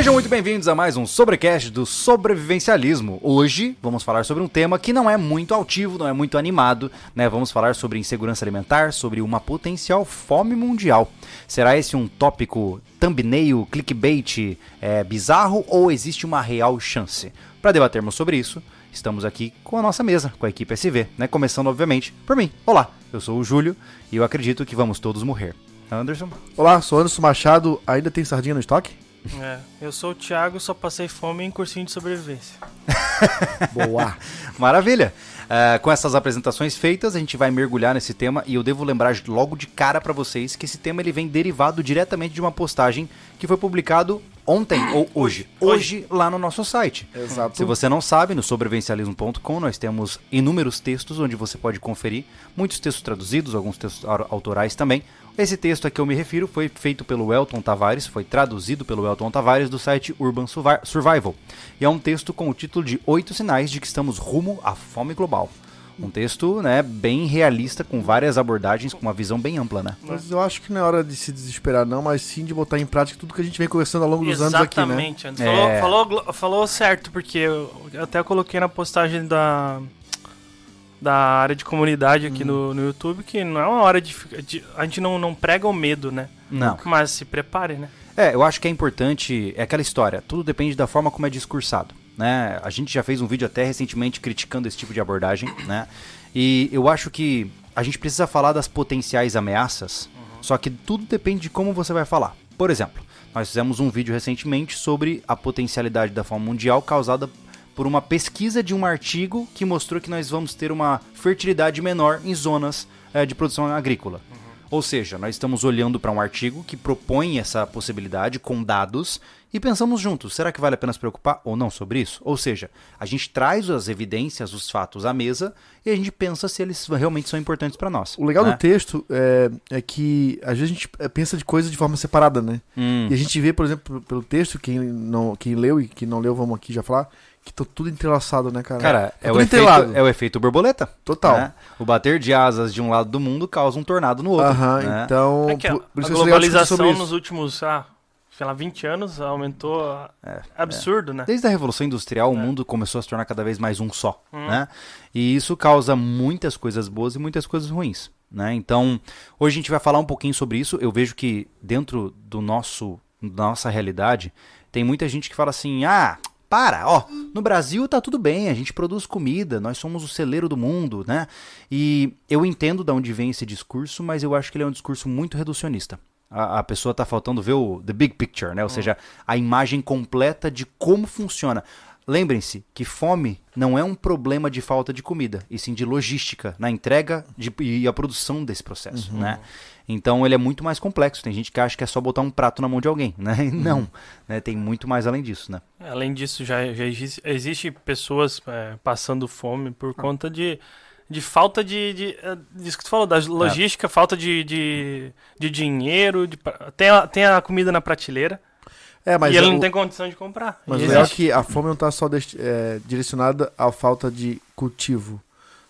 Sejam muito bem-vindos a mais um Sobrecast do Sobrevivencialismo. Hoje vamos falar sobre um tema que não é muito altivo, não é muito animado, né? Vamos falar sobre insegurança alimentar, sobre uma potencial fome mundial. Será esse um tópico thumbnail, clickbait é, bizarro ou existe uma real chance? Para debatermos sobre isso, estamos aqui com a nossa mesa, com a equipe SV, né? Começando, obviamente, por mim. Olá, eu sou o Júlio e eu acredito que vamos todos morrer. Anderson? Olá, sou Anderson Machado. Ainda tem sardinha no estoque? É, eu sou o Thiago, só passei fome em cursinho de sobrevivência. Boa! Maravilha! Uh, com essas apresentações feitas, a gente vai mergulhar nesse tema e eu devo lembrar logo de cara para vocês que esse tema ele vem derivado diretamente de uma postagem que foi publicado ontem ou hoje. Hoje, lá no nosso site. Exato. Se você não sabe, no sobrevivencialismo.com nós temos inúmeros textos onde você pode conferir, muitos textos traduzidos, alguns textos autorais também. Esse texto a que eu me refiro foi feito pelo Elton Tavares, foi traduzido pelo Elton Tavares do site Urban Survival. E é um texto com o título de Oito Sinais de que estamos rumo à fome global. Um texto, né, bem realista, com várias abordagens, com uma visão bem ampla, né? Mas eu acho que não é hora de se desesperar, não, mas sim de botar em prática tudo que a gente vem conversando ao longo dos Exatamente, anos aqui, né? Exatamente, é... falou, falou, falou certo, porque eu até coloquei na postagem da, da área de comunidade aqui hum. no, no YouTube que não é uma hora de, de, A gente não, não prega o medo, né? Não. Mas se prepare, né? É, eu acho que é importante. É aquela história, tudo depende da forma como é discursado. Né? A gente já fez um vídeo até recentemente criticando esse tipo de abordagem, né? E eu acho que a gente precisa falar das potenciais ameaças, uhum. só que tudo depende de como você vai falar. Por exemplo, nós fizemos um vídeo recentemente sobre a potencialidade da fome mundial causada por uma pesquisa de um artigo que mostrou que nós vamos ter uma fertilidade menor em zonas é, de produção agrícola. Uhum. Ou seja, nós estamos olhando para um artigo que propõe essa possibilidade com dados e pensamos juntos, será que vale a pena se preocupar ou não sobre isso? Ou seja, a gente traz as evidências, os fatos à mesa e a gente pensa se eles realmente são importantes para nós. O legal né? do texto é, é, que às vezes a gente é, pensa de coisas de forma separada, né? Hum. E a gente vê, por exemplo, pelo texto, quem, não, quem leu e quem não leu, vamos aqui já falar, que tá tudo entrelaçado, né, cara? Cara, tá é, o efeito, é o efeito borboleta. Total. Né? O bater de asas de um lado do mundo causa um tornado no outro. Aham, né? então. É a, por, por a globalização nos últimos. Ah, sei lá, 20 anos aumentou é, absurdo, é. né? Desde a Revolução Industrial, é. o mundo começou a se tornar cada vez mais um só, hum. né? E isso causa muitas coisas boas e muitas coisas ruins, né? Então, hoje a gente vai falar um pouquinho sobre isso. Eu vejo que dentro do nosso da nossa realidade, tem muita gente que fala assim: "Ah, para, ó, no Brasil tá tudo bem, a gente produz comida, nós somos o celeiro do mundo, né? E eu entendo de onde vem esse discurso, mas eu acho que ele é um discurso muito reducionista a, a pessoa está faltando ver o the big picture, né? Ou hum. seja, a imagem completa de como funciona. Lembrem-se que fome não é um problema de falta de comida, e sim de logística na entrega de, e a produção desse processo, uhum. né? Então ele é muito mais complexo. Tem gente que acha que é só botar um prato na mão de alguém, né? E não, uhum. né? Tem muito mais além disso, né? Além disso, já, já existe, existe pessoas é, passando fome por ah. conta de de falta de, de, eh, disso que tu falou, da logística, é. falta de, de, de dinheiro, de, tem, a, tem a comida na prateleira. É, mas e ele é o, não tem condição de comprar. Mas é que a fome não está só é, direcionada à falta de cultivo,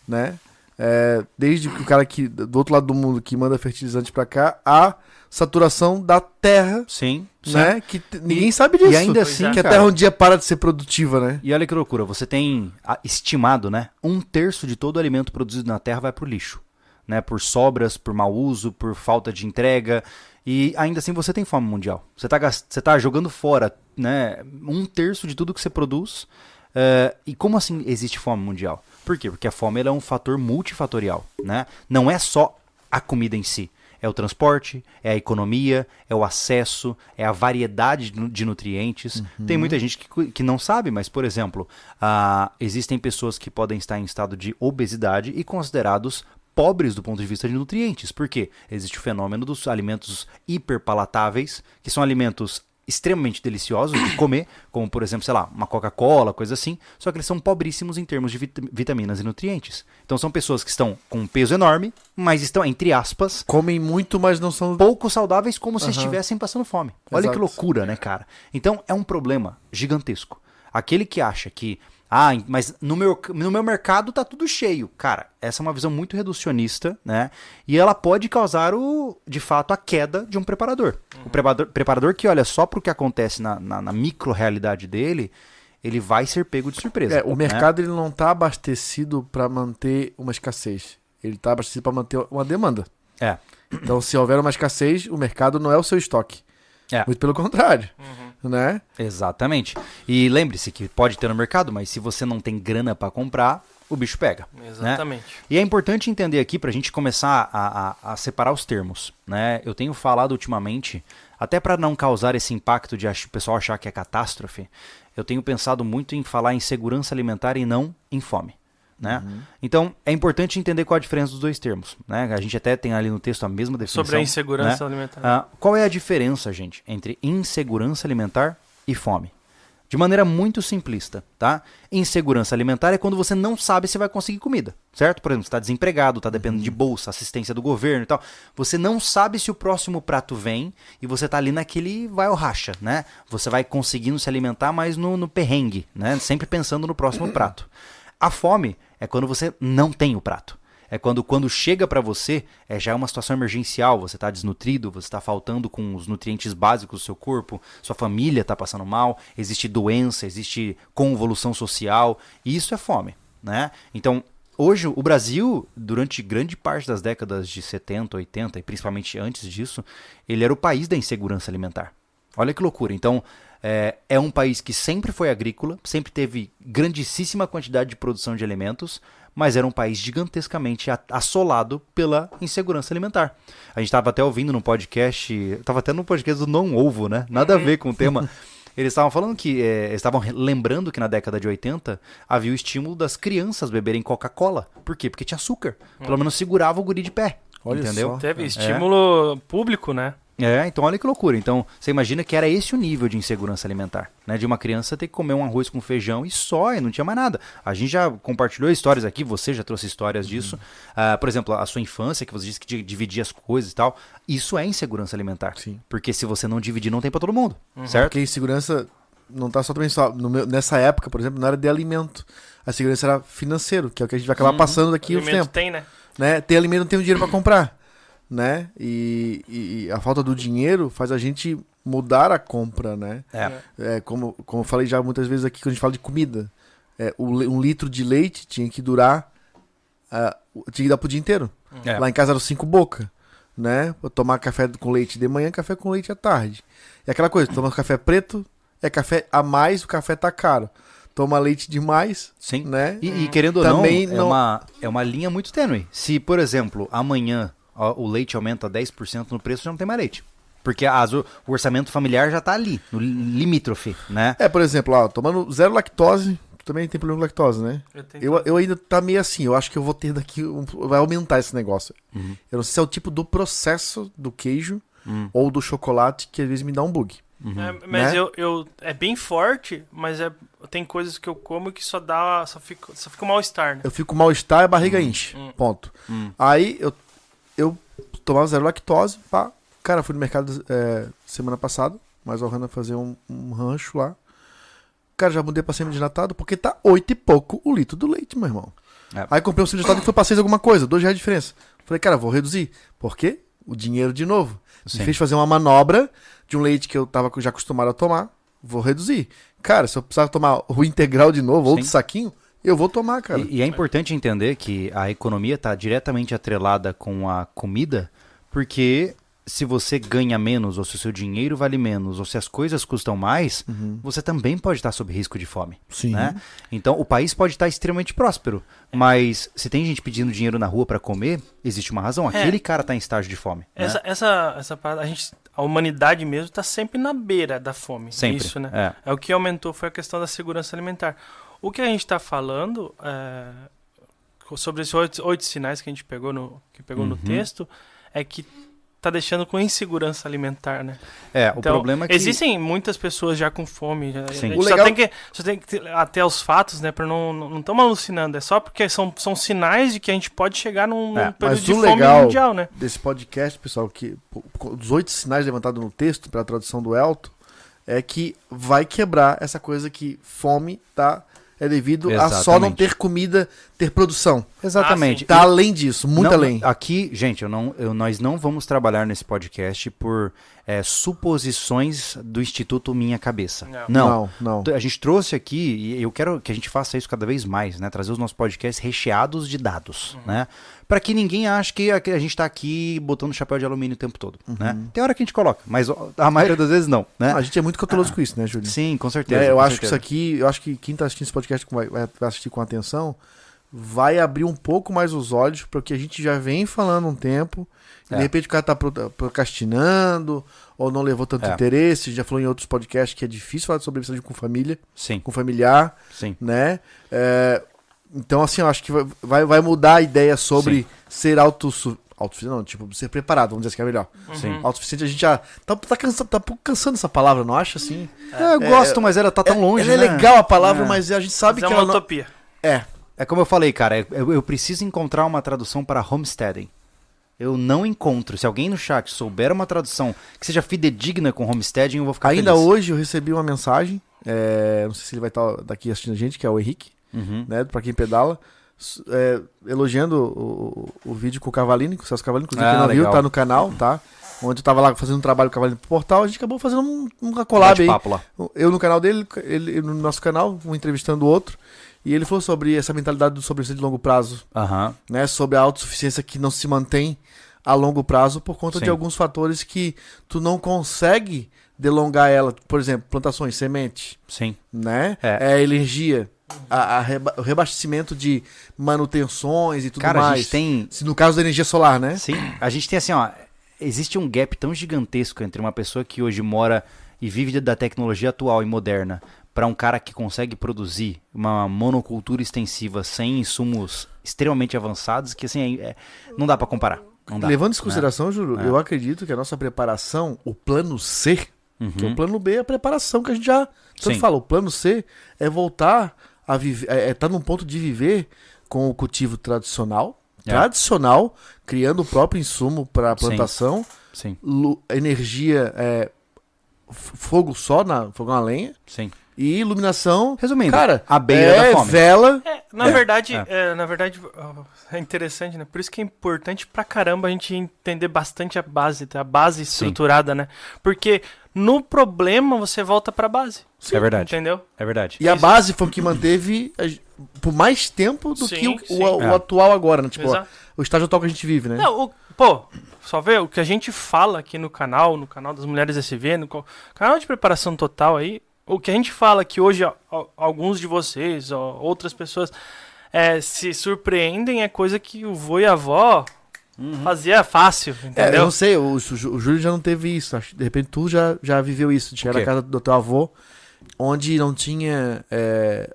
né? É, desde o cara que do outro lado do mundo que manda fertilizante para cá, a saturação da terra. Sim. Né? Sim. Que ninguém e, sabe disso. E ainda assim, que cara, a terra um dia para de ser produtiva, né? E olha que loucura, você tem estimado, né? Um terço de todo o alimento produzido na terra vai pro lixo. Né, por sobras, por mau uso, por falta de entrega. E ainda assim você tem fome mundial. Você está você tá jogando fora né, um terço de tudo que você produz. Uh, e como assim existe fome mundial? Por quê? Porque a fome é um fator multifatorial. Né? Não é só a comida em si. É o transporte, é a economia, é o acesso, é a variedade de nutrientes. Uhum. Tem muita gente que, que não sabe, mas, por exemplo, uh, existem pessoas que podem estar em estado de obesidade e considerados pobres do ponto de vista de nutrientes. Por quê? Existe o fenômeno dos alimentos hiperpalatáveis, que são alimentos extremamente deliciosos de comer, como por exemplo, sei lá, uma Coca-Cola, coisa assim, só que eles são pobríssimos em termos de vit vitaminas e nutrientes. Então são pessoas que estão com um peso enorme, mas estão, entre aspas, comem muito, mas não são pouco saudáveis, como uhum. se estivessem passando fome. Olha Exato. que loucura, né, cara? Então é um problema gigantesco. Aquele que acha que, ah, mas no meu, no meu mercado tá tudo cheio. Cara, essa é uma visão muito reducionista, né? E ela pode causar, o, de fato, a queda de um preparador. O preparador, preparador que olha só pro que acontece na, na, na micro-realidade dele, ele vai ser pego de surpresa. É, o né? mercado ele não está abastecido para manter uma escassez. Ele está abastecido para manter uma demanda. É. Então, se houver uma escassez, o mercado não é o seu estoque. É. Muito pelo contrário. Uhum. Né? Exatamente. E lembre-se que pode ter no mercado, mas se você não tem grana para comprar, o bicho pega. Exatamente. E é importante entender aqui para a gente começar a, a, a, separar os termos. Né? Eu tenho falado ultimamente, até para não causar esse impacto de o pessoal achar que é catástrofe, eu tenho pensado muito em falar em segurança alimentar e não em fome. Né? Uhum. Então é importante entender qual a diferença dos dois termos. Né? A gente até tem ali no texto a mesma definição. Sobre a insegurança né? alimentar. Ah, qual é a diferença, gente, entre insegurança alimentar e fome? De maneira muito simplista, tá? Insegurança alimentar é quando você não sabe se vai conseguir comida, certo? Por exemplo, você está desempregado, está dependendo uhum. de bolsa, assistência do governo e tal. Você não sabe se o próximo prato vem e você está ali naquele vai ou racha, né? Você vai conseguindo se alimentar, mas no, no perrengue, né? Sempre pensando no próximo prato. A fome é quando você não tem o prato. É quando, quando chega para você, é já uma situação emergencial, você está desnutrido, você está faltando com os nutrientes básicos do seu corpo, sua família está passando mal, existe doença, existe convolução social, e isso é fome. Né? Então, hoje o Brasil, durante grande parte das décadas de 70, 80 e principalmente antes disso, ele era o país da insegurança alimentar. Olha que loucura. Então, é, é, um país que sempre foi agrícola, sempre teve grandíssima quantidade de produção de alimentos, mas era um país gigantescamente assolado pela insegurança alimentar. A gente estava até ouvindo no podcast, estava até no podcast do Não Ovo, né? Nada a ver com o tema. Eles estavam falando que, é, estavam lembrando que na década de 80 havia o estímulo das crianças beberem Coca-Cola. Por quê? Porque tinha açúcar. Pelo menos segurava o guri de pé. Olha entendeu? Só. Teve estímulo é. público, né? É, então olha que loucura. Então, você imagina que era esse o nível de insegurança alimentar, né? De uma criança ter que comer um arroz com feijão e só, e não tinha mais nada. A gente já compartilhou histórias aqui, você já trouxe histórias uhum. disso. Uh, por exemplo, a sua infância, que você disse que dividia as coisas e tal. Isso é insegurança alimentar. Sim. Porque se você não dividir, não tem para todo mundo, uhum. certo? Porque insegurança não tá só também só... Meu, nessa época, por exemplo, não era de alimento. A segurança era financeiro, que é o que a gente vai acabar uhum. passando daqui o tempo. tem, né? né? Tem alimento, não tem o dinheiro para comprar né? E, e, a falta do dinheiro faz a gente mudar a compra, né? É. é como, como eu falei já muitas vezes aqui quando a gente fala de comida. É, um litro de leite tinha que durar. Uh, tinha que dar pro dia inteiro. É. Lá em casa eram cinco boca. Né? Vou tomar café com leite de manhã, café com leite à tarde. E aquela coisa, toma café preto, é café a mais, o café tá caro toma leite demais. Sim. Né? E, e querendo Também ou não, não, É, uma, é uma linha muito tênue. Se, por exemplo, amanhã o leite aumenta 10% no preço, já não tem mais leite. Porque as, o orçamento familiar já está ali, no limítrofe, né? É, por exemplo, ó, tomando zero lactose, também tem problema com lactose, né? Eu, eu, eu, ainda tá meio assim, eu acho que eu vou ter daqui, um, vai aumentar esse negócio. Uhum. Eu não sei se é o tipo do processo do queijo uhum. ou do chocolate que às vezes me dá um bug. Uhum. É, mas né? eu, eu, é bem forte, mas é, tem coisas que eu como que só dá, só fica, só fica mal-estar, né? Eu fico mal-estar e a barriga uhum. enche, uhum. ponto. Uhum. Aí eu eu tomava zero lactose, pá. Cara, fui no mercado é, semana passada, mais o Hanna fazer um, um, rancho lá. Cara, já mudei pra semi-desnatado porque tá oito e pouco o litro do leite, meu irmão. É. Aí comprei um semi-desnatado e foi pra seis alguma coisa, dois reais de diferença. Falei, cara, vou reduzir. Por quê? O dinheiro de novo. Sim. Me fez fazer uma manobra de um leite que eu tava já acostumado a tomar. Vou reduzir. Cara, se eu precisar tomar o integral de novo, Sim. outro saquinho, eu vou tomar, cara. E, e é importante entender que a economia está diretamente atrelada com a comida, porque se você ganha menos, ou se o seu dinheiro vale menos, ou se as coisas custam mais, uhum. você também pode estar sob risco de fome. Sim. Né? Então, o país pode estar extremamente próspero, mas se tem gente pedindo dinheiro na rua para comer, existe uma razão. É. Aquele é. cara está em estágio de fome. Essa, né? essa, essa parada, a gente, a humanidade mesmo está sempre na beira da fome. Sempre. Isso, né? É. é o que aumentou foi a questão da segurança alimentar. O que a gente está falando é, sobre esses oito, oito, sinais que a gente pegou no, que pegou uhum. no texto é que tá deixando com insegurança alimentar, né? É, então, o problema é que... Existem muitas pessoas já com fome. Sim. Gente legal... só, tem que, só tem que até os fatos, né? Para não não estamos alucinando. É só porque são, são sinais de que a gente pode chegar num, é, num período de fome mundial, né? desse podcast, pessoal, que dos oito sinais levantados no texto, pela tradução do Elton, é que vai quebrar essa coisa que fome tá é devido a só não Exatamente. ter comida, ter produção. Exatamente. Tá além disso, muito Não, além. Aqui, gente, eu não, eu- nós não vamos trabalhar nesse podcast por é, suposições do Instituto Minha Cabeça. Não. Não. não. não. A gente trouxe aqui, e eu quero que a gente faça isso cada vez mais, né? Trazer os nossos podcasts recheados de dados, né? Para que ninguém ache que a, gente tá aqui botando chapéu de alumínio o tempo todo, né? Tem hora que a gente coloca, mas a maioria das vezes não, né? A gente é muito cauteloso com isso, né, Júlio? Sim, com certeza. É, eu com acho que isso certeza. aqui, eu acho que quem tá assistindo esse podcast vai, vai vai assistir com atenção, vai abrir um pouco mais os olhos para o que a gente já vem falando um tempo. É. de repente o cara tá pro- procrastinando, ou não levou tanto É. interesse. Já falou em outros podcasts que é difícil falar de sobrevivência com família, Sim, com familiar, sim. né? É, então, assim, eu acho que vai- vai, mudar a ideia sobre ser autossu- autossuficiente, não, tipo, ser preparado, vamos dizer assim que é melhor. Sim. Autossuficiente, a gente já tá, tá, cansando, tá um pouco cansando essa palavra, não acha assim? É, eu gosto, mas ela tá tão longe, Ela é né? legal a palavra, É. mas a gente sabe Mas é que uma ela não... utopia. É, É como eu falei, cara, eu, eu preciso encontrar uma tradução para homesteading. Eu não encontro. Se alguém no chat souber uma tradução que seja fidedigna com homesteading, eu vou ficar Ainda feliz. hoje eu recebi uma mensagem, é, não sei se ele vai estar daqui assistindo a gente, que é o Henrique, Uhum. né, pra quem pedala, é, elogiando o, o, vídeo com o Cavalini, com o Celso Cavalini, inclusive Ah, quem não viu, legal. tá no canal, tá? Onde eu tava lá fazendo um trabalho com o Cavalini pro portal, a gente acabou fazendo um, uma collab aí. Lá. Eu no canal dele, ele no nosso canal, um entrevistando o outro, e ele falou sobre essa mentalidade do sobrevivência de longo prazo, Aham. né, sobre a autossuficiência que não se mantém a longo prazo por conta Sim. de alguns fatores que tu não consegue delongar ela, por exemplo, plantações, semente, Sim. né? É. É, a energia, a, a reba- o reabastecimento de manutenções e tudo Cara, a mais. gente tem. Se no caso da energia solar, né? Sim, a gente tem assim, ó. Existe um gap tão gigantesco entre uma pessoa que hoje mora e vive da tecnologia atual e moderna para um cara que consegue produzir uma monocultura extensiva sem insumos extremamente avançados que assim é- é- não dá para comparar. Dá, Levando isso em né? consideração, Júlio, É. eu acredito que a nossa preparação, o plano C, que Uhum. o plano B é a preparação que a gente já tanto Sim. fala. O plano C é voltar a viver, é estar num ponto de viver com o cultivo tradicional, É. tradicional, criando o próprio insumo para a Sim. plantação, Sim, lu- energia, é, fogo só na fogão a lenha sim. E iluminação. Resumindo, Cara, a beira é da fome. vela. É, na É, verdade, é. é, na verdade, é interessante, né? Por isso que é importante pra caramba a gente entender bastante a base, tá? a base estruturada, né? Porque no problema você volta pra base. É verdade. Entendeu? É verdade. E a base foi o que manteve por mais tempo do Sim, que o, sim. o- o É. atual agora, né? Tipo, Exato. o estágio atual que a gente vive, né? Não, o- pô, só vê o que a gente fala aqui no canal, no canal das Mulheres SV, no canal de preparação total aí, o que a gente fala que hoje alguns de vocês, ó, outras pessoas é, se surpreendem é coisa que o vô e a avó fazia fácil, É, eu entendeu? não sei, o, o Júlio já não teve isso. De repente tu já, já viveu isso. de chegar O quê? na casa do teu avô, onde não tinha é,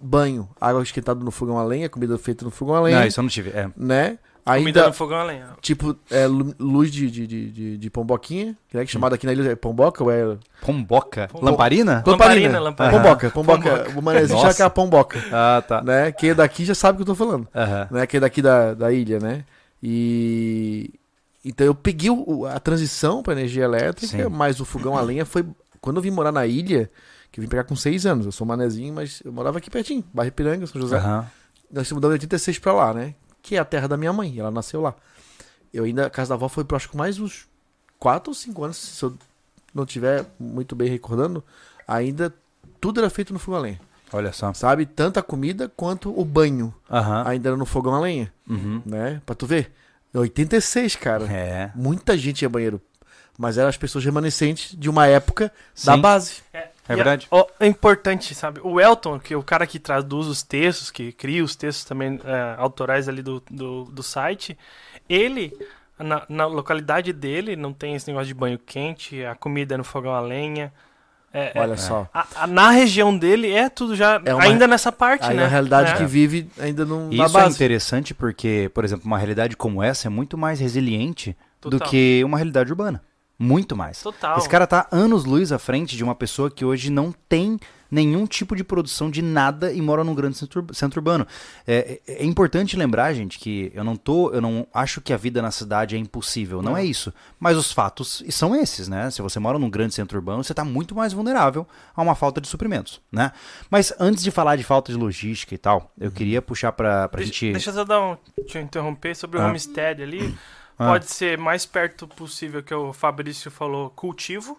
banho, água esquentada no fogão a lenha, comida feita no fogão a lenha, Não, isso eu não tive. É. né? Comida Ainda, no fogão a lenha. tipo, é, lu- luz de, de, de, de, de pomboquinha, que é chamada aqui na ilha é pomboca, ou é... Pomboca? Pom- Lamparina? Lamparina, lamparina. Pomboca, pomboca. O manezinho já que é a pomboca, Ah, tá. né? Quem é daqui já sabe o que eu tô falando. Aham. né? Que é daqui da, da ilha, né? E então eu peguei o- a transição para energia elétrica, Sim. mas o fogão a lenha foi quando eu vim morar na ilha, que eu vim pegar com seis anos. Eu sou manezinho, mas eu morava aqui pertinho, bairro Ipiranga, São José. Aham. Nós se mudamos em 86 pra lá, né? Que é a terra da minha mãe, ela nasceu lá. Eu ainda, a casa da avó foi por acho que mais uns 4 ou 5 anos, se eu não tiver muito bem recordando, ainda tudo era feito no fogão a lenha, Olha só. sabe? Tanto a comida quanto o banho Aham. ainda era no fogão a lenha Uhum. né? Pra tu ver. Em 86, cara. É. Muita gente ia banheiro. Mas eram as pessoas remanescentes de uma época da Sim. base. É E verdade. ó, é importante, sabe? O Elton, que é o cara que traduz os textos, que cria os textos também é, autorais ali do, do, do site, ele, na, na localidade dele, não tem esse negócio de banho quente, a comida é no fogão a lenha. É, é- Olha só. a- a- na região dele é tudo já É uma- ainda nessa parte, Aí né? é uma realidade É. que vive ainda na Isso é base. interessante porque, por exemplo, uma realidade como essa é muito mais resiliente do Total. que uma realidade urbana. Muito mais. Total. Esse cara tá anos luz à frente de uma pessoa que hoje não tem nenhum tipo de produção de nada e mora num grande centro, ur- centro urbano. É, é- é importante lembrar, gente, que eu não tô, eu não acho que a vida na cidade é impossível, não, é isso. Mas os fatos são esses, né? Se você mora num grande centro urbano, você tá muito mais vulnerável a uma falta de suprimentos, né? Mas antes de falar de falta de logística e tal, eu queria puxar pra, pra Deixa, gente... deixa eu só dar um. Deixa eu interromper sobre o Ah. homestead ali. Ah. Pode ser mais perto possível que o Fabrício falou, cultivo.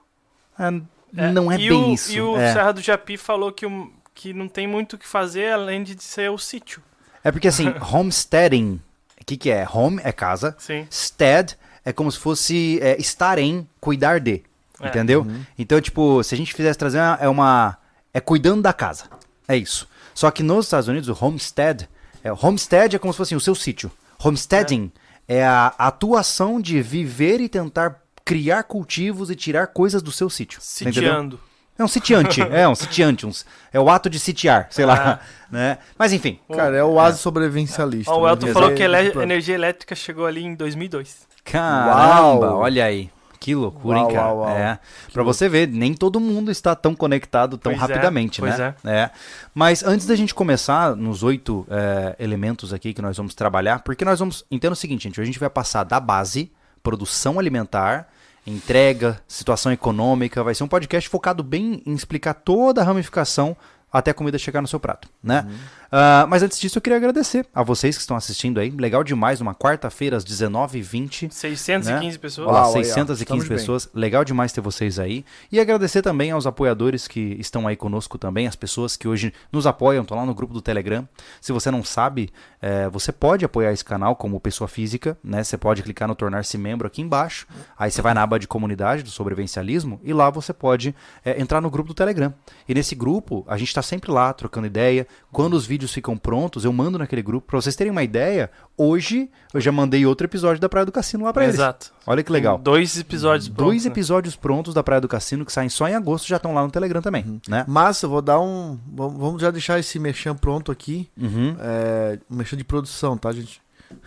Ah, não é e bem o, isso. E o é. Serra do Japi falou que, que não tem muito o que fazer além de ser o sítio. É porque assim, homesteading, o que, que é? Home é casa, Sim. stead é como se fosse é, estar em, cuidar de. É. Entendeu? Uhum. Então, tipo, se a gente fizesse trazer uma, é uma. É cuidando da casa. É isso. Só que nos Estados Unidos, o homestead. É, homestead é como se fosse assim, o seu sítio. Homesteading é, a atuação de viver e tentar criar cultivos e tirar coisas do seu sítio. Entendeu? Sitiando. É um sitiante, é um sitiante, uns, é o ato de sitiar, sei lá, né? Mas enfim, Cara, é o oásis sobrevivencialista. Ó, o né? Elton Quer falou que ele- tipo, energia elétrica chegou ali em 2002. Caramba, Uau! olha aí. Que loucura, hein, Uau, cara? uau, uau. É. Pra você ver, nem todo mundo está tão conectado tão Pois é, rapidamente, pois né? É. Mas antes da gente começar nos oito é, elementos aqui que nós vamos trabalhar, porque nós vamos. Entenda o seguinte, gente. A gente vai passar da base, produção alimentar, entrega, situação econômica. Vai ser um podcast focado bem em explicar toda a ramificação até a comida chegar no seu prato, né? Uhum. Ah, mas antes disso, eu queria agradecer a vocês que estão assistindo aí. Legal demais, uma quarta-feira às 19h20. 615 pessoas. Olha lá, Uau, aí, ó, 615 estamos bem. pessoas. Legal demais ter vocês aí. E agradecer também aos apoiadores que estão aí conosco também, as pessoas que hoje nos apoiam, estão lá no grupo do Telegram. Se você não sabe, eh, você pode apoiar esse canal como pessoa física, né? Você pode clicar no tornar-se membro aqui embaixo. Aí você vai na aba de comunidade do sobrevivencialismo e lá você pode eh, entrar no grupo do Telegram. E nesse grupo, a gente está sempre lá trocando ideia. Quando os vídeos ficam prontos, eu mando naquele grupo. Pra vocês terem uma ideia, hoje eu já mandei outro episódio da Praia do Cassino lá pra eles. Exato. Olha que legal. Tem Dois episódios Dois prontos, né? episódios prontos da Praia do Cassino que saem só em agosto já estão lá no Telegram também, né? Massa, eu vou dar um. Vamos já deixar esse merchan pronto aqui. Uhum. É, um merchan de produção, tá, gente?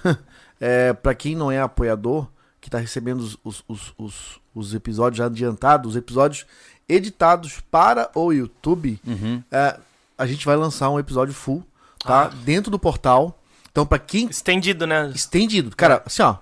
é, pra quem não é apoiador, que tá recebendo os, os, os, os, os episódios já adiantados, os episódios editados para o YouTube, Uhum. é, a gente vai lançar um episódio full, tá? Dentro do portal. Então, pra quem Estendido, né? estendido, cara, assim, ó.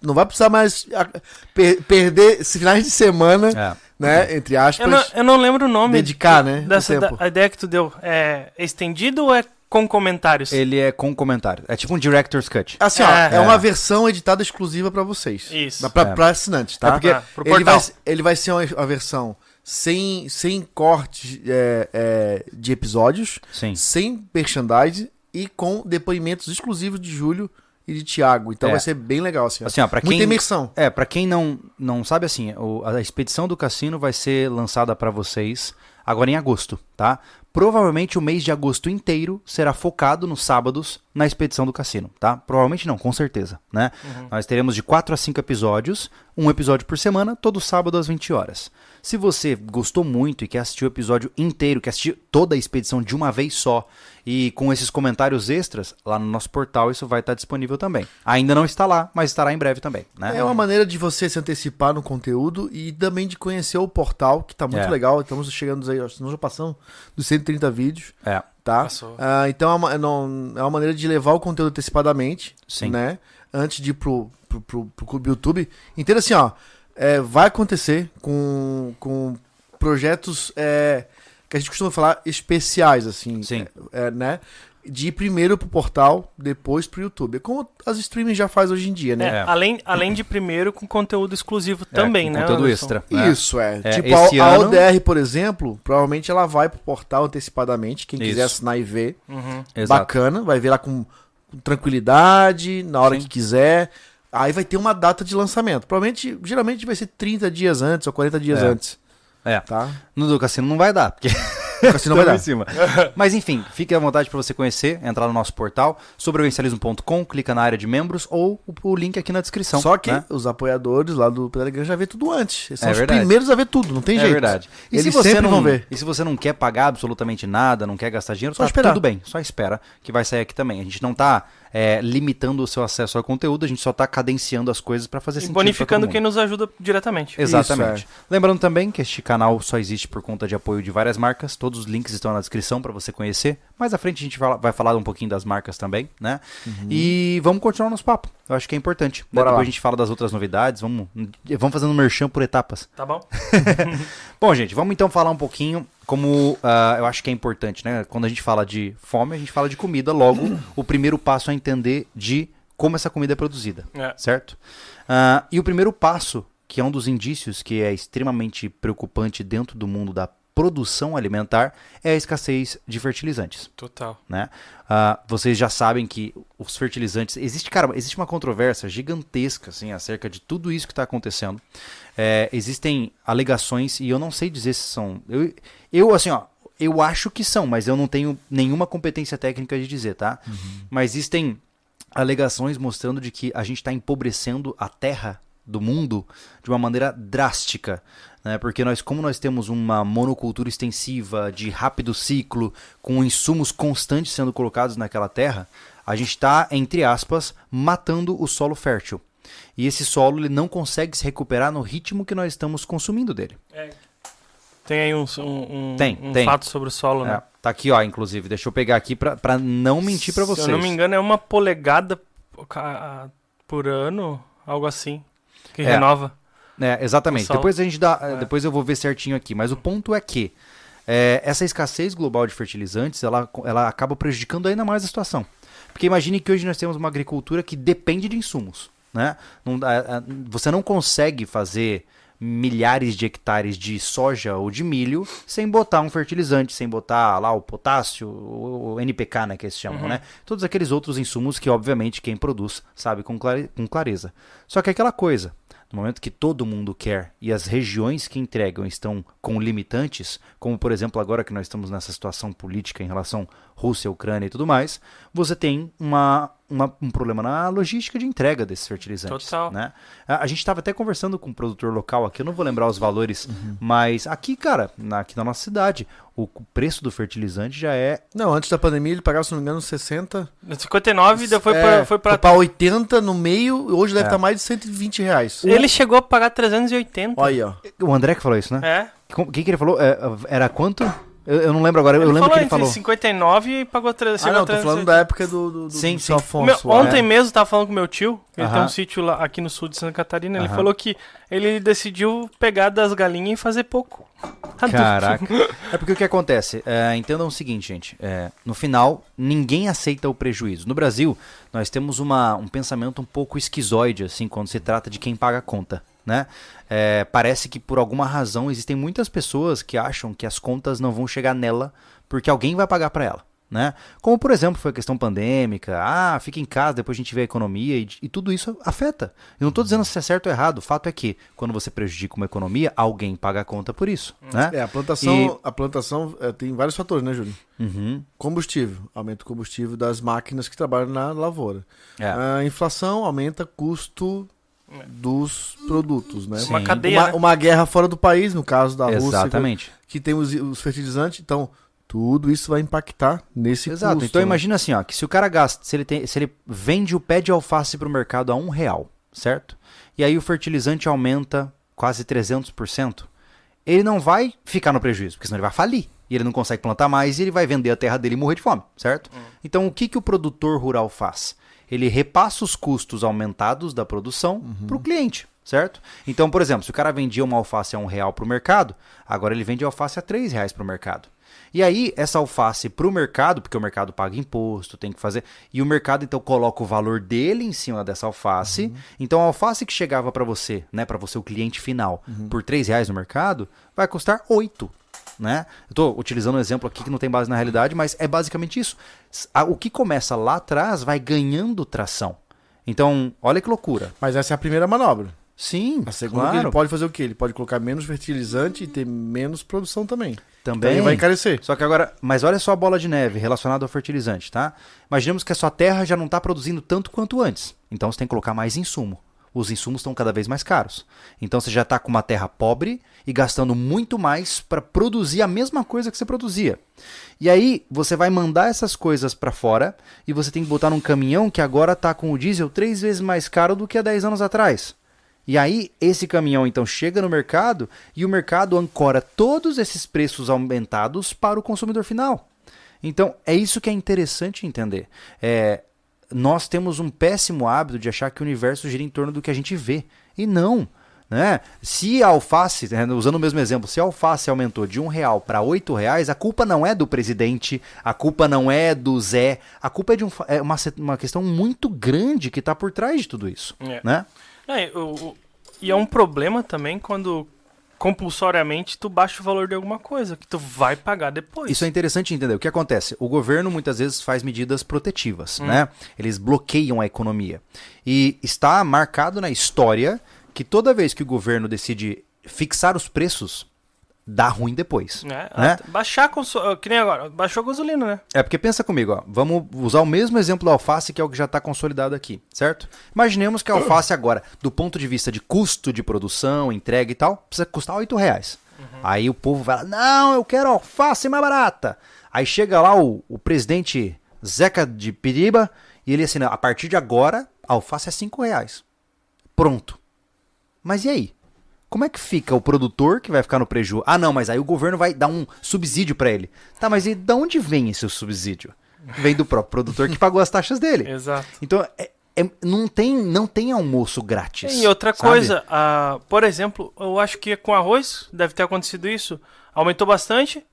Não vai precisar mais ah, per- perder esses finais de semana, É. né? Entre aspas, Eu não, eu não lembro o nome dedicar, né? o dessa tempo. da- a ideia que tu deu. É estendido ou é com comentários? Ele é com comentário. É tipo um Director's Cut. Assim, ó, É. é, uma versão editada exclusiva pra vocês. Isso. Pra, É. pra assinantes, tá? É porque Ah, pro ele, vai, ele vai ser uma, uma versão sem, sem cortes é, é, de episódios, Sim. sem merchandise e com depoimentos exclusivos de Júlio e de Thiago. Então É. vai ser bem legal, assim. Assim, ó, pra Muita quem imersão. É, pra quem não não sabe assim, o- a expedição do cassino vai ser lançada pra vocês agora em agosto, tá? Provavelmente o mês de agosto inteiro será focado nos sábados na expedição do cassino, tá? Provavelmente não, com certeza, né? Nós teremos de 4 a 5 episódios, um episódio por semana, todo sábado às 20 horas. Se você gostou muito e quer assistir o episódio inteiro, quer assistir toda a expedição de uma vez só e com esses comentários extras, lá no nosso portal isso vai estar disponível também. Ainda não está lá, mas estará em breve também, né? É uma maneira de você se antecipar no conteúdo e também de conhecer o portal, que tá muito É. legal. Estamos chegando aí, nós já passamos dos 130 vídeos, É. tá? Passou. Ah, então é uma, é não- é uma maneira de levar o conteúdo antecipadamente, Sim. né? Antes de ir pro, pro, pro, pro YouTube. Entenda assim, ó. É, vai acontecer com, com projetos é, que a gente costuma falar especiais, assim. Sim. é, né? De ir primeiro pro portal, depois pro YouTube. É como as streaming já faz hoje em dia, né? É, É. Além, além de primeiro com conteúdo exclusivo É, também, com né? Conteúdo Anderson? extra. né? Isso, é. É, tipo, a, a ano- ODR, por exemplo, provavelmente ela vai pro portal antecipadamente. Quem quiser Isso. assinar e ver, Uhum. Bacana. Vai ver lá com, com tranquilidade, na hora Sim. que quiser. Aí vai ter uma data de lançamento. Provavelmente, geralmente vai ser 30 dias antes ou 40 dias É. antes. É. Tá? No do cassino não vai dar, porque O cassino vai dar. em cima. Mas enfim, fique à vontade para você conhecer, entrar no nosso portal, sobrevivencialismo.com, clica na área de membros ou o, link aqui na descrição. Só que né? os apoiadores lá do Telegram já vê tudo antes. Eles são É os verdade. primeiros a ver tudo, não tem é jeito. verdade. E Eles se você não, vão ver. E se você não quer pagar absolutamente nada, não quer gastar dinheiro, Só tá esperar. tudo bem, só espera que vai sair aqui também. A gente não tá é, limitando o seu acesso ao conteúdo, a gente só tá cadenciando as coisas para fazer E sentido. bonificando quem nos ajuda diretamente. Exatamente. Isso, Lembrando também que este canal só existe por conta de apoio de várias marcas. Todos os links estão na descrição para você conhecer. Mais à frente a gente vai falar um pouquinho das marcas também, né? E vamos continuar nosso papo. Eu acho que é importante. Bora Depois lá. a gente fala das outras novidades. Vamos, vamos fazendo merchan por etapas. Tá bom? Bom, gente, vamos então falar um pouquinho como ah, eu acho que é importante, né? Quando a gente fala de fome, a gente fala de comida. Logo, o primeiro passo é entender de como essa comida é produzida, É. certo? Ah, e o primeiro passo, que é um dos indícios que é extremamente preocupante dentro do mundo da produção alimentar, é a escassez de fertilizantes Total. né? Ah, vocês já sabem que os fertilizantes existe, cara, existe uma controvérsia gigantesca assim acerca de tudo isso que está acontecendo. É, existem alegações e eu não sei dizer se são. Eu, eu assim, ó, eu acho que são, mas eu não tenho nenhuma competência técnica de dizer, tá? Mas existem alegações mostrando de que a gente está empobrecendo a terra do mundo de uma maneira drástica, né? Porque nós, como nós temos uma monocultura extensiva de rápido ciclo, com insumos constantes sendo colocados naquela terra, a gente está entre aspas matando o solo fértil. E esse solo ele não consegue se recuperar no ritmo que nós estamos consumindo dele. Tem aí um, um, um- Tem, um tem. fato sobre o solo, né? É, tá aqui, ó, inclusive. Deixa eu pegar aqui pra não mentir pra vocês. Se eu não me engano, é uma polegada por ano, algo assim. Que É. renova. É, exatamente. Depois a gente dá, É. depois eu vou ver certinho aqui, mas o ponto é que é, essa escassez global de fertilizantes, ela, ela acaba prejudicando ainda mais a situação. Porque imagine que hoje nós temos uma agricultura que depende de insumos, né? Não dá- a- você não consegue fazer milhares de hectares de soja ou de milho sem botar um fertilizante, sem botar lá o potássio, o o NPK, né, que eles chamam, Uhum. né? Todos aqueles outros insumos que, obviamente, quem produz sabe com, clare- com clareza. Só que é aquela coisa, no momento que todo mundo quer e as regiões que entregam estão com limitantes, como por exemplo agora que nós estamos nessa situação política em relação Rússia, Ucrânia e tudo mais, você tem uma, uma- um problema na logística de entrega desses fertilizantes. Total. Né? A, a gente estava até conversando com um produtor local aqui, eu não vou lembrar os valores, mas aqui, cara, na, aqui na nossa cidade, o preço do fertilizante já é Não, antes da pandemia ele pagava, se não me engano, 60. 59 e depois é, pra, foi pra. pra 80 no meio, hoje deve É. estar mais de 120 reais. Ele chegou a pagar 380. Olha aí, ó. O André que falou isso, né? É. O que, que ele falou? É, Era quanto? Eu, eu não lembro agora, eu Ele lembro falou que ele entre falou. 59 e pagou 300. Ah, não, tô falando da época do, do, do, Sim, do sim. Afonso. Meu- lá. ontem mesmo eu tava falando com meu tio, ele tem Aham. um sítio lá aqui no sul de Santa Catarina, ele Aham. falou que ele decidiu pegar das galinhas e fazer pouco. Caraca. É porque o que acontece? É, entendam o seguinte, gente. é, no final, ninguém aceita o prejuízo. No Brasil, nós temos uma, um pensamento um pouco esquizoide, assim, quando se trata de quem paga a conta. Né? É, parece que por alguma razão existem muitas pessoas que acham que as contas não vão chegar nela porque alguém vai pagar para ela. Né? Como, por exemplo, foi a questão pandêmica, ah, fica em casa, depois a gente vê a economia, e, e tudo isso afeta. Eu não estou dizendo se é certo ou errado, o fato é que, quando você prejudica uma economia, alguém paga a conta por isso. Né? É, a plantação, E- a plantação é, tem vários fatores, né, Júlio? Uhum. Combustível, aumenta o combustível das máquinas que trabalham na lavoura. É. A inflação aumenta custo dos produtos, né? Sim. Uma cadeia, Uma, né? uma guerra fora do país, no caso da Rússia, Exatamente. que tem os, os fertilizantes, então tudo isso vai impactar nesse Exato. custo. então né? imagina assim, ó, que se o cara gasta, se ele, tem, se ele vende o pé de alface para o mercado a um real, certo? E aí o fertilizante aumenta quase 300%, ele não vai ficar no prejuízo, porque senão ele vai falir. E ele não consegue plantar mais e ele vai vender a terra dele e morrer de fome, certo? Então o que, que o produtor rural faz? Ele repassa os custos aumentados da produção para o cliente, certo? Então, por exemplo, se o cara vendia uma alface a um real para o mercado, agora ele vende a alface a três reais para o mercado. E aí, essa alface para o mercado, porque o mercado paga imposto, tem que fazer. E o mercado, então, coloca o valor dele em cima dessa alface. Então, a alface que chegava para você, né, para você, o cliente final, por R$ reais no mercado, vai custar 8. Né? Eu estou utilizando um exemplo aqui que não tem base na realidade, mas é basicamente isso. O que começa lá atrás vai ganhando tração. Então, olha que loucura. Mas essa é a primeira manobra. Sim, A segunda que claro. ele pode fazer o quê? Ele pode colocar menos fertilizante e ter menos produção também. Também. Também vai encarecer. Só que agora, mas olha só a bola de neve relacionada ao fertilizante, tá? Imaginemos que a sua terra já não está produzindo tanto quanto antes. Então você tem que colocar mais insumo. Os insumos estão cada vez mais caros. Então você já está com uma terra pobre e gastando muito mais para produzir a mesma coisa que você produzia. E aí você vai mandar essas coisas para fora e você tem que botar num caminhão que agora está com o diesel três vezes mais caro do que há 10 anos atrás. E aí, esse caminhão então chega no mercado e o mercado ancora todos esses preços aumentados para o consumidor final. Então, é isso que é interessante entender. É, nós temos um péssimo hábito de achar que o universo gira em torno do que a gente vê. E não. Né? Se a alface, né, usando o mesmo exemplo, se a alface aumentou de um real para oito reais, a culpa não é do presidente, a culpa não é do Zé, a culpa é de um, é uma, uma questão muito grande que está por trás de tudo isso. É. Né? É, o- o- e é um problema também quando compulsoriamente tu baixa o valor de alguma coisa que tu vai pagar depois. Isso é interessante entender. O que acontece? O governo muitas vezes faz medidas protetivas, né? Eles bloqueiam a economia. E está marcado na história que toda vez que o governo decide fixar os preços, dá ruim depois. É, né? até Baixar com que nem agora, baixou a gasolina, né? É porque pensa comigo, ó, vamos usar o mesmo exemplo da alface que é o que já está consolidado aqui, certo? Imaginemos que a alface agora, do ponto de vista de custo de produção, entrega e tal, precisa custar 8 reais. Aí o povo vai lá, não, eu quero alface mais barata. Aí chega lá o, o presidente Zeca de Piriba e ele assina, a partir de agora, a alface é 5 reais. Pronto. Mas e aí? Como é que fica o produtor que vai ficar no prejuízo? Ah, não, mas aí o governo vai dar um subsídio para ele. Tá, mas e de onde vem esse subsídio? Vem do próprio produtor que pagou as taxas dele. Exato. Então, é- é- não, tem, não tem almoço grátis. E outra sabe? coisa, ah, por exemplo, eu acho que com arroz deve ter acontecido isso. Aumentou bastante,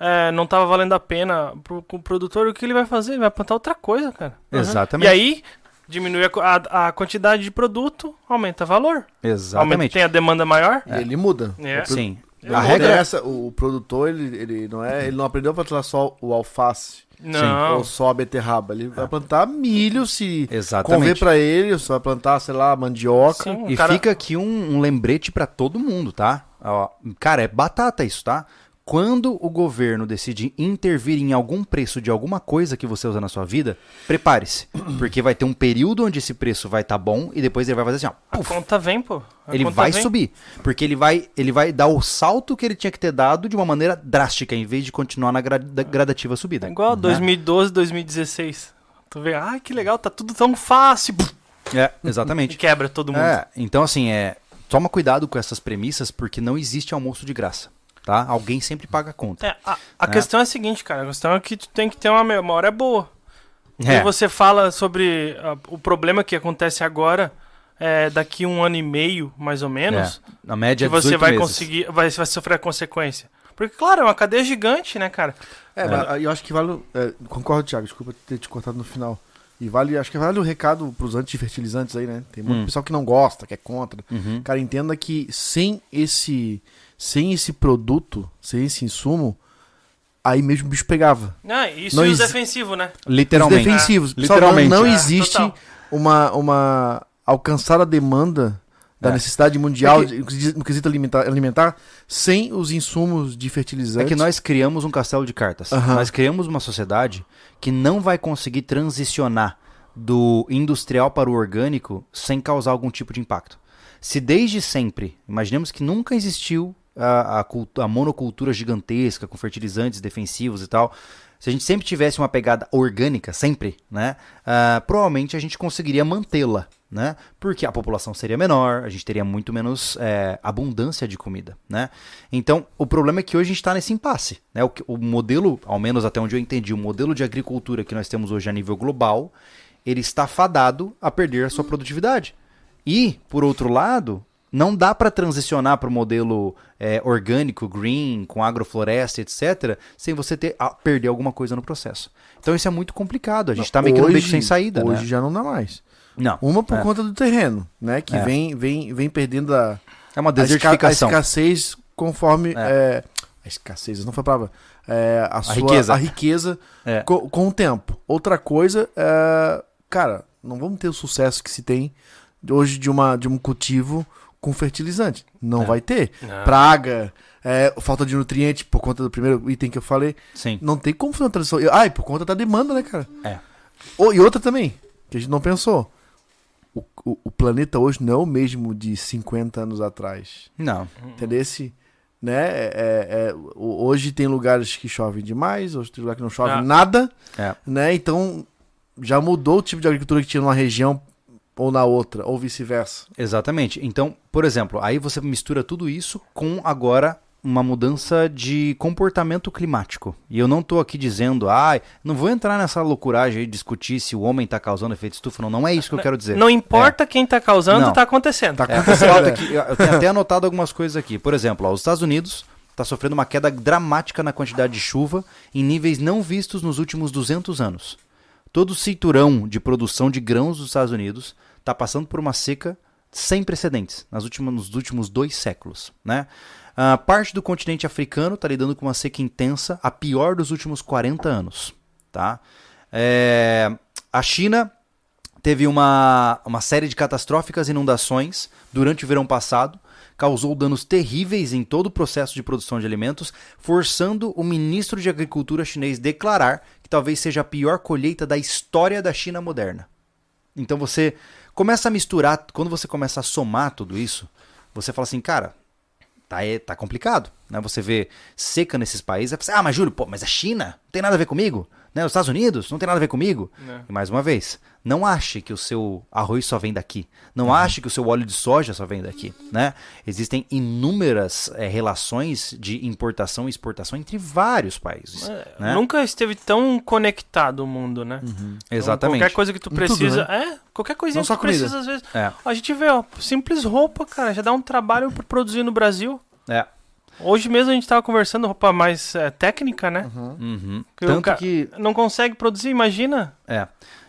é, não tava valendo a pena pro, pro produtor. O que ele vai fazer? Ele vai plantar outra coisa, cara. Uhum. Exatamente. E aí, diminui a, a- a quantidade de produto, aumenta o valor. Aumenta, Exatamente. tem a demanda maior. E ele muda. É. Sim. A regra é essa, o produtor, ele, ele não é, ele não aprendeu a plantar só o alface Não. ou só a beterraba. Ele vai plantar milho se Exatamente. convém pra ele, você vai plantar, sei lá, mandioca. Sim, E cara- fica aqui um, um lembrete pra todo mundo, tá? Ó, cara, é batata isso, tá? Quando o governo decide intervir em algum preço de alguma coisa que você usa na sua vida, prepare-se. Porque vai ter um período onde esse preço vai estar bom e depois ele vai fazer assim, ó. A puf, conta vem, pô. A ele vai vem. subir. Porque ele vai, ele vai dar o salto que ele tinha que ter dado de uma maneira drástica, em vez de continuar na gra- da- gradativa subida. É igual né? 2012, 2016. Tu vê, ai que legal, tá tudo tão fácil. É, E exatamente. quebra todo mundo. É, então assim, é, toma cuidado com essas premissas, porque não existe almoço de graça, tá? Alguém sempre paga a conta. É, a, a É. questão é a seguinte, cara. A questão é que tu tem que ter uma memória boa. É. E você fala sobre ah, o problema que acontece agora, é, daqui um ano e meio, mais ou menos, É, na média que você 18 vai meses. conseguir, vai, vai sofrer a consequência. Porque, claro, é uma cadeia gigante, né, cara? É, mas eu acho que vale. é, concordo, Thiago, desculpa ter te cortado no final. E vale, acho que vale o recado pros antifertilizantes aí, né? Tem muito Hum. pessoal que não gosta, que é contra. Uhum. Cara, entenda que sem esse sem esse produto, sem esse insumo, aí mesmo o bicho pegava. Ah, isso Não e o exi- defensivo, né? Literalmente. Os defensivos. É, Pessoal, não- literalmente. Não, É, existe total. uma, uma alcançar a demanda da É. necessidade mundial É que- de- no quesito alimentar, alimentar sem os insumos de É fertilizantes. que nós criamos um castelo de cartas. Aham. Nós criamos uma sociedade que não vai conseguir transicionar do industrial para o orgânico sem causar algum tipo de impacto. Se desde sempre, imaginemos que nunca existiu a, a, a monocultura gigantesca com fertilizantes defensivos e tal, se a gente sempre tivesse uma pegada orgânica, sempre, né, ah, provavelmente a gente conseguiria mantê-la, né, porque a população seria menor, a gente teria muito menos eh, abundância de comida, né. Então, o problema é que hoje a gente está nesse impasse, né, o, o modelo, ao menos até onde eu entendi, o modelo de agricultura que nós temos hoje a nível global, ele está fadado a perder a sua produtividade. E, por outro lado, não dá para transicionar para o modelo é, orgânico, green, com agrofloresta, etc., sem você ter, a- perder alguma coisa no processo. Então isso é muito complicado. A gente está meio que num beco sem saída, Hoje né? já não dá mais. Não. Uma por é. conta do terreno, né? Que É. vem, vem, vem perdendo a, É uma esca- a desertificação. escassez conforme. É. é, a escassez, não foi a palavra. É, a, sua, riqueza. A riqueza É. co- com, o tempo. Outra coisa, é, cara, não vamos ter o sucesso que se tem hoje de, uma, de um cultivo com fertilizante. Não É. vai ter. Não. Praga, é, falta de nutriente por conta do primeiro item que eu falei. Sim. Não tem como fazer uma transição. Ah, e por conta da demanda, né, cara? É. E outra também, que a gente não pensou. O, o, o planeta hoje não é o mesmo de 50 anos atrás. Não. Entendeu? Esse, né? é- é- é, hoje tem lugares que chovem demais, hoje tem lugares que não chove Ah. nada, É. né? Então já mudou o tipo de agricultura que tinha numa região ou na outra, ou vice-versa. Exatamente. Então, por exemplo, aí você mistura tudo isso com agora uma mudança de comportamento climático. E eu não tô aqui dizendo, ai, não vou entrar nessa loucuragem aí de discutir se o homem tá causando efeito estufa, não. Não é isso que eu quero dizer. Não importa quem tá causando, Não. tá acontecendo. Tá É, acontecendo. é. que- eu tenho até anotado algumas coisas aqui. Por exemplo, ó, os Estados Unidos está sofrendo uma queda dramática na quantidade de chuva em níveis não vistos nos últimos 200 anos. Todo o cinturão de produção de grãos dos Estados Unidos está passando por uma seca sem precedentes nas últimas, nos últimos dois séculos. Né? A parte do continente africano está lidando com uma seca intensa, a pior dos últimos 40 anos. Tá? É, a China teve uma, uma série de catastróficas inundações durante o verão passado, causou danos terríveis em todo o processo de produção de alimentos, forçando o ministro de Agricultura chinês declarar que talvez seja a pior colheita da história da China moderna. Então você começa a misturar, quando você começa a somar tudo isso, você fala assim, cara, tá, é- tá complicado. Né? Você vê seca nesses países, aí você, ah, mas Júlio, pô, mas a China não tem nada a ver comigo? Né? Os Estados Unidos não tem nada a ver comigo? É. E mais uma vez, não ache que o seu arroz só vem daqui. Não Uhum. ache que o seu óleo de soja só vem daqui. Né? Existem inúmeras eh, relações de importação e exportação entre vários países. É, né? Nunca esteve tão conectado o mundo, né? Então, Exatamente. qualquer coisa que tu Em tudo, precisa. né? É, qualquer coisinha que tu comida. precisa, às vezes. É. A gente vê, ó, simples roupa, cara, já dá um trabalho pra produzir no Brasil. É. Hoje mesmo a gente tava conversando roupa mais é, técnica, né? Uhum. Que o Tanto que Não consegue produzir, imagina. É.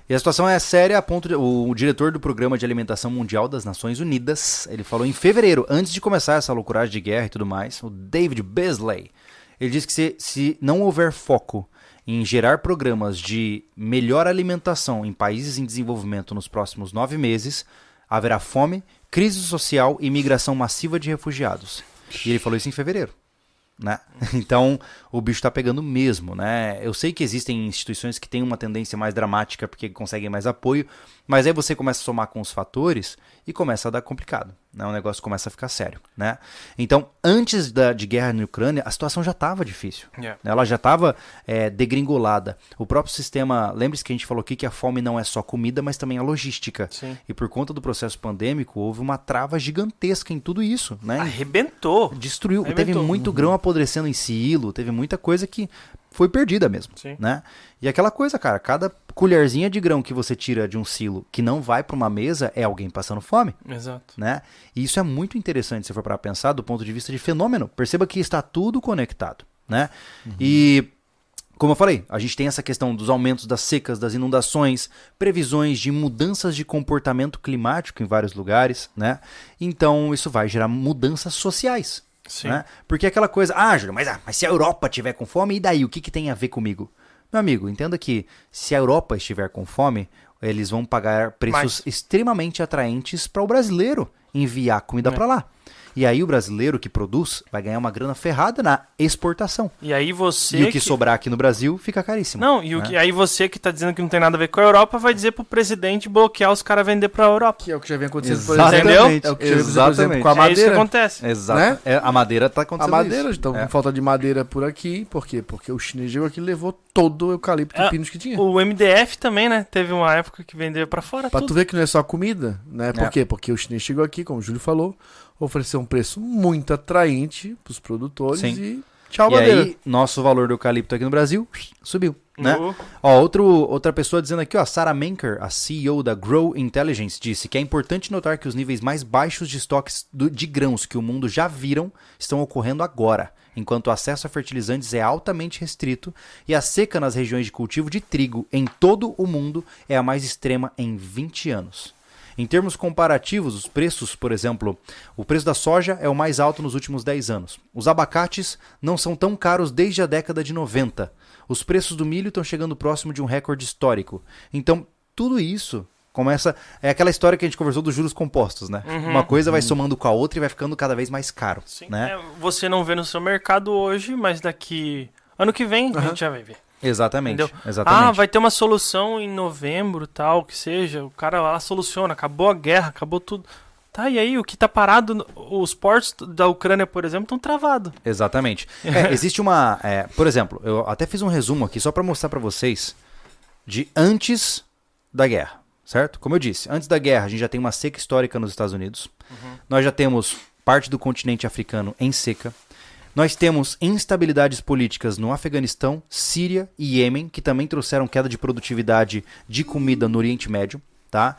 E a situação é séria a ponto de, o, o diretor do Programa de Alimentação Mundial das Nações Unidas, ele falou em fevereiro, antes de começar essa loucuragem de guerra e tudo mais, o David Beasley, ele disse que se, se não houver foco em gerar programas de melhor alimentação em países em desenvolvimento nos próximos nove meses, haverá fome, crise social e migração massiva de refugiados. E ele falou isso em fevereiro né? Então, o bicho tá pegando mesmo, né? Eu sei que existem instituições que têm uma tendência mais dramática porque conseguem mais apoio, mas aí você começa a somar com os fatores e começa a dar complicado, né? O negócio começa a ficar sério, né? Então, antes da, de guerra na Ucrânia, a situação já estava difícil. Yeah. Ela já estava degringolada. O próprio sistema, lembre-se que a gente falou aqui que a fome não é só comida, mas também a logística. Sim. E por conta do processo pandêmico, houve uma trava gigantesca em tudo isso, né? Arrebentou. destruiu. Arrebentou. Teve muito grão apodrecendo em silo, teve muita coisa que foi perdida mesmo, Sim. né? E aquela coisa, cara, cada colherzinha de grão que você tira de um silo que não vai para uma mesa é alguém passando fome, Exato. né? E isso é muito interessante se for para pensar do ponto de vista de fenômeno. Perceba que está tudo conectado, né? E como eu falei, a gente tem essa questão dos aumentos das secas, das inundações, previsões de mudanças de comportamento climático em vários lugares, né? Então isso vai gerar mudanças sociais. Sim. Né? Porque aquela coisa, ah, Júlio, mas, ah, mas se a Europa tiver com fome, e daí? O que, que tem a ver comigo? Meu amigo, entenda que se a Europa estiver com fome, eles vão pagar preços Mais. extremamente atraentes para o brasileiro enviar comida É. para lá. E aí o brasileiro que produz vai ganhar uma grana ferrada na exportação. E aí você. e o que, sobrar aqui no Brasil fica caríssimo. Não, e o né? que, aí você que tá dizendo que não tem nada a ver com a Europa vai dizer pro presidente bloquear os caras vender pra Europa. Que é o que já vem acontecendo, por Exatamente. exemplo. É o que já vem acontecendo, por exemplo, Exatamente. com a É isso que madeira. acontece. Exato. né? É, a madeira tá A acontecendo madeira, isso. então É. com falta de madeira por aqui. Por quê? Porque o chinês chegou aqui e levou todo o eucalipto É, e pinos que tinha. O MDF também, né? Teve uma época que vendeu pra fora Pra tudo. tu ver que não é só comida, né? Por É. quê? Porque o chinês chegou aqui, como o Júlio falou, ofereceu um preço muito atraente pros produtores Sim. e tchau, E madeira. aí, nosso valor do eucalipto aqui no Brasil subiu, né? No- Ó, outro, outra pessoa dizendo aqui, ó, Sarah Menker, a CEO da Grow Intelligence, disse que é importante notar que os níveis mais baixos de estoques do- de grãos que o mundo já viram estão ocorrendo agora, enquanto o acesso a fertilizantes é altamente restrito e a seca nas regiões de cultivo de trigo em todo o mundo é a mais extrema em 20 anos. Em termos comparativos, os preços, por exemplo, o preço da soja é o mais alto nos últimos 10 anos. Os abacates não são tão caros desde a década de 90. Os preços do milho estão chegando próximo de um recorde histórico. Então, tudo isso Começa. É aquela história que a gente conversou dos juros compostos, né? Uhum. Uma coisa vai somando com a outra e vai ficando cada vez mais caro. Sim. Né? É, você não vê no seu mercado hoje, mas daqui. Ano que vem a gente já vai ver. Exatamente. Entendeu? Exatamente. Ah, vai ter uma solução em novembro, tal, que seja. O cara lá soluciona, acabou a guerra, acabou tudo. Tá, e aí, o que tá parado, os portos da Ucrânia, por exemplo, estão travados. Exatamente. É, existe uma. é, por exemplo, eu até fiz um resumo aqui só para mostrar para vocês de antes da guerra, certo? Como eu disse, antes da guerra a gente já tem uma seca histórica nos Estados Unidos. Nós já temos parte do continente africano em seca. Nós temos instabilidades políticas no Afeganistão, Síria e Iêmen, que também trouxeram queda de produtividade de comida no Oriente Médio, tá?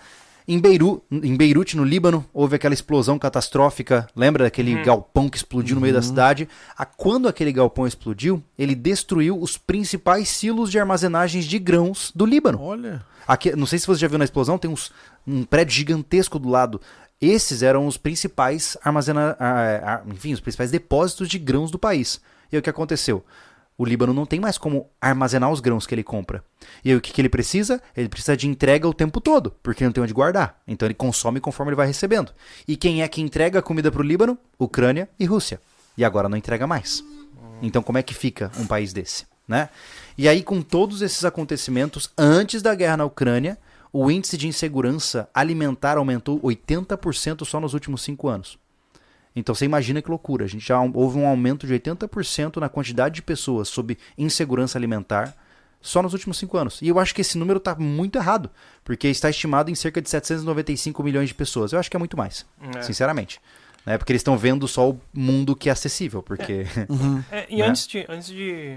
Em, Beiru, em Beirute, no Líbano, houve aquela explosão catastrófica. Lembra daquele galpão que explodiu no meio da cidade? A, quando aquele galpão explodiu, ele destruiu os principais silos de armazenagens de grãos do Líbano. Olha. Aqui, não sei se você já viu na explosão, tem uns, um prédio gigantesco do lado. Esses eram os principais armazena, ah, ah, enfim, os principais depósitos de grãos do país. E aí o que aconteceu? O Líbano não tem mais como armazenar os grãos que ele compra. E aí o que, que ele precisa? Ele precisa de entrega o tempo todo, porque não tem onde guardar. Então ele consome conforme ele vai recebendo. E quem é que entrega a comida para o Líbano? Ucrânia e Rússia. E agora não entrega mais. Então como é que fica um país desse, né? E aí com todos esses acontecimentos antes da guerra na Ucrânia, o índice de insegurança alimentar aumentou 80% só nos últimos cinco anos. Então você imagina que loucura. A gente já houve um aumento de 80% na quantidade de pessoas sob insegurança alimentar só nos últimos cinco anos. E eu acho que esse número está muito errado, porque está estimado em cerca de 795 milhões de pessoas. Eu acho que é muito mais, É. sinceramente. Né? Porque eles estão vendo só o mundo que é acessível, porque... É, e Né? antes de. Antes de.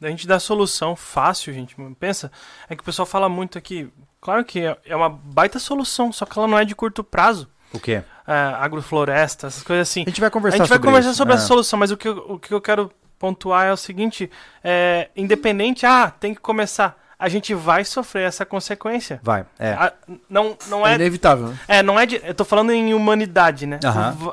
Da gente dar solução fácil, gente. Pensa, é que o pessoal fala muito aqui. Claro que é é uma baita solução, só que ela não é de curto prazo. o quê? É, agrofloresta, essas coisas assim. A gente vai conversar a gente vai sobre conversar isso. sobre É. essa solução, mas o que, eu, o que eu quero pontuar é o seguinte: é, independente, ah, tem que começar. A gente vai sofrer essa consequência. Vai, é. Ah, não, não É é. inevitável, né? É, não é de. Eu tô falando em humanidade, né?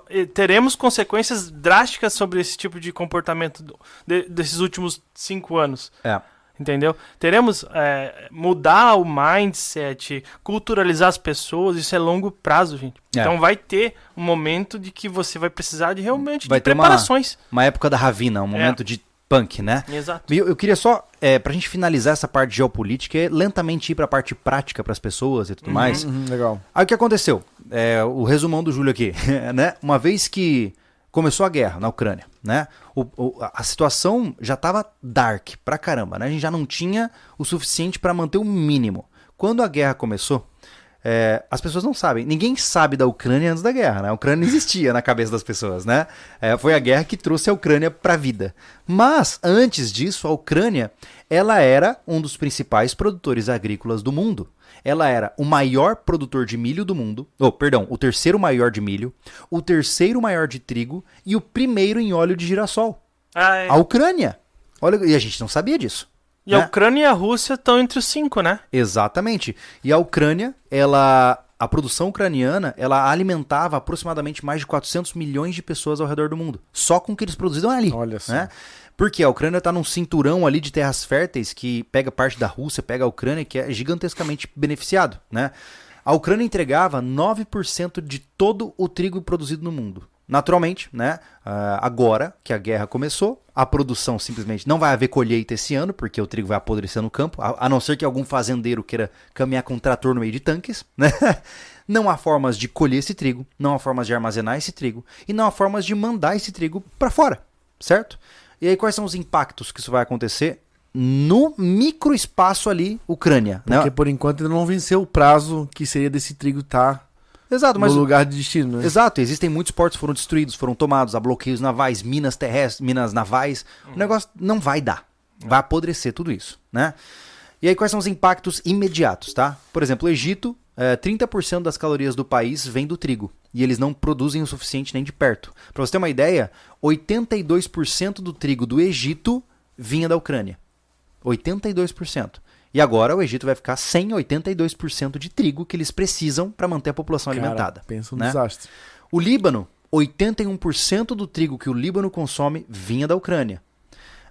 Eh, Teremos consequências drásticas sobre esse tipo de comportamento do- de- desses últimos cinco anos. é. Entendeu? Teremos é, mudar o mindset, culturalizar as pessoas, isso é longo prazo, gente. É. Então vai ter um momento de que você vai precisar de realmente Vai de ter uma- preparações. Uma época da Ravina, um momento de punk, né? Exato. E Eu, eu queria só, é, pra gente finalizar essa parte de geopolítica, é lentamente ir pra parte prática pras pessoas e tudo mais. Uhum, legal. Aí o que aconteceu? É, o resumão do Júlio aqui, né? Uma vez que começou a guerra na Ucrânia, né? O- o- a- situação já tava dark pra caramba, né? A gente já não tinha o suficiente pra manter o mínimo. Quando a guerra começou, é, as pessoas não sabem. Ninguém sabe da Ucrânia antes da guerra, né? A Ucrânia não existia na cabeça das pessoas, né? É, foi a guerra que trouxe a Ucrânia pra vida. Mas, antes disso, a Ucrânia, ela era um dos principais produtores agrícolas do mundo. Ela era o maior produtor de milho do mundo. Oh, perdão, o terceiro maior de milho, o terceiro maior de trigo e o primeiro em óleo de girassol. É. A Ucrânia. Olha, e a gente não sabia disso. E a né? Ucrânia e a Rússia estão entre os cinco, né? Exatamente. E a Ucrânia, ela, a produção ucraniana, ela alimentava aproximadamente mais de 400 milhões de pessoas ao redor do mundo, só com o que eles produziam ali. Olha só. Né? Porque a Ucrânia está num cinturão ali de terras férteis que pega parte da Rússia, pega a Ucrânia, que é gigantescamente beneficiado, né? A Ucrânia entregava 9% de todo o trigo produzido no mundo. Naturalmente, né? ah, agora que a guerra começou, a produção simplesmente não vai haver colheita esse ano, porque o trigo vai apodrecer no campo, a, não ser que algum fazendeiro queira caminhar com um trator no meio de tanques, né? Não há formas de colher esse trigo, não há formas de armazenar esse trigo e não há formas de mandar esse trigo para fora, certo? E aí quais são os impactos que isso vai acontecer no microespaço ali, Ucrânia, né? Porque por enquanto ainda não venceu o prazo que seria desse trigo estar Exato, mas no lugar de destino, né? Exato, existem muitos portos que foram destruídos, foram tomados, há bloqueios navais, minas terrestres, minas navais. O negócio não vai dar. Vai apodrecer tudo isso, né? E aí quais são os impactos imediatos, tá? Por exemplo, o Egito, eh, 30% das calorias do país vem do trigo. E eles não produzem o suficiente nem de perto. Pra você ter uma ideia, 82% do trigo do Egito vinha da Ucrânia. 82%. E agora o Egito vai ficar sem 82% de trigo que eles precisam para manter a população Cara, alimentada. Pensa um né? desastre. O Líbano, 81% do trigo que o Líbano consome vinha da Ucrânia.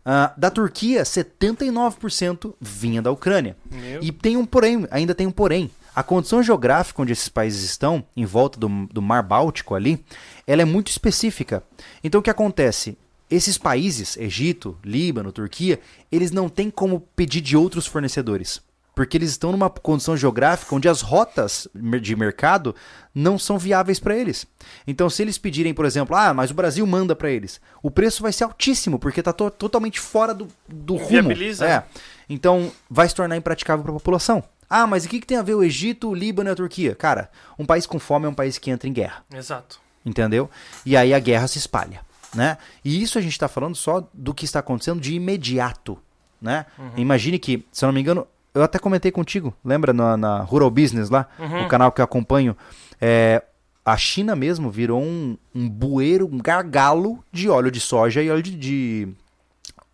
Ah, da Turquia, 79% vinha da Ucrânia. Meu. E tem um porém, ainda tem um porém. A condição geográfica onde esses países estão, em volta do, do Mar Báltico ali, ela é muito específica. Então o que acontece? Esses países, Egito, Líbano, Turquia, eles não têm como pedir de outros fornecedores. Porque eles estão numa condição geográfica onde as rotas de mercado não são viáveis para eles. Então, se eles pedirem, por exemplo, ah, mas o Brasil manda para eles, o preço vai ser altíssimo, porque está totalmente fora do, do rumo. Viabiliza, É. Então, vai se tornar impraticável para a população. Ah, mas o que, que tem a ver o Egito, o Líbano e a Turquia? Cara, um país com fome é um país que entra em guerra Exato. entendeu? E aí a guerra se espalha, né? E isso a gente está falando só do que está acontecendo de imediato, né? Imagine que, se eu não me engano, eu até comentei contigo, lembra na, na Rural Business lá, o canal que eu acompanho, é, a China mesmo virou um, um bueiro, um gargalo de óleo de soja e óleo de, de-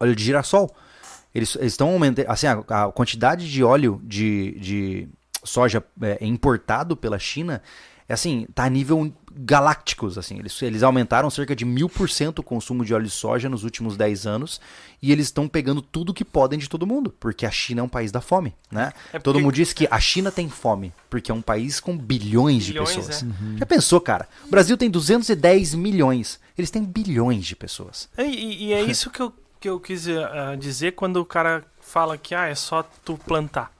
óleo de girassol. Eles eles estão aumentando, assim, a, a quantidade de óleo de, de soja é, importado pela China é assim, tá a nível galácticos, assim. Eles, eles aumentaram cerca de mil por cento o consumo de óleo de soja nos últimos 10 anos e eles estão pegando tudo que podem de todo mundo, porque a China é um país da fome, né? É Todo porque- mundo diz que a China tem fome, porque é um país com bilhões, de Bilhões, pessoas. é. Já pensou, cara? O Brasil tem 210 milhões, eles têm bilhões de pessoas. E, e- e é isso que eu, que eu quis eh, dizer quando o cara fala que ah, é só tu plantar.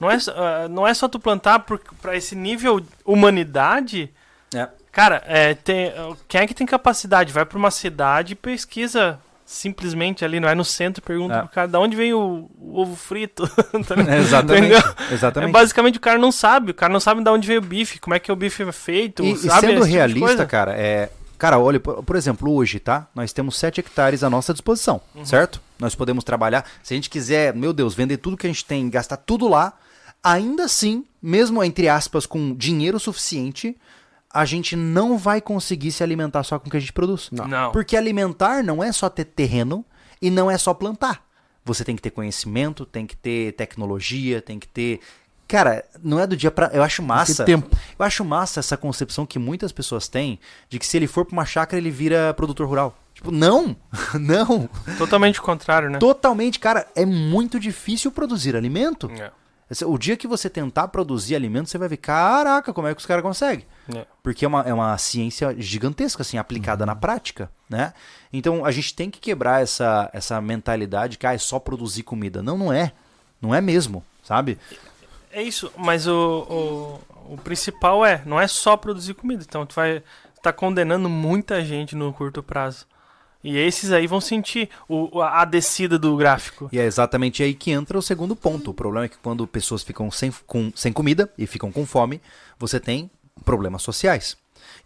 Não é, só- ah, não é só tu plantar para esse nível humanidade. É. Cara, é, tem, quem é que tem capacidade? Vai pra uma cidade e pesquisa simplesmente ali, não é no centro, e pergunta É. pro cara de onde vem o, o ovo frito. Tá? Exatamente. Entendeu? É, Exatamente. basicamente o cara não sabe, o cara não sabe de onde veio o bife, como é que o bife é feito, E, e sabe? sendo Esse tipo realista, coisa. cara, é. Cara, olha, por, por exemplo, hoje, tá? Nós temos 7 hectares à nossa disposição, Uhum. certo? Nós podemos trabalhar. Se a gente quiser, meu Deus, vender tudo que a gente tem, gastar tudo lá, ainda assim, mesmo entre aspas, com dinheiro suficiente, a gente não vai conseguir se alimentar só com o que a gente produz. Não. Porque alimentar não é só ter terreno e não é só plantar. Você tem que ter conhecimento, tem que ter tecnologia, tem que ter. Cara, não é do dia pra. Eu acho massa. tempo. Eu acho massa essa concepção que muitas pessoas têm de que se ele for pra uma chácara ele vira produtor rural. Tipo, não! Não! Totalmente o contrário, né? Totalmente, cara, é muito difícil produzir alimento. É, O dia que você tentar produzir alimento, você vai ver, caraca, como é que os caras conseguem? é. Porque é uma, é uma ciência gigantesca, assim, aplicada na prática, né? Então a gente tem que quebrar essa, essa mentalidade que ah, é só produzir comida. Não, não é. Não é mesmo, sabe? É isso, mas o, o, o principal é, não é só produzir comida. Então tu vai tá condenando muita gente no curto prazo. E esses aí vão sentir o, a descida do gráfico. E é exatamente aí que entra o segundo ponto. O problema é que quando pessoas ficam sem, com, sem comida e ficam com fome, você tem problemas sociais.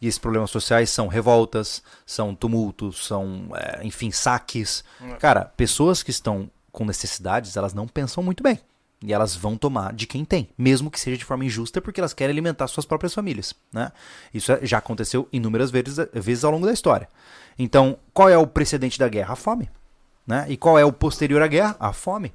E esses problemas sociais são revoltas, são tumultos, são, é, enfim, saques. Cara, pessoas que estão com necessidades, elas não pensam muito bem. E elas vão tomar de quem tem, mesmo que seja de forma injusta, porque elas querem alimentar suas próprias famílias. Né? Isso é- já aconteceu inúmeras vezes, vezes ao longo da história. Então, qual é o precedente da guerra? A fome. Né? E qual é o posterior à guerra? A fome.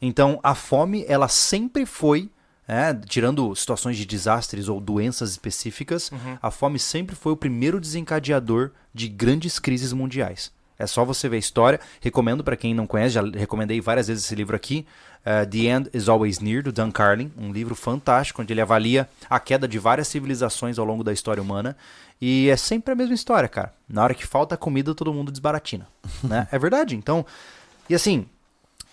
Então, a fome, ela sempre foi, é, tirando situações de desastres ou doenças específicas, a fome sempre foi o primeiro desencadeador de grandes crises mundiais. É só você ver a história. Recomendo para quem não conhece, já recomendei várias vezes esse livro aqui, eh, The End is Always Near, do Dan Carlin, um livro fantástico, onde ele avalia a queda de várias civilizações ao longo da história humana. E é sempre a mesma história, cara. Na hora que falta comida, todo mundo desbaratina. né? É verdade. Então, e assim,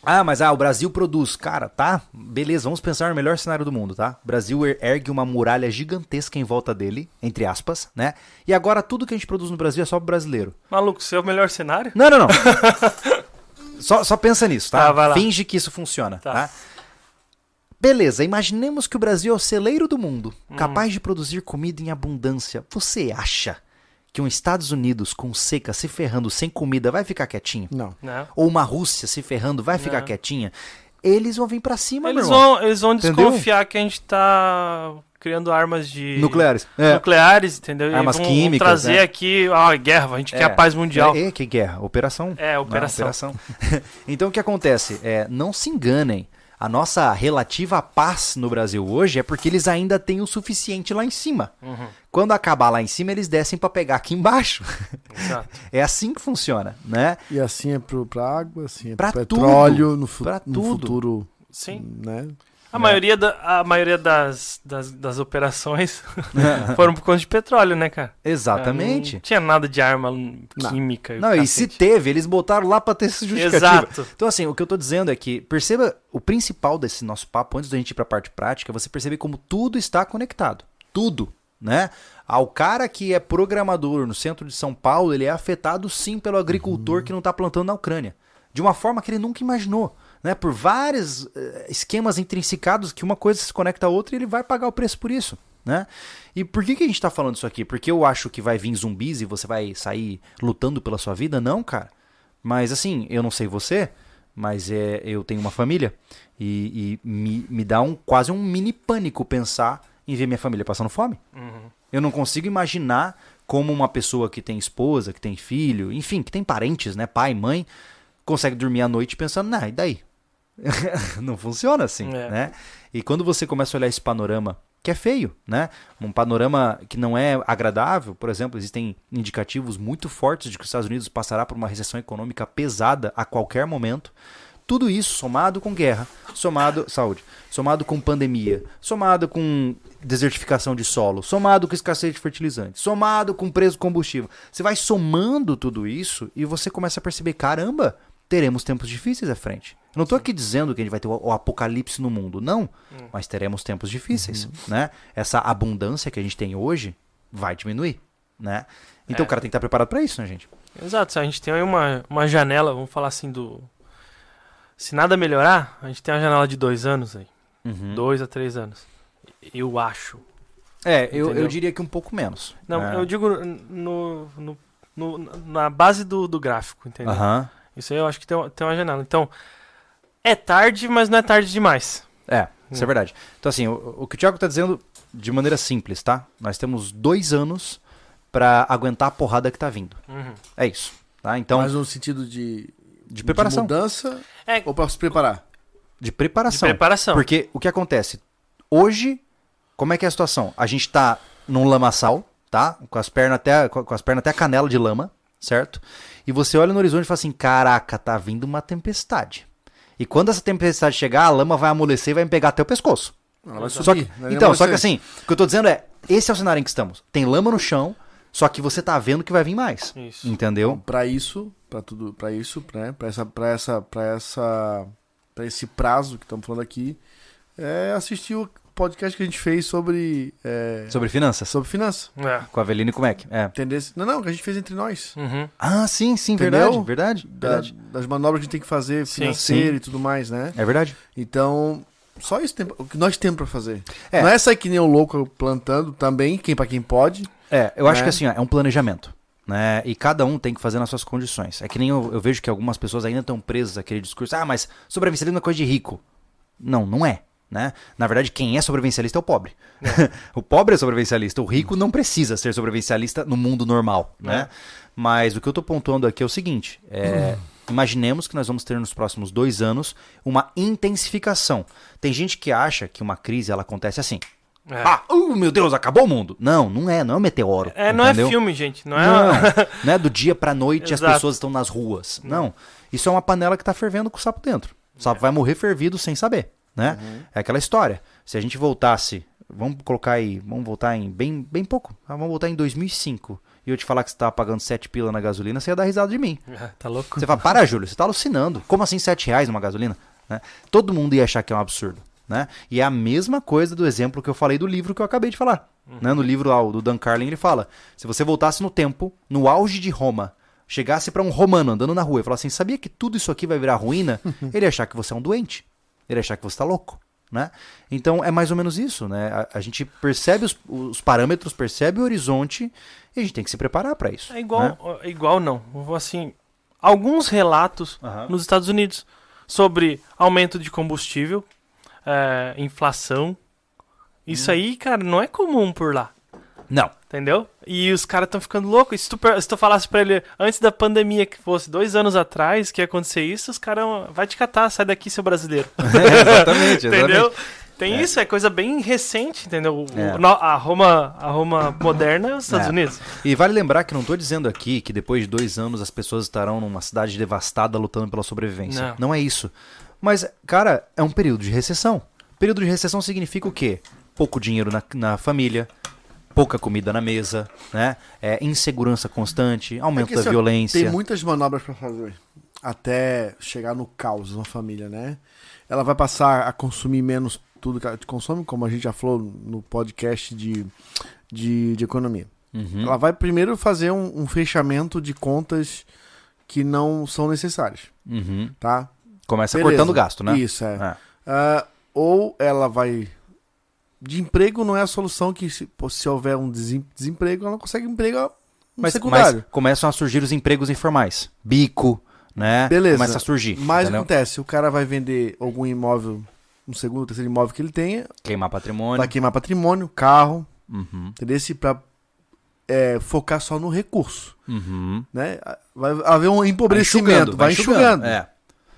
ah, mas ah, o Brasil produz. Cara, tá? Beleza, vamos pensar no melhor cenário do mundo, tá? O Brasil er- ergue uma muralha gigantesca em volta dele, entre aspas, né? E agora tudo que a gente produz no Brasil é só pro brasileiro. Maluco, seu é o melhor cenário? Não, não, não. só, só pensa nisso, tá? Tá, vai lá. Finge que isso funciona, Tá. tá? Beleza, imaginemos que o Brasil é o celeiro do mundo, Hum. capaz de produzir comida em abundância. Você acha que um Estados Unidos com seca se ferrando sem comida vai ficar quietinho? Não. Não. Ou uma Rússia se ferrando vai ficar Não. quietinha? Eles vão vir pra cima, Eles meu irmão. vão, eles vão Entendeu? desconfiar que a gente tá criando armas de. Nucleares. É. Nucleares, entendeu? Armas vão, vão químicas, trazer né? aqui a guerra, a gente quer É. a paz mundial. É, é, que guerra? Operação. É, Não, operação. então o que acontece? É, não se enganem. A nossa relativa paz no Brasil hoje é porque eles ainda têm o suficiente lá em cima. Uhum. Quando acabar lá em cima, eles descem pra pegar aqui embaixo. Exato. é assim que funciona, né? E assim é pro, pra água, assim é Pra pro tudo. petróleo, no, fu Pra no tudo. futuro, Sim. né? A maioria, da, a maioria das, das, das operações foram por conta de petróleo, né, cara? Exatamente. Não tinha nada de arma química. Não, e se cacete. teve, eles botaram lá pra ter essa justificativa. Exato. Então, assim, o que eu tô dizendo é que, perceba, o principal desse nosso papo, antes da gente ir pra parte prática, é você perceber como tudo está conectado. Tudo, né? Ao cara que é programador no centro de São Paulo, ele é afetado sim pelo agricultor que não tá plantando na Ucrânia. De uma forma que ele nunca imaginou. Né? Por vários eh, esquemas intrinsecados que uma coisa se conecta à outra e ele vai pagar o preço por isso. Né? E por que, que a gente tá falando isso aqui? Porque eu acho que vai vir zumbis e você vai sair lutando pela sua vida? Não, cara. Mas assim, eu não sei você, mas é, eu tenho uma família e, e me, me dá um quase um mini pânico pensar em ver minha família passando fome. Eu não consigo imaginar como uma pessoa que tem esposa, que tem filho, enfim, que tem parentes, né, pai, mãe, consegue dormir à noite pensando, nah, e daí? não funciona assim, É. né? E quando você começa a olhar esse panorama, que é feio, né? Um panorama que não é agradável, por exemplo, existem indicativos muito fortes de que os Estados Unidos passará por uma recessão econômica pesada a qualquer momento. Tudo isso somado com guerra, somado saúde, somado com pandemia, somado com desertificação de solo, somado com escassez de fertilizantes, somado com preço do combustível. Você vai somando tudo isso e você começa a perceber, caramba, teremos tempos difíceis à frente. Eu não estou aqui dizendo que a gente vai ter o, o apocalipse no mundo, não, mas teremos tempos difíceis, né? Essa abundância que a gente tem hoje vai diminuir, né? Então É. o cara tem que estar preparado para isso, né, gente? Exato, a gente tem aí uma, uma janela, vamos falar assim, do. Se nada melhorar, a gente tem uma janela de dois anos aí. Uhum. Dois a três anos. Eu acho. É, eu, eu diria que um pouco menos. Não, É. eu digo no, no, no- na base do, do gráfico, entendeu? Aham. Isso aí eu acho que tem, uma- tem uma janela. Então, é tarde, mas não é tarde demais. É, isso é Hum. verdade. Então, assim, o, o que o Thiago tá dizendo de maneira simples, tá? Nós temos dois anos pra aguentar a porrada que tá vindo. Uhum. É isso. Tá? Então, Mas no sentido de, de preparação. de mudança É, ou pra se preparar? De de preparação. preparação. Porque o que acontece? Hoje, como é que é a situação? A gente tá num lamaçal, tá? Com as pernas até, com com as pernas até a canela de lama, certo? E você olha no horizonte e fala assim: caraca, tá vindo uma tempestade. E quando essa tempestade chegar, a lama vai amolecer e vai me pegar até o pescoço. Ela vai Só que- então, só que assim, o que eu tô dizendo é: esse é o cenário em que estamos. Tem lama no chão, só que você tá vendo que vai vir mais. Isso. Entendeu? Pra isso, pra tudo, para isso, né, para essa para essa para essa para esse prazo que estamos falando aqui, é assistir o podcast que a gente fez sobre é, Sobre finanças. sobre finanças. É. Com a Avelino e com o Mac. É. Entender? Não, não, que a gente fez entre nós. Uhum. Ah, sim, sim, Entendeu? verdade, verdade, Da- das manobras que a gente tem que fazer Sim. e tudo mais, né? É verdade. Então, só isso tem, o que nós temos pra fazer. É. Não é sair que nem o louco plantando também, quem para quem pode. É, eu acho Né? que assim, ó, é um planejamento. Né? E cada um tem que fazer nas suas condições. É que nem eu, eu vejo que algumas pessoas ainda estão presas àquele discurso, ah, mas sobrevivencialismo é coisa de rico. Não, não é. Né? Na verdade, quem é sobrevivencialista é o pobre. o pobre é sobrevivencialista. O rico não precisa ser sobrevivencialista no mundo normal. Né? Mas o que eu tô pontuando aqui é o seguinte: é, imaginemos que nós vamos ter nos próximos dois anos uma intensificação. Tem gente que acha que uma crise ela acontece assim. É. Ah, uh, meu Deus, acabou o mundo. Não, não é, não é um meteoro. É, não é entendeu? filme, gente. Não é. Não, não é do dia pra noite as pessoas estão nas ruas. Não. Isso é uma panela que tá fervendo com o sapo dentro. O sapo vai morrer fervido sem saber, né? É aquela história. Se a gente voltasse, vamos colocar aí, vamos voltar em bem, bem pouco. Ah, Vamos voltar em 2005. E eu te falar que você tava pagando 7 pila na gasolina, você ia dar risada de mim. tá louco? Você fala, para, Júlio, você tá alucinando. Como assim 7 reais numa gasolina? Né? Todo mundo ia achar que é um absurdo. Né? E é a mesma coisa do exemplo que eu falei do livro que eu acabei de falar. Né? No livro lá, do Dan Carlin, ele fala: se você voltasse no tempo, no auge de Roma, chegasse pra um romano andando na rua e falasse assim: sabia que tudo isso aqui vai virar ruína? ele ia achar que você é um doente. Ele achar que você tá louco. Né? Então é mais ou menos isso. Né? A, a gente percebe os, os parâmetros, percebe o horizonte e a gente tem que se preparar pra isso. É igual, né? é igual não. Assim, alguns relatos Aham. nos Estados Unidos sobre aumento de combustível, é, inflação. Isso aí, cara, não é comum por lá. Não. Entendeu? E os caras estão ficando loucos. E Se tu, se tu falasse pra ele antes da pandemia, que fosse dois anos atrás, que ia acontecer isso, os caras vai te catar, sai daqui, seu brasileiro. exatamente, entendeu? Tem isso, é coisa bem recente, entendeu? É. a, Roma, a Roma moderna é os Estados É. Unidos. E vale lembrar que não estou dizendo aqui que depois de dois anos as pessoas estarão numa cidade devastada lutando pela sobrevivência. Não. Não, é isso. Mas, cara, é um período de recessão. Período de recessão significa o quê? Pouco dinheiro na, na família, pouca comida na mesa, né? É, insegurança constante, aumento É da assim, violência. Tem muitas manobras pra fazer até chegar no caos uma família, né? Ela vai passar a consumir menos tudo que ela consome, como a gente já falou no podcast de, de, de economia. Uhum. Ela vai primeiro fazer um, um fechamento de contas que não são necessárias, Uhum. tá? Começa Beleza. cortando o gasto, né? Isso, é. É. Ah, ou ela vai. De emprego não é a solução que, se, se houver um desem- desemprego, ela não consegue emprego no Mas, secundário. mas começam a surgir os empregos informais. Bico, né? Beleza. Começa a surgir. Mas entendeu? acontece, o cara vai vender algum imóvel, um segundo, terceiro imóvel que ele tenha, Queimar patrimônio. vai queimar patrimônio, carro, Uhum. entendeu? Se pra é, focar só no recurso, Uhum. né? Vai haver um empobrecimento, vai enxugando, É,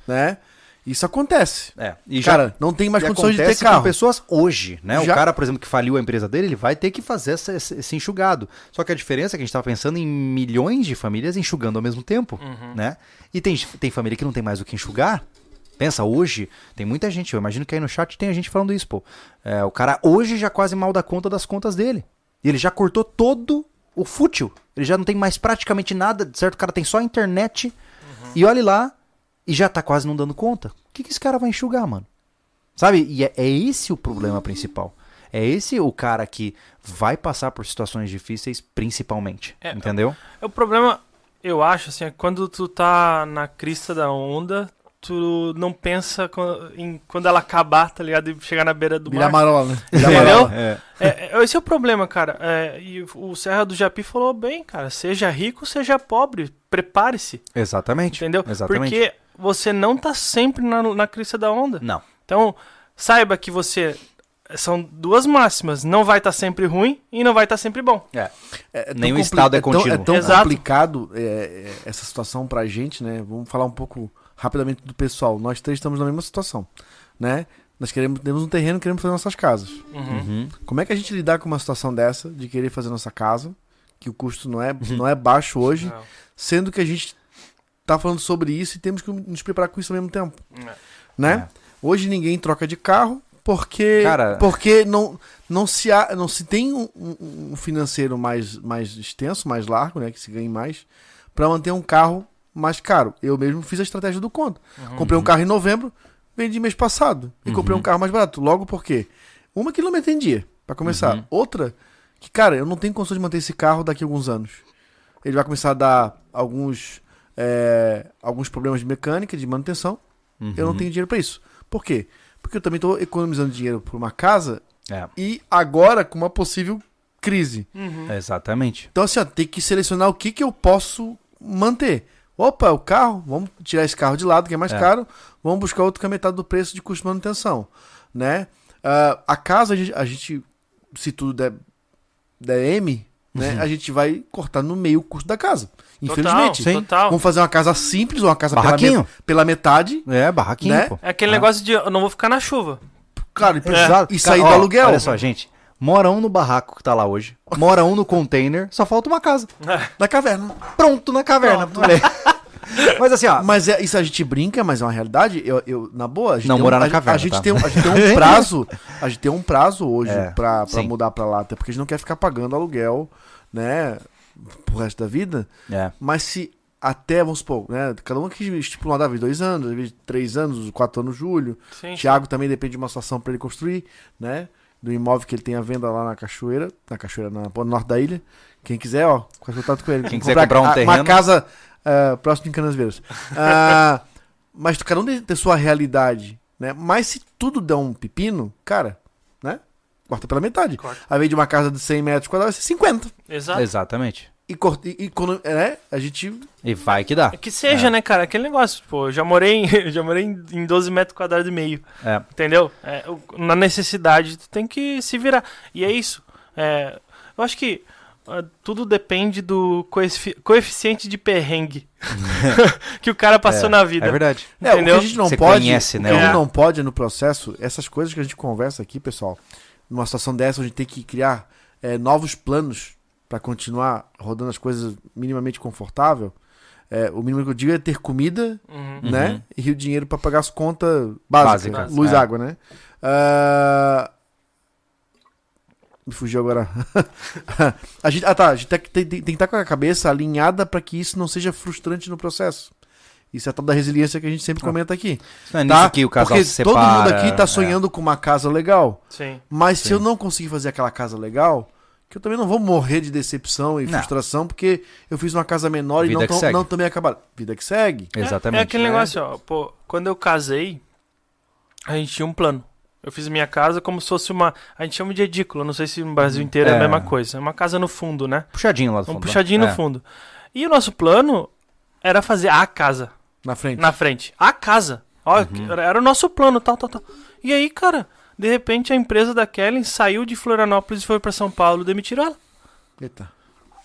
né? Isso acontece. é. E já cara, não tem mais condições de ter acontece com carro. pessoas hoje, né? Já- O cara, por exemplo, que faliu a empresa dele, ele vai ter que fazer essa- esse, esse enxugado. Só que a diferença é que a gente estava pensando em milhões de famílias enxugando ao mesmo tempo, Uhum. né? E tem, tem família que não tem mais o que enxugar. Pensa, hoje, tem muita gente, eu imagino que aí no chat tem a gente falando isso, pô. É, o cara hoje já quase mal dá conta das contas dele. E ele já cortou todo o fútil. Ele já não tem mais praticamente nada, certo? O cara tem só a internet. E olhe lá, e já tá quase não dando conta. O que, que esse cara vai enxugar, mano? Sabe? E é, é esse o problema principal. É esse o cara que vai passar por situações difíceis, principalmente. É, entendeu? O problema, eu acho, assim, é quando tu tá na crista da onda, tu não pensa em quando ela acabar, tá ligado? E chegar na beira do mar. marola, né? Entendeu? É. É, é, esse é o problema, cara. É, e o Serra do Japi falou bem, cara. Seja rico, seja pobre. Prepare-se. Exatamente. Entendeu? Exatamente. Porque você não tá sempre na, na crista da onda. Não. Então, saiba que você. São duas máximas. Não vai estar sempre ruim e não vai estar sempre bom. É. É tão Nem o estado é tão- contínuo. É tão Exato. complicado é, é, essa situação pra gente, né? Vamos falar um pouco rapidamente do pessoal. Nós três estamos na mesma situação, né? Nós queremos, temos um terreno, queremos fazer nossas casas. Uhum. Uhum. Como é que a gente lidar com uma situação dessa, de querer fazer nossa casa, que o custo não é, não é baixo hoje, Não. sendo que a gente tá falando sobre isso e temos que nos preparar com isso ao mesmo tempo, É. né? Hoje ninguém troca de carro porque Cara- porque não não se há, não se tem um, um- financeiro mais mais extenso, mais largo, né, que se ganhe mais para manter um carro mais caro. Eu mesmo fiz a estratégia do conto. Uhum. Comprei um carro em novembro, vendi mês passado e comprei Uhum. um carro mais barato. Logo porque uma quilômetro em dia, para começar. Uhum. Outra que cara, eu não tenho condições de manter esse carro daqui a alguns anos. Ele vai começar a dar alguns é, alguns problemas de mecânica, de manutenção. Eu não Uhum. tenho dinheiro para isso. Por quê? Porque eu também estou economizando dinheiro por uma casa É, e agora com uma possível crise. Uhum. exatamente. Então, assim, ó, tem que selecionar o que, que eu posso manter. Opa, o carro, vamos tirar esse carro de lado, que é mais É. caro, vamos buscar outro que é metade do preço de custo de manutenção, né? Ah, a casa, a gente, a gente, se tudo der, der M, né, Uhum. a gente vai cortar no meio o custo da casa. Infelizmente. Total, total. Vamos fazer uma casa simples, uma casa pela, Barraquinho. me- pela metade, É, barraquinho, Né? pô. É aquele Ah. negócio de eu não vou ficar na chuva. claro, e, Exato. e Cara, sair ó, do aluguel. Olha só, gente. Mora um no barraco que tá lá hoje. Mora um no container. Só falta uma casa. Da caverna. Pronto na caverna. Pronto. Aí. Mas assim, ó. Mas é, isso a gente brinca, mas é uma realidade. Eu, eu, na boa, a gente Não tem morar um, na a, caverna, a gente tá? tem, um- a gente tem um prazo. A gente tem um prazo hoje É, pra, pra mudar pra lá, até porque a gente não quer ficar pagando aluguel, né? Pro resto da vida. É. Mas se até, vamos supor, né? Cada um aqui estipula uma data, dois anos, às vezes três anos, quatro anos, julho. Sim. Tiago também depende de uma situação pra ele construir, né? Do imóvel que ele tem à venda lá na Cachoeira, na Cachoeira, na, no norte da ilha. Quem quiser, ó, faz contato com ele. Quem quiser comprar um a- terreno. Uma casa ah, próximo de Canasvieiras. Ah, mas cada um tem, tem sua realidade, né? Mas se tudo der um pepino, cara? Corta pela metade. Corta. Ao invés de uma casa de 100 metros quadrados, vai ser 50. Exato. Exatamente. E, corta, e, e quando, né? A gente E vai que dá. É que seja, né, cara? Aquele negócio, pô, eu já morei em, eu já morei em em 12 metros quadrados e meio. É. Entendeu? É, o- na necessidade, tu tem que se virar. E é isso. É, eu acho que ah, tudo depende do coefici- coeficiente de perrengue que o cara passou É, na vida. É verdade. É, o que Entendeu? a gente não Você pode, conhece, o né, que a gente o- não pode no processo, essas coisas que a gente conversa aqui, pessoal, numa situação dessa, a gente tem que criar é, novos planos para continuar rodando as coisas minimamente confortável. É, o mínimo que eu digo é ter comida, Uhum. Uhum. né, e o dinheiro para pagar as contas básicas, Básicas, luz, é. água, né. Ah, Me fugiu agora. a gente, ah tá, a gente tem, que- tem- tem que estar com a cabeça alinhada para que isso não seja frustrante no processo. Isso é a tal da resiliência que a gente sempre comenta aqui. Não é Tá? nisso que o casal Porque se separa. todo mundo aqui tá é. sonhando com uma casa legal. Sim. Mas se Sim. eu não conseguir fazer aquela casa legal, que eu também não vou morrer de decepção e Não. frustração, porque eu fiz uma casa menor e Vida não, que tão, segue. não também acabar. Vida que segue. É- Exatamente. É, aquele né? negócio, ó. Pô, quando eu casei, a gente tinha um plano. Eu fiz minha casa como se fosse uma. A gente chama de edícula, não sei se no Brasil inteiro é, É. a mesma coisa. É uma casa no fundo, né? Puxadinho lá do Um fundo. puxadinho né? no fundo. E o nosso plano era fazer a casa Na frente. na frente. A casa. Ó, Uhum. era, o nosso plano, tal, tal, tal. E aí, cara, de repente a empresa da Kellen saiu de Florianópolis e foi pra São Paulo, demitiram ela. Eita.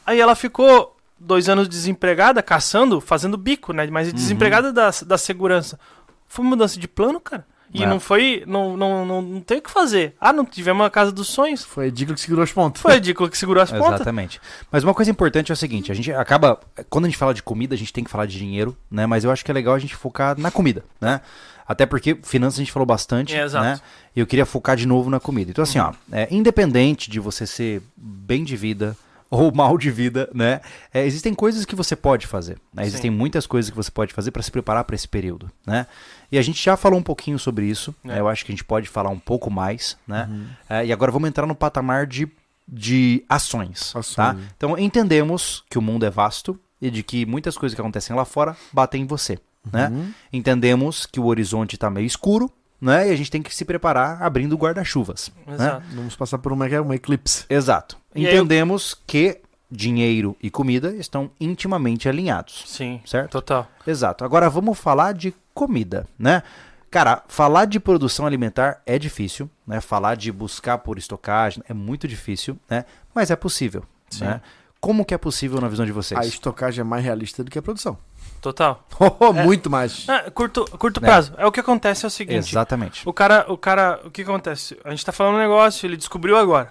Aí ela ficou dois anos desempregada, caçando, fazendo bico, né? Mas desempregada da, da segurança. Foi mudança de plano, cara. E É. não foi. Não, não, não, não tem o que fazer. Ah, não tivemos uma casa dos sonhos. Foi a dica que segurou as pontas. Foi a que segurou as pontas. Exatamente. Mas uma coisa importante é o seguinte, a gente acaba, quando a gente fala de comida, a gente tem que falar de dinheiro, né? Mas eu acho que é legal a gente focar na comida, né? Até porque finanças a gente falou bastante, É, exato. né? E eu queria focar de novo na comida. Então assim, ó, é, independente de você ser bem de vida ou mal de vida, né? É, existem coisas que você pode fazer, né? Existem muitas coisas que você pode fazer para se preparar para esse período, né? E a gente já falou um pouquinho sobre isso, É. né? Eu acho que a gente pode falar um pouco mais, né? É, e agora vamos entrar no patamar de, de ações, Ações. tá? Então entendemos que o mundo é vasto e de que muitas coisas que acontecem lá fora batem em você, né? Entendemos que o horizonte está meio escuro, né? E a gente tem que se preparar abrindo guarda-chuvas, né? Exato. Vamos passar por uma, uma eclipse. Exato. E aí eu- Entendemos que dinheiro e comida estão intimamente alinhados, Sim. certo? Total. Exato. Agora vamos falar de comida, né? Cara, falar de produção alimentar é difícil, né? Falar de buscar por estocagem é muito difícil, né? Mas é possível, Sim. né? Como que é possível na visão de vocês? A estocagem é mais realista do que a produção. Total. Oh, Muito mais. Ah, curto curto É. prazo. É o que acontece é o seguinte. Exatamente. O cara, o cara, o que acontece? A gente tá falando um negócio, ele descobriu agora.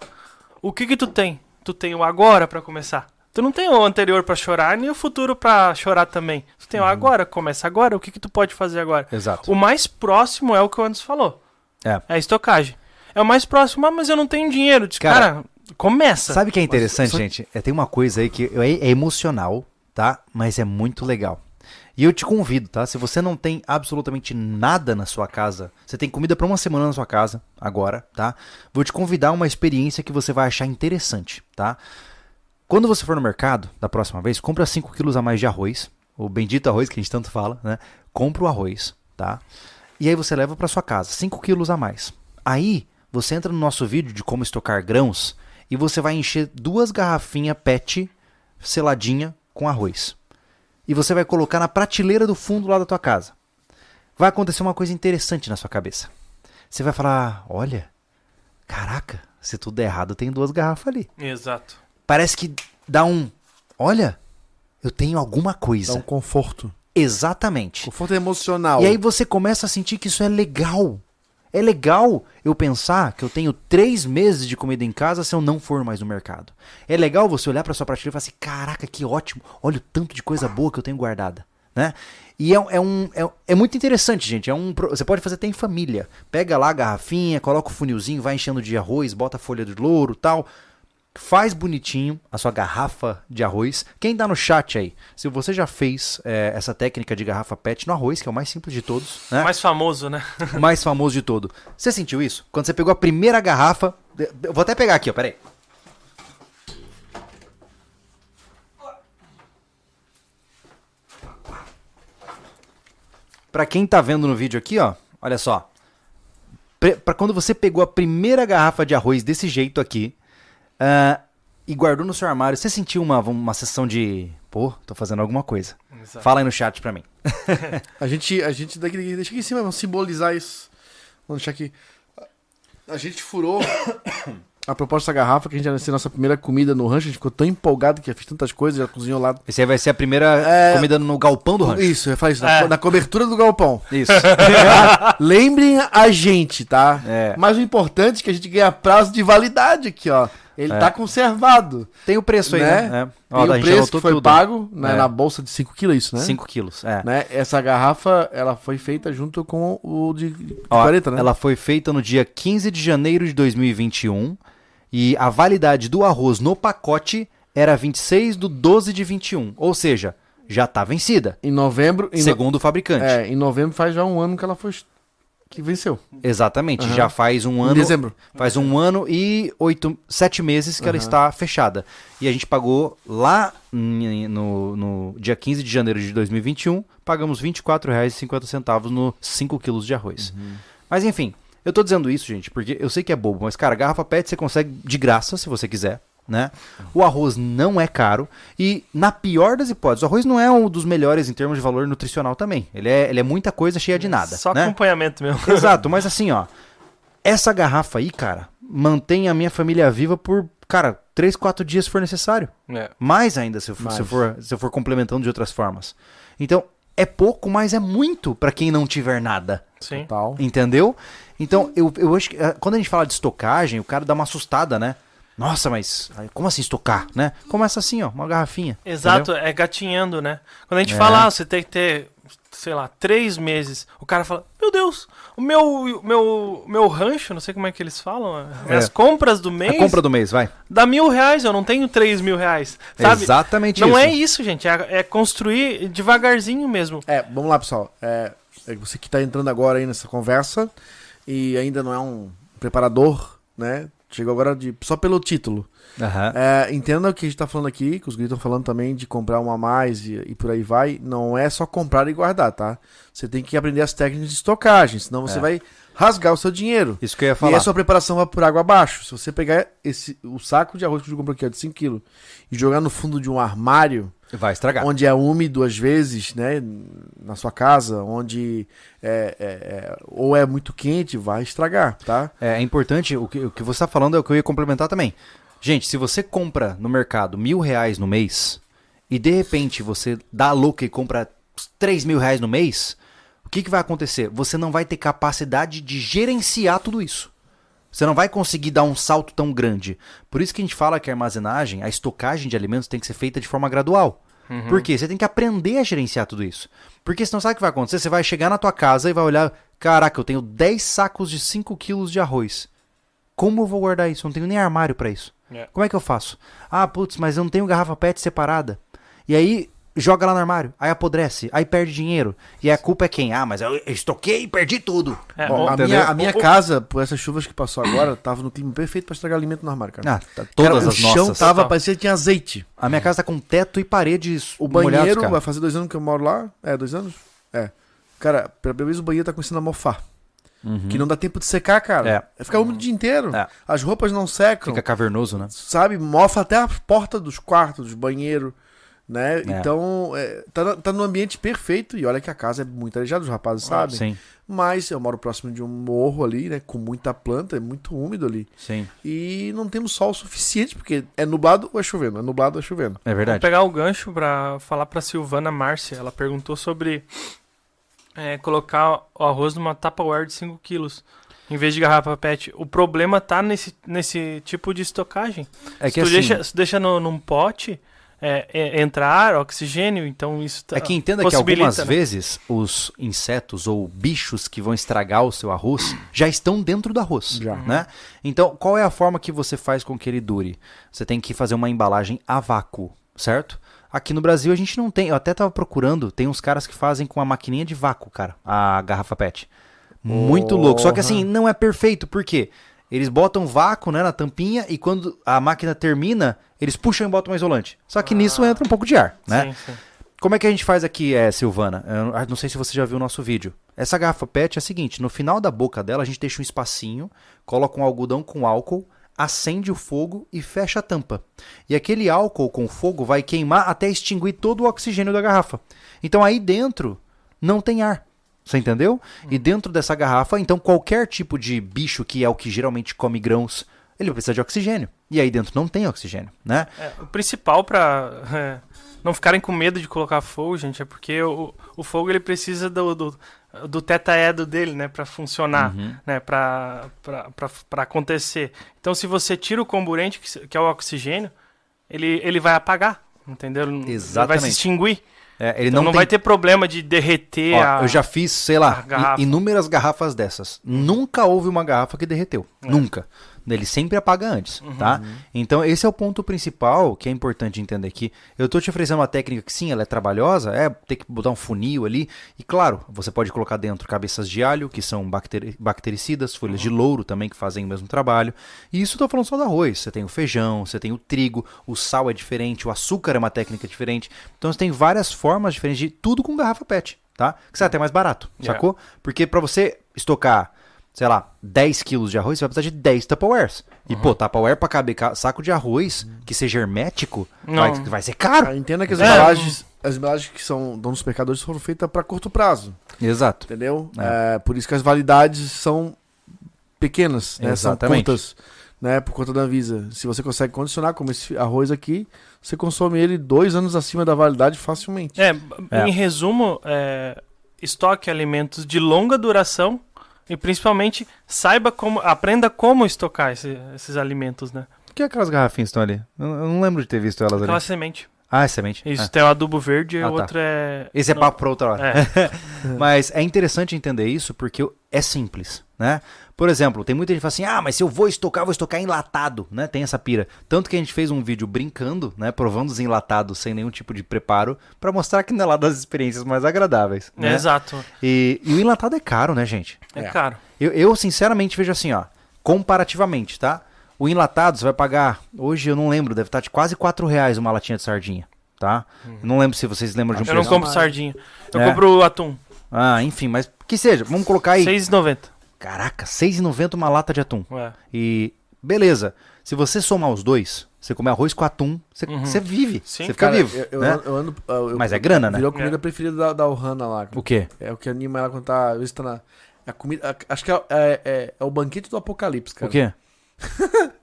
O que que tu tem? Tu tem o agora pra começar. Tu não tem o anterior pra chorar, nem o futuro pra chorar também. Tu tem o agora, começa agora. O que que tu pode fazer agora? Exato. O mais próximo é o que o Anderson falou. É. É a estocagem. É o mais próximo, ah, mas eu não tenho dinheiro. Diz, Cara, cara, começa. Sabe o que é interessante, só- gente? É, tem uma coisa aí que é, é emocional, tá? Mas é muito legal. E eu te convido, tá? Se você não tem absolutamente nada na sua casa, você tem comida pra uma semana na sua casa, agora, tá? Vou te convidar a uma experiência que você vai achar interessante, tá? Quando você for no mercado, da próxima vez, compra 5 quilos a mais de arroz, o bendito arroz que a gente tanto fala, né? Compra o arroz, tá? E aí você leva pra sua casa, 5 quilos a mais. Aí, você entra no nosso vídeo de como estocar grãos e você vai encher duas garrafinhas PET seladinha com arroz. E você vai colocar na prateleira do fundo lá da tua casa. Vai acontecer uma coisa interessante na sua cabeça. Você vai falar: olha, caraca, se tudo der errado, tem duas garrafas ali. Exato. Parece que dá um: olha, eu tenho alguma Dá coisa. um conforto. Exatamente. Conforto emocional. E aí você começa a sentir que isso é legal. É legal eu pensar que eu tenho três meses de comida em casa se eu não for mais no mercado. É legal você olhar para sua prateleira e falar assim: caraca, que ótimo! Olha o tanto de coisa boa que eu tenho guardada. Né? E é, é um, é, é muito interessante, gente. É um, você pode fazer até em família. Pega lá a garrafinha, coloca o funilzinho, vai enchendo de arroz, bota folha de louro tal. Faz bonitinho a sua garrafa de arroz. Quem tá no chat aí, se você já fez é, essa técnica de garrafa PET no arroz, que é o mais simples de todos, né? Mais famoso, né? o mais famoso de todo. Você sentiu isso? Quando você pegou a primeira garrafa. Eu vou até pegar aqui, ó, peraí. Pra quem tá vendo no vídeo aqui, ó, olha só. Pra quando você pegou a primeira garrafa de arroz desse jeito aqui ah, e guardou no seu armário, você sentiu uma, uma sessão de. Pô, tô fazendo alguma coisa. Exato. Fala aí no chat pra mim. A gente, a gente daqui, deixa aqui em cima, vamos simbolizar isso. Vamos deixar aqui. A gente furou a proposta da garrafa, que a gente ia ser nossa primeira comida no rancho. A gente ficou tão empolgado que já fez tantas coisas, já cozinhou lá. Esse aí vai ser a primeira É, comida no galpão do rancho. Isso, eu isso, É. na, na cobertura do galpão. Isso. Lembrem a gente, tá? É. Mas o importante é que a gente ganha prazo de validade aqui, ó. Ele É. tá conservado. Tem o preço aí, Né? né? É. Tem Ó, a o preço que foi tudo. pago né, É. na bolsa de 5 kg, isso, né? 5 quilos, é. Né? Essa garrafa, ela foi feita junto com o de, de Ó, 40, né? Ela foi feita no dia 15 de janeiro de 2021 e a validade do arroz no pacote era 26 do 12 de 21. Ou seja, já tá vencida, Em novembro... Em no- segundo o fabricante. É, em novembro faz já um ano que ela foi... Que venceu. Exatamente, Aham. já faz um ano. Em dezembro. Faz um ano e oito, sete meses que ela Aham. está fechada. E a gente pagou lá no, no dia 15 de janeiro de 2021, pagamos R$ 24,50 no 5 quilos de arroz. Uhum. Mas enfim, eu tô dizendo isso, gente, porque eu sei que é bobo, mas cara, garrafa PET você consegue de graça, se você quiser. Né? O arroz não é caro e, na pior das hipóteses, o arroz não é um dos melhores em termos de valor nutricional também. Ele é, ele é muita coisa cheia de nada. Só né? acompanhamento mesmo. Exato, mas assim, ó. Essa garrafa aí, cara, mantém a minha família viva por, cara, 3, 4 dias se for necessário. É. Mais ainda se eu, for- se eu for, se eu for complementando de outras formas. Então, é pouco, mas é muito pra quem não tiver nada. Sim. Tal. Entendeu? Então, eu, eu acho que eh, quando a gente fala de estocagem, o cara dá uma assustada, né? Nossa, mas como assim estocar, né? Começa assim, ó, uma garrafinha. Exato, é gatinhando, né? Quando a gente É. fala, ah, você tem que ter, sei lá, três meses, o cara fala, meu Deus, o meu, meu, meu rancho, não sei como é que eles falam, É. as compras do entendeu? mês A compra do mês, vai. dá mil reais, eu não tenho três mil reais, sabe? Exatamente Não isso. é isso, gente, é, é construir devagarzinho mesmo. É, vamos lá, pessoal. É, é você que tá entrando agora aí nessa conversa e ainda não é um preparador, né? Chegou agora de, só pelo título. Aham. É, entenda o que a gente tá falando aqui, que os guris estão falando também de comprar um a mais e, e por aí vai. Não é só comprar e guardar, tá? Você tem que aprender as técnicas de estocagem, senão você É. vai rasgar o seu dinheiro. Isso que eu ia E falar. a sua preparação vai por água abaixo. Se você pegar esse, o saco de arroz que eu comprou aqui, ó, de 5kg, e jogar no fundo de um armário, Vai estragar. onde é úmido às vezes, né, na sua casa, onde é, é- é- ou é muito quente, vai estragar, tá? É, é importante, o que, o que você está falando é o que eu ia complementar também. Gente, se você compra no mercado mil reais no mês e de repente você dá louca e compra três mil reais no mês, o que, que vai acontecer? Você não vai ter capacidade de gerenciar tudo isso. Você não vai conseguir dar um salto tão grande. Por isso que a gente fala que a armazenagem, a estocagem de alimentos tem que ser feita de forma gradual. Por quê? Você tem que aprender a gerenciar tudo isso. Porque senão sabe o que vai acontecer? Você vai chegar na tua casa e vai olhar, caraca, eu tenho 10 sacos de 5 quilos de arroz. Como eu vou guardar isso? Eu não tenho nem armário pra isso. É. Como é que eu faço? Ah, putz, mas eu não tenho garrafa PET separada. E aí joga lá no armário, aí apodrece, aí perde dinheiro. E a culpa é quem? Ah, mas eu estoquei e perdi tudo. É, Bom, a minha, a minha O- casa, por essas chuvas que passou agora, tava no clima perfeito pra estragar alimento no armário, cara. Ah, tá, todas Cara, as o chão nossas. tava, parecia que tinha azeite. A minha casa tá com teto e paredes O molhados, banheiro, cara. vai fazer dois anos que eu moro lá. É, dois anos? É. Cara, pela primeira vez o banheiro tá começando a mofar. Uhum. Que não dá tempo de secar, cara. É. É ficar úmido o dia inteiro. É. As roupas não secam. Fica cavernoso, né? sabe, mofa até a porta dos quartos, dos banheiros, né? É. Então, é, tá, tá no ambiente perfeito. E olha que a casa é muito arejada, os rapazes sabem. Sim, Mas eu moro próximo de um morro ali, né? Com muita planta, é muito úmido ali. sim. E não temos sol suficiente, porque é nublado ou é chovendo? É nublado ou é chovendo. É Vou verdade. pegar o gancho pra falar pra Silvana Márcia. Ela perguntou sobre é, colocar o arroz numa Tupperware de 5 quilos em vez de garrafa PET. O problema tá nesse, nesse tipo de estocagem. É se que tu assim, deixa, se deixa no, num pote, é, é, entra ar, oxigênio, então isso tá, É que entenda que algumas né? vezes os insetos ou bichos que vão estragar o seu arroz já estão dentro do arroz, Já. né? Então, qual é a forma que você faz com que ele dure? Você tem que fazer uma embalagem a vácuo, certo? Aqui no Brasil a gente não tem, eu até tava procurando, tem uns caras que fazem com a maquininha de vácuo, cara, a garrafa PET. Muito louco. Só que assim, não é perfeito, por quê? Eles botam vácuo né, na tampinha e quando a máquina termina, eles puxam e botam um isolante. Só que nisso entra um pouco de ar, né? Sim, sim. Como é que a gente faz aqui, é, Silvana? Eu não- não sei se você já viu o nosso vídeo. Essa garrafa PET é a seguinte: no final da boca dela, a gente deixa um espacinho, coloca um algodão com álcool, acende o fogo e fecha a tampa. E aquele álcool com fogo vai queimar até extinguir todo o oxigênio da garrafa. Então aí dentro não tem ar. Você entendeu? E dentro dessa garrafa, então qualquer tipo de bicho que é o que geralmente come grãos, ele precisa de oxigênio. E aí dentro não tem oxigênio, né? É, o principal pra é, não ficarem com medo de colocar fogo, gente, é porque o, o fogo ele precisa do, do- do tetaedro dele, né, para funcionar, Uhum. né, para para acontecer. Então, se você tira o comburente, que, que é o oxigênio, ele, ele vai apagar, entendeu? Ele vai se Exatamente. extinguir. É, ele então não, não, tem vai ter problema de derreter Ó, a... eu já fiz, sei lá, garrafa. inúmeras garrafas dessas. Nunca houve uma garrafa que derreteu. É. Nunca. Ele sempre apaga antes, Uhum. tá? Então esse é o ponto principal que é importante entender aqui. Eu tô te oferecendo uma técnica que sim, ela é trabalhosa, é ter que botar um funil ali. E claro, você pode colocar dentro cabeças de alho, que são bacteri- bactericidas, folhas de louro também, que fazem o mesmo trabalho. E isso eu tô falando só do arroz. Você tem o feijão, você tem o trigo, o sal é diferente, o açúcar é uma técnica diferente. Então você tem várias formas diferentes de tudo com garrafa PET, tá? Que sai até mais barato, Yeah. sacou? Porque pra você estocar, sei lá, 10 quilos de arroz, você vai precisar de 10 Tupperwares. E, pô, Tupperware pra caber ca- saco de arroz que seja hermético, vai, vai ser caro. Ah, entenda que as É. embalagens, as embalagens que são dão nos mercadores foram feitas para curto prazo, Exato. entendeu? É, por isso que as validades são pequenas, né? São Exatamente. curtas, né? Por conta da Anvisa. Se você consegue condicionar, como esse arroz aqui, você consome ele dois anos acima da validade facilmente. É, É. em resumo, é, estoque alimentos de longa duração e principalmente saiba como, aprenda como estocar esse- esses alimentos, né? O que é aquelas garrafinhas que estão ali? Eu, eu não lembro de ter visto elas Aquela ali. semente. Ah, é semente. Isso, Ah. tem o adubo verde e Ah, o tá. outro é... Esse é não, papo pra outra hora. É, Mas é interessante entender isso porque é simples, né? Por exemplo, tem muita gente que fala assim: "Ah, mas se eu vou estocar, vou estocar enlatado", né? Tem essa pira. Tanto que a gente fez um vídeo brincando, né, provando os enlatados sem nenhum tipo de preparo pra mostrar que não é lá das experiências mais agradáveis, é, né? exato. E, e o enlatado é caro, né, gente? É, É. caro. Eu, eu, sinceramente vejo assim, ó, comparativamente, tá? O enlatado você vai pagar, hoje eu não lembro, deve estar de quase 4 reais uma latinha de sardinha, tá? Eu não lembro se vocês lembram de um Eu não compro sardinha. Eu É. compro atum. Ah, enfim, mas que seja, vamos colocar aí. 6,90. Caraca, R$ 6,90 uma lata de atum. É. E beleza, se você somar os dois, você comer arroz com atum, você, Uhum. você vive, Sim. você fica Cara, vivo, eu, né? ando, eu ando- eu- Mas é grana, né? Virou a comida É. preferida da, da Ohana lá. cara. O quê? É o que anima ela quando tá. às vezes tá na. A comida, a- acho que é, é, é- é o banquete do apocalipse, cara. O quê?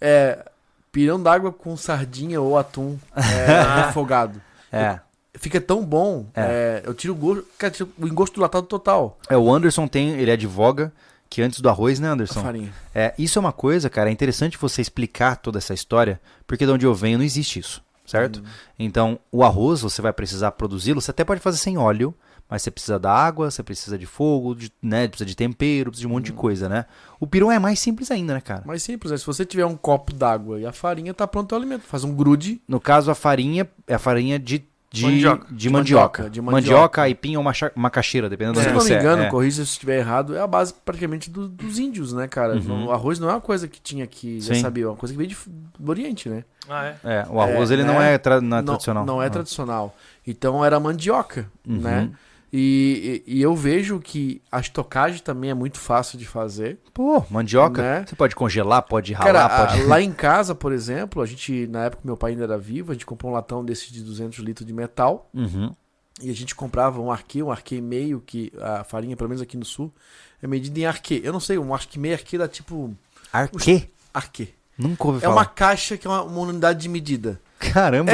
É. Pirão d'água com sardinha ou atum é, afogado. É. Fica tão bom. é, eu tiro o gosto. Cara, tiro o engosto do latado total. É, o Anderson tem, ele advoga que antes do arroz, né, A Anderson? farinha. É, isso é uma coisa, cara, é interessante você explicar toda essa história, porque de onde eu venho não existe isso, certo? Então, o arroz você vai precisar produzi-lo, você até pode fazer sem óleo, mas você precisa da água, você precisa de fogo, de, né, precisa de tempero, precisa de um monte de coisa, né? O peru é mais simples ainda, né, cara? Mais simples, né? Se você tiver um copo d'água e a farinha, tá pronto o alimento. Faz um grude. No caso, a farinha é a farinha de, de, Mandioca. de De mandioca. de mandioca. mandioca. aipim ou macha- macaxeira, dependendo Se de eu onde não você me engano, é. corrija se estiver errado, é a base praticamente do- dos índios, né, cara? Uhum. O arroz não é uma coisa que tinha aqui, já Sim. sabia, é uma coisa que veio de, do Oriente, né? Ah, é? É, o arroz É, ele não né? é, tra- não é não, tradicional. Não é Ah. tradicional. Então era mandioca, Uhum. né? E, e- e eu vejo que a estocagem também é muito fácil de fazer. Pô, mandioca, Né? você pode congelar, pode ralar, Cara, pode... a- lá em casa, por exemplo, a gente, na época meu pai ainda era vivo, a gente comprou um latão desse de 200 litros de metal Uhum. e a gente comprava um arquê, um arquê meio, que a farinha, pelo menos aqui no sul, é medida em arquê. Eu não sei, um arquê meio arquê dá tipo Arquê? arquê. Nunca ouvi É falar. uma caixa que é uma, uma unidade de medida. Caramba.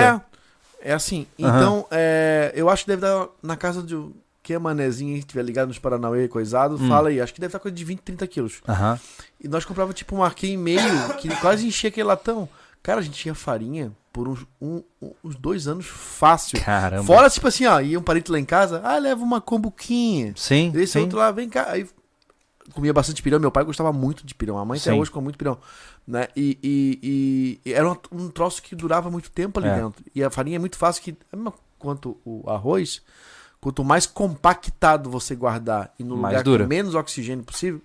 É, é assim. Aham. Então, é, eu acho que deve dar na casa de que é manezinho, que estiver ligado nos Paranauê, coisado, Hum. fala aí. Acho que deve estar coisa de 20, 30 quilos. Aham. E nós comprava tipo um arquê e meio, que quase enchia aquele latão. Cara, a gente tinha farinha por uns, um- uns dois anos fácil. Caramba. Fora, tipo assim, ó, ia um parente lá em casa, ah, leva uma combuquinha. Sim, Esse sim. outro lá, vem cá. Aí comia bastante pirão. Meu pai gostava muito de pirão. A mãe até Sim. hoje come muito pirão. Né? E, e- e- era um, troço que durava muito tempo ali É. dentro. E a farinha é muito fácil que, a mesma quanto o arroz, quanto mais compactado você guardar e no Mais lugar dura. com menos oxigênio possível,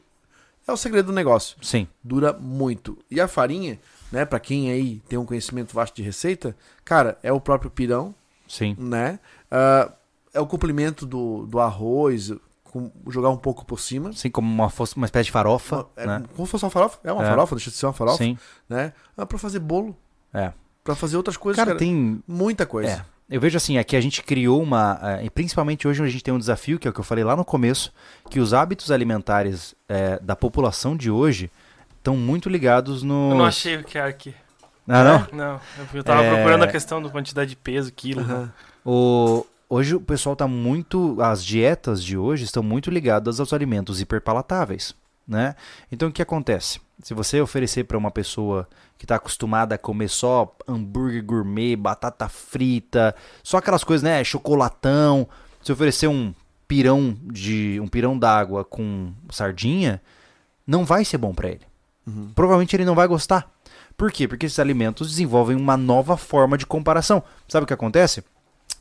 é o segredo do negócio. Sim. Dura muito. E a farinha, né, para quem aí tem um conhecimento vasto de receita, cara, é o próprio pirão, Sim. né? Ah, é o complemento do, do arroz, com, jogar um pouco por cima. Sim, como uma, uma espécie de farofa, Uma- é, né? Como se fosse uma farofa. É uma É. farofa, deixa de ser uma farofa, Sim. né? Ah, pra fazer bolo, É. pra fazer outras coisas, Cara, cara. tem... Muita coisa. É. Eu vejo assim, aqui a gente criou uma... eh, E principalmente hoje a gente tem um desafio, que é o que eu falei lá no começo, que os hábitos alimentares eh, da população de hoje estão muito ligados no... Eu não achei o que é aqui. Ah, não? Não, eu tava É. procurando a questão da quantidade de peso, quilo. né? Aham. O... hoje o pessoal tá muito. As dietas de hoje estão muito ligadas aos alimentos hiperpalatáveis. Né? Então o que acontece? Se você oferecer para uma pessoa que está acostumada a comer só hambúrguer gourmet, batata frita, só aquelas coisas, né? Chocolatão. Se oferecer um pirão de um pirão d'água com sardinha, não vai ser bom para ele. Uhum. Provavelmente ele não vai gostar. Por quê? Porque esses alimentos desenvolvem uma nova forma de comparação. Sabe o que acontece?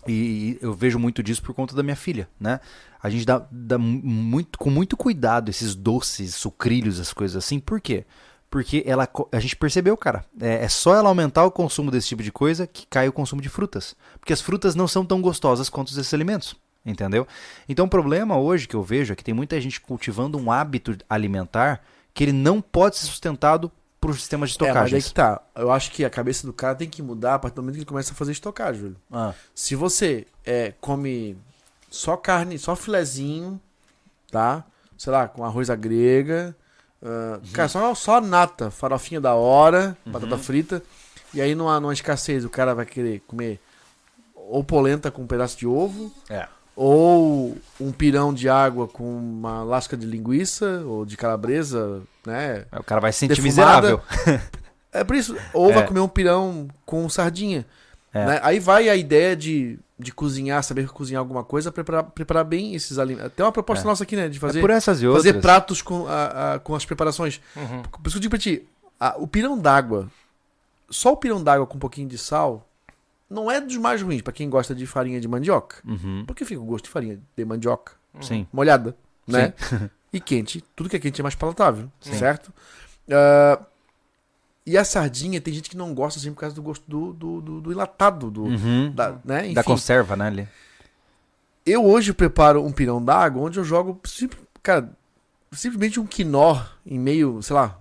E eu vejo muito disso por conta da minha filha, né? A gente dá, dá muito, com muito cuidado esses doces, sucrilhos, as coisas assim. Por quê? Porque ela, a gente percebeu, cara, é, é só ela aumentar o consumo desse tipo de coisa que cai o consumo de frutas. Porque as frutas não são tão gostosas quanto esses alimentos. Entendeu? Então o problema hoje que eu vejo é que tem muita gente cultivando um hábito alimentar que ele não pode ser sustentado por sistemas de estocagem. É, mas aí que tá. Eu acho que a cabeça do cara tem que mudar a partir do momento que ele começa a fazer estocagem, Júlio. Ah. Se você é, come só carne, só filezinho, tá? Sei lá, com arroz à grega. Uh, uhum. Cara, só, só nata, farofinha da hora, uhum. batata frita. E aí numa, numa escassez o cara vai querer comer ou polenta com um pedaço de ovo. É ou um pirão de água com uma lasca de linguiça ou de calabresa, né? O cara vai se sentir defumada. miserável. É por isso. Ou é. vai comer um pirão com sardinha. É. Né? Aí vai a ideia de, de cozinhar, saber cozinhar alguma coisa, preparar, preparar bem esses alimentos. Tem uma proposta é. nossa aqui, né? De fazer, é outras. fazer pratos com, a, a, com as preparações. Uhum. Por isso que eu digo pra ti, a, o pirão d'água, só o pirão d'água com um pouquinho de sal, não é dos mais ruins para quem gosta de farinha de mandioca. Uhum. Porque fica o gosto de farinha de mandioca. Sim. Molhada, né? Sim. e quente. Tudo que é quente é mais palatável, Sim. certo? Uh, e a sardinha, tem gente que não gosta assim por causa do gosto do, do, do, do enlatado. Do, uhum. da, né? Enfim, da conserva, né? Ali. Eu hoje preparo um pirão d'água onde eu jogo, cara, simplesmente um quinó em meio, sei lá,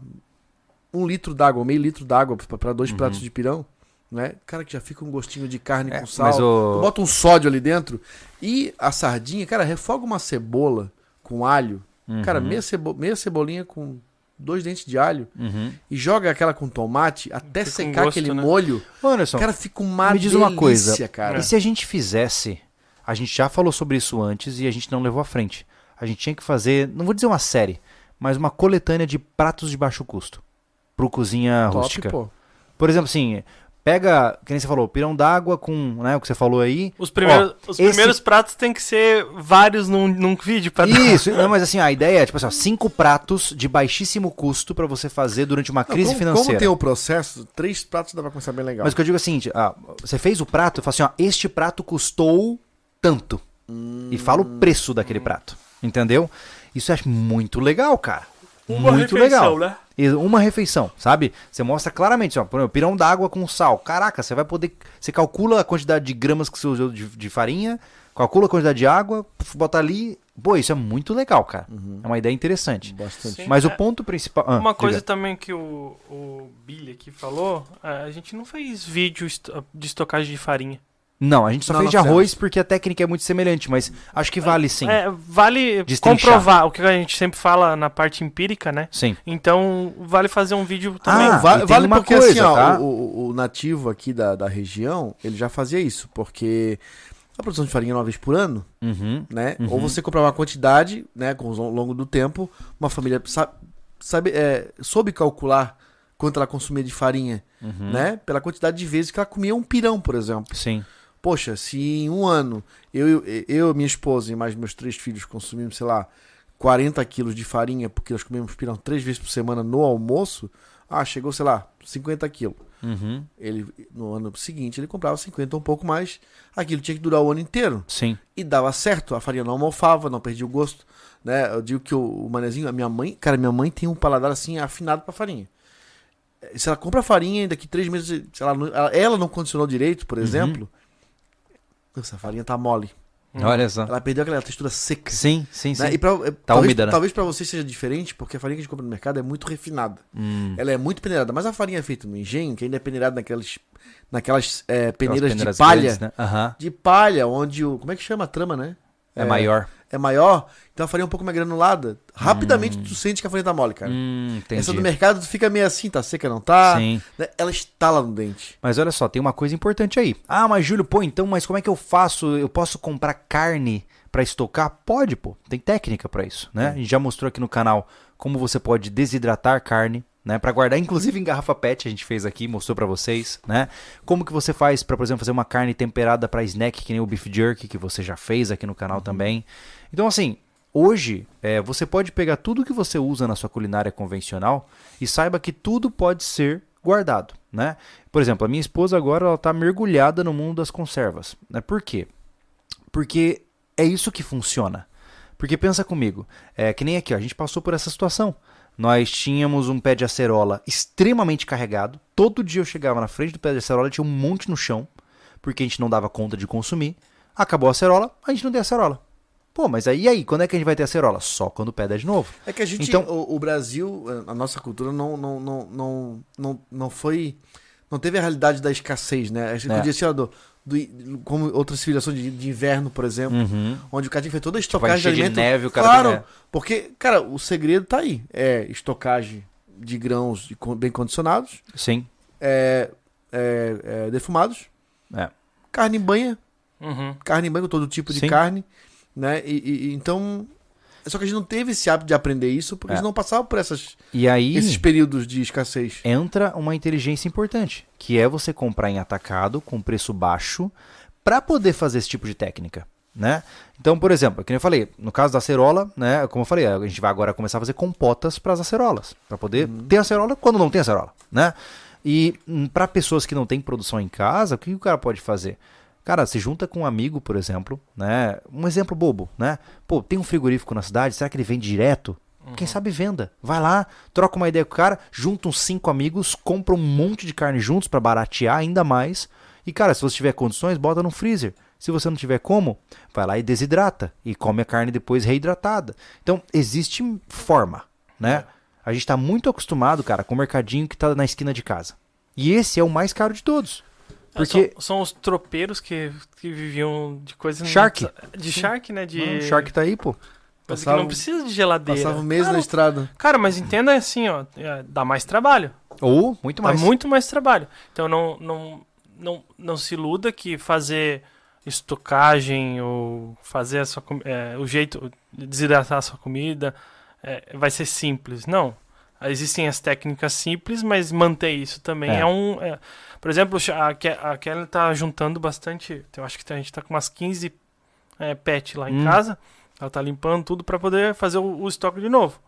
um litro d'água, meio litro d'água para dois uhum. pratos de pirão né? Cara, que já fica um gostinho de carne é, com sal. O... Bota um sódio ali dentro. E a sardinha, cara, refoga uma cebola com alho. Uhum. Cara, meia, cebo... meia cebolinha com dois dentes de alho uhum. e joga aquela com tomate até fica secar um gosto, aquele né? molho. Anderson, cara, fica uma me diz uma coisa, cara. E se a gente fizesse, a gente já falou sobre isso antes e a gente não levou à frente. A gente tinha que fazer, não vou dizer uma série, mas uma coletânea de pratos de baixo custo pro cozinha Top, rústica. Pô. Por exemplo, assim, Pega, que nem você falou, pirão d'água com né, o que você falou aí. Os primeiros, ó, os esse... primeiros pratos tem que ser vários num, num vídeo para Isso, não, mas assim, a ideia é, tipo assim, ó, cinco pratos de baixíssimo custo para você fazer durante uma crise como, financeira. Como tem o processo, três pratos dá pra começar bem legal. Mas o que eu digo é o seguinte, ah, você fez o prato, eu falo assim, ó, este prato custou tanto. Hum... E fala o preço daquele prato, entendeu? Isso eu acho muito legal, cara. Uma muito refeição, legal. né? Uma refeição, sabe? Você mostra claramente, ó, por exemplo, pirão d'água com sal. Caraca, você vai poder. Você calcula a quantidade de gramas que você usou de, de farinha, calcula a quantidade de água, bota ali. Pô, isso é muito legal, cara. Uhum. É uma ideia interessante. Bastante. Sim, Mas é. o ponto principal. Ah, uma coisa diga. também que o, o Billy aqui falou: a gente não fez vídeo de estocagem de farinha. Não, a gente só não, fez de arroz fizemos. porque a técnica é muito semelhante, mas acho que vale sim. É, vale comprovar o que a gente sempre fala na parte empírica, né? Sim. Então, vale fazer um vídeo também. Ah, vale, vale uma porque, coisa, assim, ó, tá? o, o, nativo aqui da, da região, ele já fazia isso, porque a produção de farinha é uma vez por ano, uhum, né? Uhum. Ou você comprava uma quantidade, né, com ao longo do tempo, uma família sabe, sabe é, soube calcular quanto ela consumia de farinha, uhum. né? Pela quantidade de vezes que ela comia um pirão, por exemplo. Sim. Poxa, se em um ano eu, eu minha esposa e mais meus três filhos consumimos, sei lá, 40 quilos de farinha, porque nós comemos pirão três vezes por semana no almoço, ah, chegou, sei lá, 50 quilos. Uhum. Ele, no ano seguinte, ele comprava 50 ou um pouco mais. Aquilo tinha que durar o ano inteiro. Sim. E dava certo, a farinha não almofava, não perdia o gosto. Né? Eu digo que o, o manezinho, a minha mãe, cara, minha mãe tem um paladar assim afinado para farinha. Se ela compra farinha, daqui três meses, se ela, ela não condicionou direito, por uhum. Exemplo, essa farinha tá mole. Olha só. Ela perdeu aquela textura seca. Sim, sim, né? sim. E pra, tá talvez, úmida, né? Talvez pra você seja diferente, porque a farinha que a gente compra no mercado é muito refinada. Hum. Ela é muito peneirada. Mas a farinha é feita no engenho, que ainda é peneirada naquelas, naquelas é, peneiras de palha. Grandes, né? uhum. De palha, onde o. Como é que chama a trama, né? É, é maior. é maior, então a farinha é um pouco mais granulada. Rapidamente tu sente que a farinha tá mole, cara. Hum. Essa do mercado tu fica meio assim, tá seca, não tá? Sim. Né? Ela estala no dente. Mas olha só, tem uma coisa importante aí. Ah, mas Júlio, pô, então, mas como é que eu faço? Eu posso comprar carne pra estocar? Pode, pô. Tem técnica pra isso, né? A gente já mostrou aqui no canal como você pode desidratar carne, né, para guardar, inclusive em garrafa PET a gente fez aqui, mostrou pra vocês, né? Como que você faz pra, por exemplo, fazer uma carne temperada pra snack que nem o beef jerky que você já fez aqui no canal também. Então assim, hoje é, você pode pegar tudo que você usa na sua culinária convencional e saiba que tudo pode ser guardado, né? Por exemplo, a minha esposa agora ela tá mergulhada no mundo das conservas, né? Por quê? Porque é isso que funciona. Porque pensa comigo, é que nem aqui, ó, a gente passou por essa situação. Nós tínhamos um pé de acerola extremamente carregado. Todo dia eu chegava na frente do pé de acerola e tinha um monte no chão, porque a gente não dava conta de consumir. Acabou a acerola, a gente não tem acerola. Pô, mas aí aí, quando é que a gente vai ter acerola? Só quando o pé der de novo. É que a gente, Então- o, o Brasil, a nossa cultura não, não, não, não, não, não foi, não teve a realidade da escassez, né? A gente É. podia ó, do, como outras civilizações de, de inverno, por exemplo, onde o cara tinha feito toda a estocagem de encher de alimento. neve, o cara claro, tem- é. porque, cara, o segredo tá aí. É estocagem de grãos de bem condicionados, Sim. é, é, é, defumados, É. carne em banha, Uhum. carne em banho, todo tipo de Sim. carne, né? E- e então. Só que a gente não teve esse hábito de aprender isso, porque É. a gente não passava por essas, E aí esses períodos de escassez. entra uma inteligência importante, que é você comprar em atacado com preço baixo para poder fazer esse tipo de técnica, né? Então, por exemplo, como eu falei, no caso da acerola, né, como eu falei, a gente vai agora começar a fazer compotas para as acerolas, para poder ter acerola quando não tem acerola, né? E para pessoas que não têm produção em casa, o que o cara pode fazer? Cara, se junta com um amigo, por exemplo, né? Um exemplo bobo, né? Pô, tem um frigorífico na cidade, será que ele vende direto? Quem sabe venda. Vai lá, troca uma ideia com o cara, junta uns cinco amigos, compra um monte de carne juntos para baratear ainda mais. E, cara, se você tiver condições, bota no freezer. Se você não tiver como, vai lá e desidrata. E come a carne depois reidratada. Então, existe forma, né? A gente tá muito acostumado, cara, com o mercadinho que tá na esquina de casa. E esse é o mais caro de todos. Porque São, são os tropeiros que, que viviam de coisas. Shark. De shark, né? De. o Shark tá aí, pô. Passava- não precisa de geladeira. Passava um mês Cara, na estrada. Cara, mas entenda assim, ó. é, Dá mais trabalho. Ou muito mais. Dá muito mais trabalho. Então não, não, não, não se iluda que fazer estocagem ou fazer a sua, é, o jeito de desidratar a sua comida é, vai ser simples. Não. Existem as técnicas simples, mas manter isso também É. é, um. é- por exemplo, a, a Kelly tá juntando bastante. Eu acho que a gente tá com umas 15 é, pet lá em Hum. casa. Ela tá limpando tudo para poder fazer o, o estoque de novo.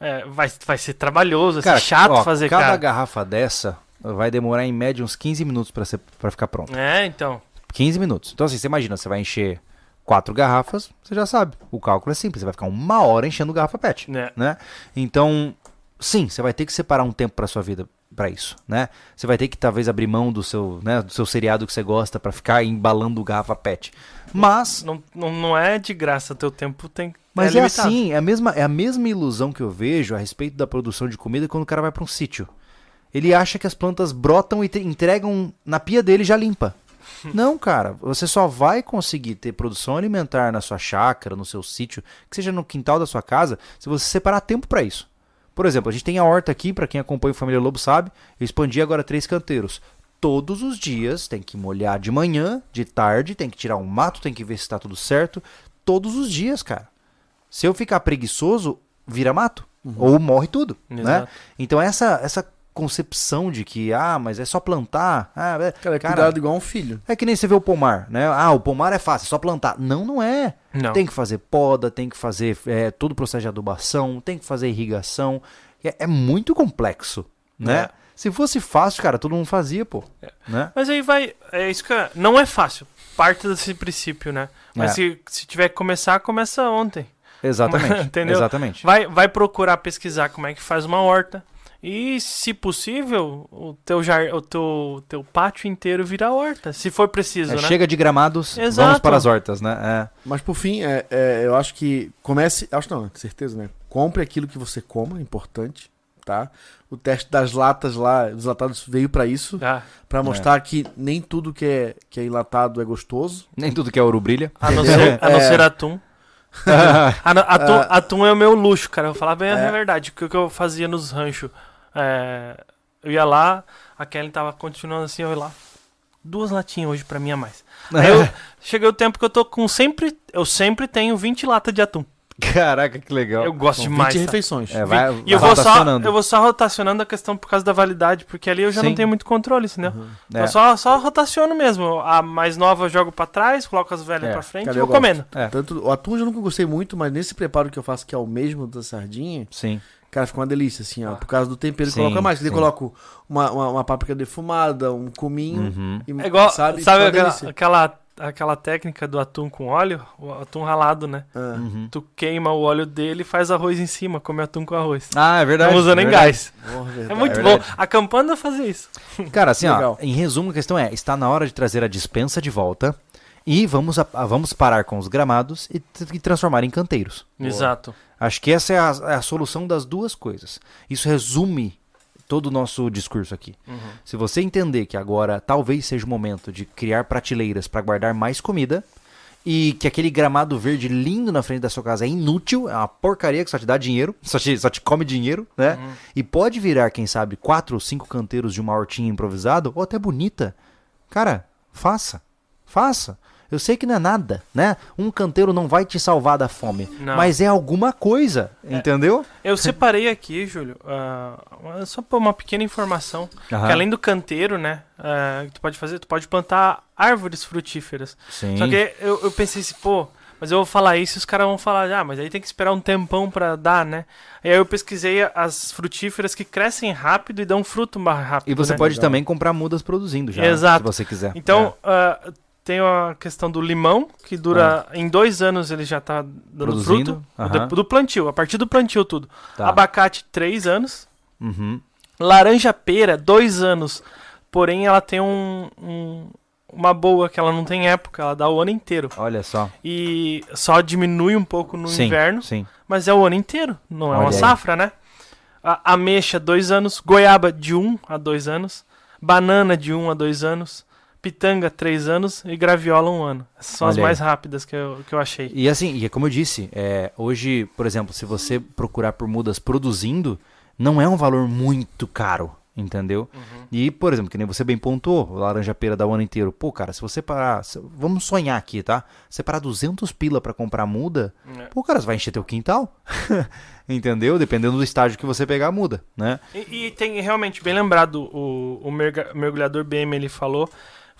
É, vai, vai ser trabalhoso, vai Cara, ser chato ó, fazer, cada cara. garrafa dessa vai demorar em média uns 15 minutos para ficar pronta. É, então. 15 minutos. Então assim, você imagina, você vai encher quatro garrafas, você já sabe. O cálculo é simples, você vai ficar uma hora enchendo garrafa PET, Né? né? Então, sim, você vai ter que separar um tempo para sua vida para isso, né? Você vai ter que talvez abrir mão do seu, né, do seu seriado que você gosta para ficar embalando garrafa PET. Mas Não, não, não é de graça, teu tempo tem Mas é, limitado. assim, é a, mesma, é a mesma ilusão que eu vejo a respeito da produção de comida quando o cara vai para um sítio. Ele acha que as plantas brotam e entregam na pia dele e já limpa. Não, cara, você só vai conseguir ter produção alimentar na sua chácara, no seu sítio, que seja no quintal da sua casa, se você separar tempo para isso. Por exemplo, a gente tem a horta aqui, para quem acompanha o Família Lobo sabe, eu expandi agora três canteiros. Todos os dias tem que molhar de manhã, de tarde, tem que tirar um mato, tem que ver se está tudo certo. Todos os dias, cara. Se eu ficar preguiçoso, vira mato. Ou morre tudo. Né? Exato. Então essa, essa concepção de que, ah, mas é só plantar. Ah, é, Cara, é cuidado igual um filho. é que nem você vê o pomar, né? Ah, o pomar é fácil, é só plantar. Não, não é. Não. Tem que fazer poda, tem que fazer é, todo o processo de adubação, tem que fazer irrigação. É, é muito complexo, né? É. Se fosse fácil, cara, todo mundo fazia, pô. Né? Mas aí vai. É isso que. eu- Não é fácil. Parte desse princípio, né? Mas É. se, se tiver que começar, começa ontem. Exatamente. Entendeu? Exatamente. Vai, vai procurar pesquisar como é que faz uma horta. E, se possível, o teu, jar, o teu, teu pátio inteiro vira horta. Se for preciso, É, né? Chega de gramados, vamos Exato. para as hortas, né? É. Mas por fim, é, é, eu acho que comece. Acho não, com certeza, né? Compre aquilo que você coma, é importante, tá? O teste das latas lá, dos latados veio pra isso, Ah, pra mostrar que nem tudo que é, que é enlatado é gostoso. Nem tudo que é ouro brilha. a não ser, a não É. ser atum. Atum, atum é o meu luxo, cara. Eu vou falar bem a É. verdade. O que, o que eu fazia nos ranchos? É, eu ia lá, a Kelly tava continuando assim, eu ia lá. Duas latinhas hoje pra mim a mais. Aí eu, cheguei o tempo que eu tô com sempre. Eu sempre tenho 20 latas de atum. Caraca, que legal. Eu gosto São demais. 20 sabe? refeições. É, vai, E eu vai vou, só, rotacionando. eu vou só rotacionando a questão por causa da validade, porque ali eu já Sim. não tenho muito controle, entendeu? Uhum. É. Eu só, só rotaciono mesmo. A mais nova eu jogo pra trás, coloco as velhas É. pra frente e eu vou comendo. É. Tanto, o atum eu nunca gostei muito, mas nesse preparo que eu faço, que é o mesmo da sardinha, Sim. Cara, fica uma delícia, assim, ó. Por causa do tempero que Sim, coloca mais. Que daí sim. coloco uma, uma, uma páprica defumada, um cominho. Uhum. E, É igual, sabe? sabe, aquela, delícia. aquela, aquela técnica do atum com óleo? O atum ralado, né? Ah. Uhum. Tu queima o óleo dele e faz arroz em cima, come atum com arroz. Ah, é verdade. não usa nem verdade. gás. Porra, É muito É bom. A campana fazia isso. Cara, assim, ó, em resumo, a questão é: está na hora de trazer a dispensa de volta e vamos, a- a- vamos parar com os gramados e, e transformar em canteiros. Exato. Acho que essa é a, é a solução das duas coisas. Isso resume todo o nosso discurso aqui. Uhum. Se você entender que agora talvez seja o momento de criar prateleiras para guardar mais comida e que aquele gramado verde lindo na frente da sua casa é inútil, é uma porcaria que só te dá dinheiro, só te, só te come dinheiro, né? Uhum. E pode virar, quem sabe, quatro ou cinco canteiros de uma hortinha improvisado ou até bonita. Cara, faça. Faça. Eu sei que não é nada, né? Um canteiro não vai te salvar da fome, Não. mas é alguma coisa, entendeu? Eu separei aqui, Júlio, ah, só por uma pequena informação. Aham. Que além do canteiro, né? que tu pode fazer, tu pode plantar árvores frutíferas. Sim. Só que eu, eu pensei assim, pô, mas eu vou falar isso e os caras vão falar, ah, mas aí tem que esperar um tempão pra dar, né? E aí eu pesquisei as frutíferas que crescem rápido e dão fruto mais rápido. E você né? pode Legal. também comprar mudas produzindo já, Exato. se você quiser. Então, ah, tem a questão do limão, que dura em dois anos ele já tá dando É. Produzindo, fruto. aham. Do, do plantio, a partir do plantio tudo. É, tá. Abacate, três anos. Uhum. Laranja pera, dois anos. Porém, ela tem um, um- uma boa, que ela não tem época, ela dá o ano inteiro. Olha só. E só diminui um pouco no sim, inverno, Sim. mas é o ano inteiro, não é Olha uma aí. safra, né? A ameixa, dois anos. Goiaba, de um a dois anos. Banana, de um a dois anos. Pitanga, três anos. E graviola, um ano. Essas são as Olha aí. mais rápidas que eu, que eu achei. E assim, e é como eu disse, é, hoje, por exemplo, se você procurar por mudas produzindo, não é um valor muito caro, entendeu? Uhum. E, por exemplo, que nem você bem pontuou, laranja pera dá o ano inteiro. Pô, cara, se você parar, se- vamos sonhar aqui, tá? Você parar 200 pila pra comprar muda, É. pô, cara, você vai encher teu quintal, entendeu? Dependendo do estágio que você pegar a muda, né? E, e tem realmente, bem lembrado, o, o mergulhador BM ele falou,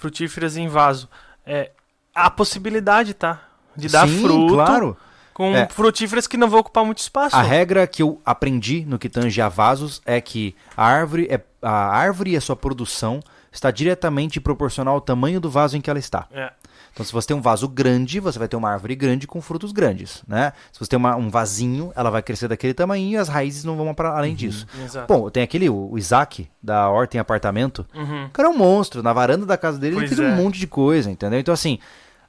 frutíferas em vaso. É, a possibilidade, tá? De dar Sim, fruto claro. com É. frutíferas que não vão ocupar muito espaço. A regra que eu aprendi no que tange a vasos é que a árvore, é, a árvore e a sua produção está diretamente proporcional ao tamanho do vaso em que ela está. É. Então, se você tem um vaso grande, você vai ter uma árvore grande com frutos grandes, né? Se você tem uma- um vasinho, ela vai crescer daquele tamanho e as raízes não vão para além disso. Exato. Bom, tem aquele, o, o Isaac, da Horta em Apartamento, Uhum. o cara é um monstro. Na varanda da casa dele, Pois ele fez um é. monte de coisa, entendeu? Então, assim,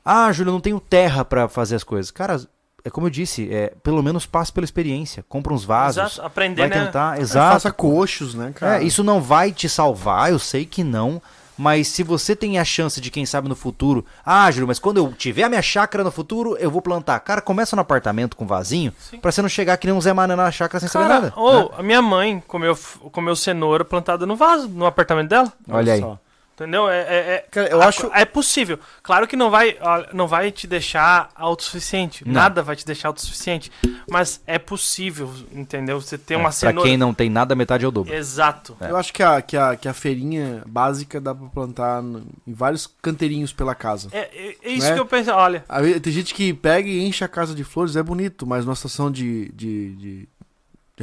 ah, Júlio, eu não tenho terra pra fazer as coisas. Cara, é como eu disse, é, pelo menos passe pela experiência. Compra uns vasos, Exato. Aprender, vai né? tentar, É, exato. faça coxos, né, cara? É, isso não vai te salvar, eu sei que não. Mas se você tem a chance de, quem sabe, no futuro. Ah, Júlio, mas quando eu tiver a minha chácara no futuro, eu vou plantar. Cara, começa no apartamento com vasinho, Sim. pra você não chegar que nem um Zé Mané na chácara sem saber Cara, nada. ou né? a minha mãe comeu, comeu cenoura plantada no vaso, no apartamento dela. Olha aí. só. Entendeu? É, é, é- Cara, eu a- acho- É possível. Claro que não vai, não vai te deixar autossuficiente. Não. Nada vai te deixar autossuficiente. Mas é possível, entendeu? Você tem É, uma pra cenoura. quem não tem nada, metade é o dobro. Exato. Eu acho que a, que, a, que a feirinha básica dá pra plantar no- em vários canteirinhos pela casa. É, é- é isso Né? que eu penso. Olha, Tem gente que pega e enche a casa de flores, é bonito, mas numa situação de, de, de-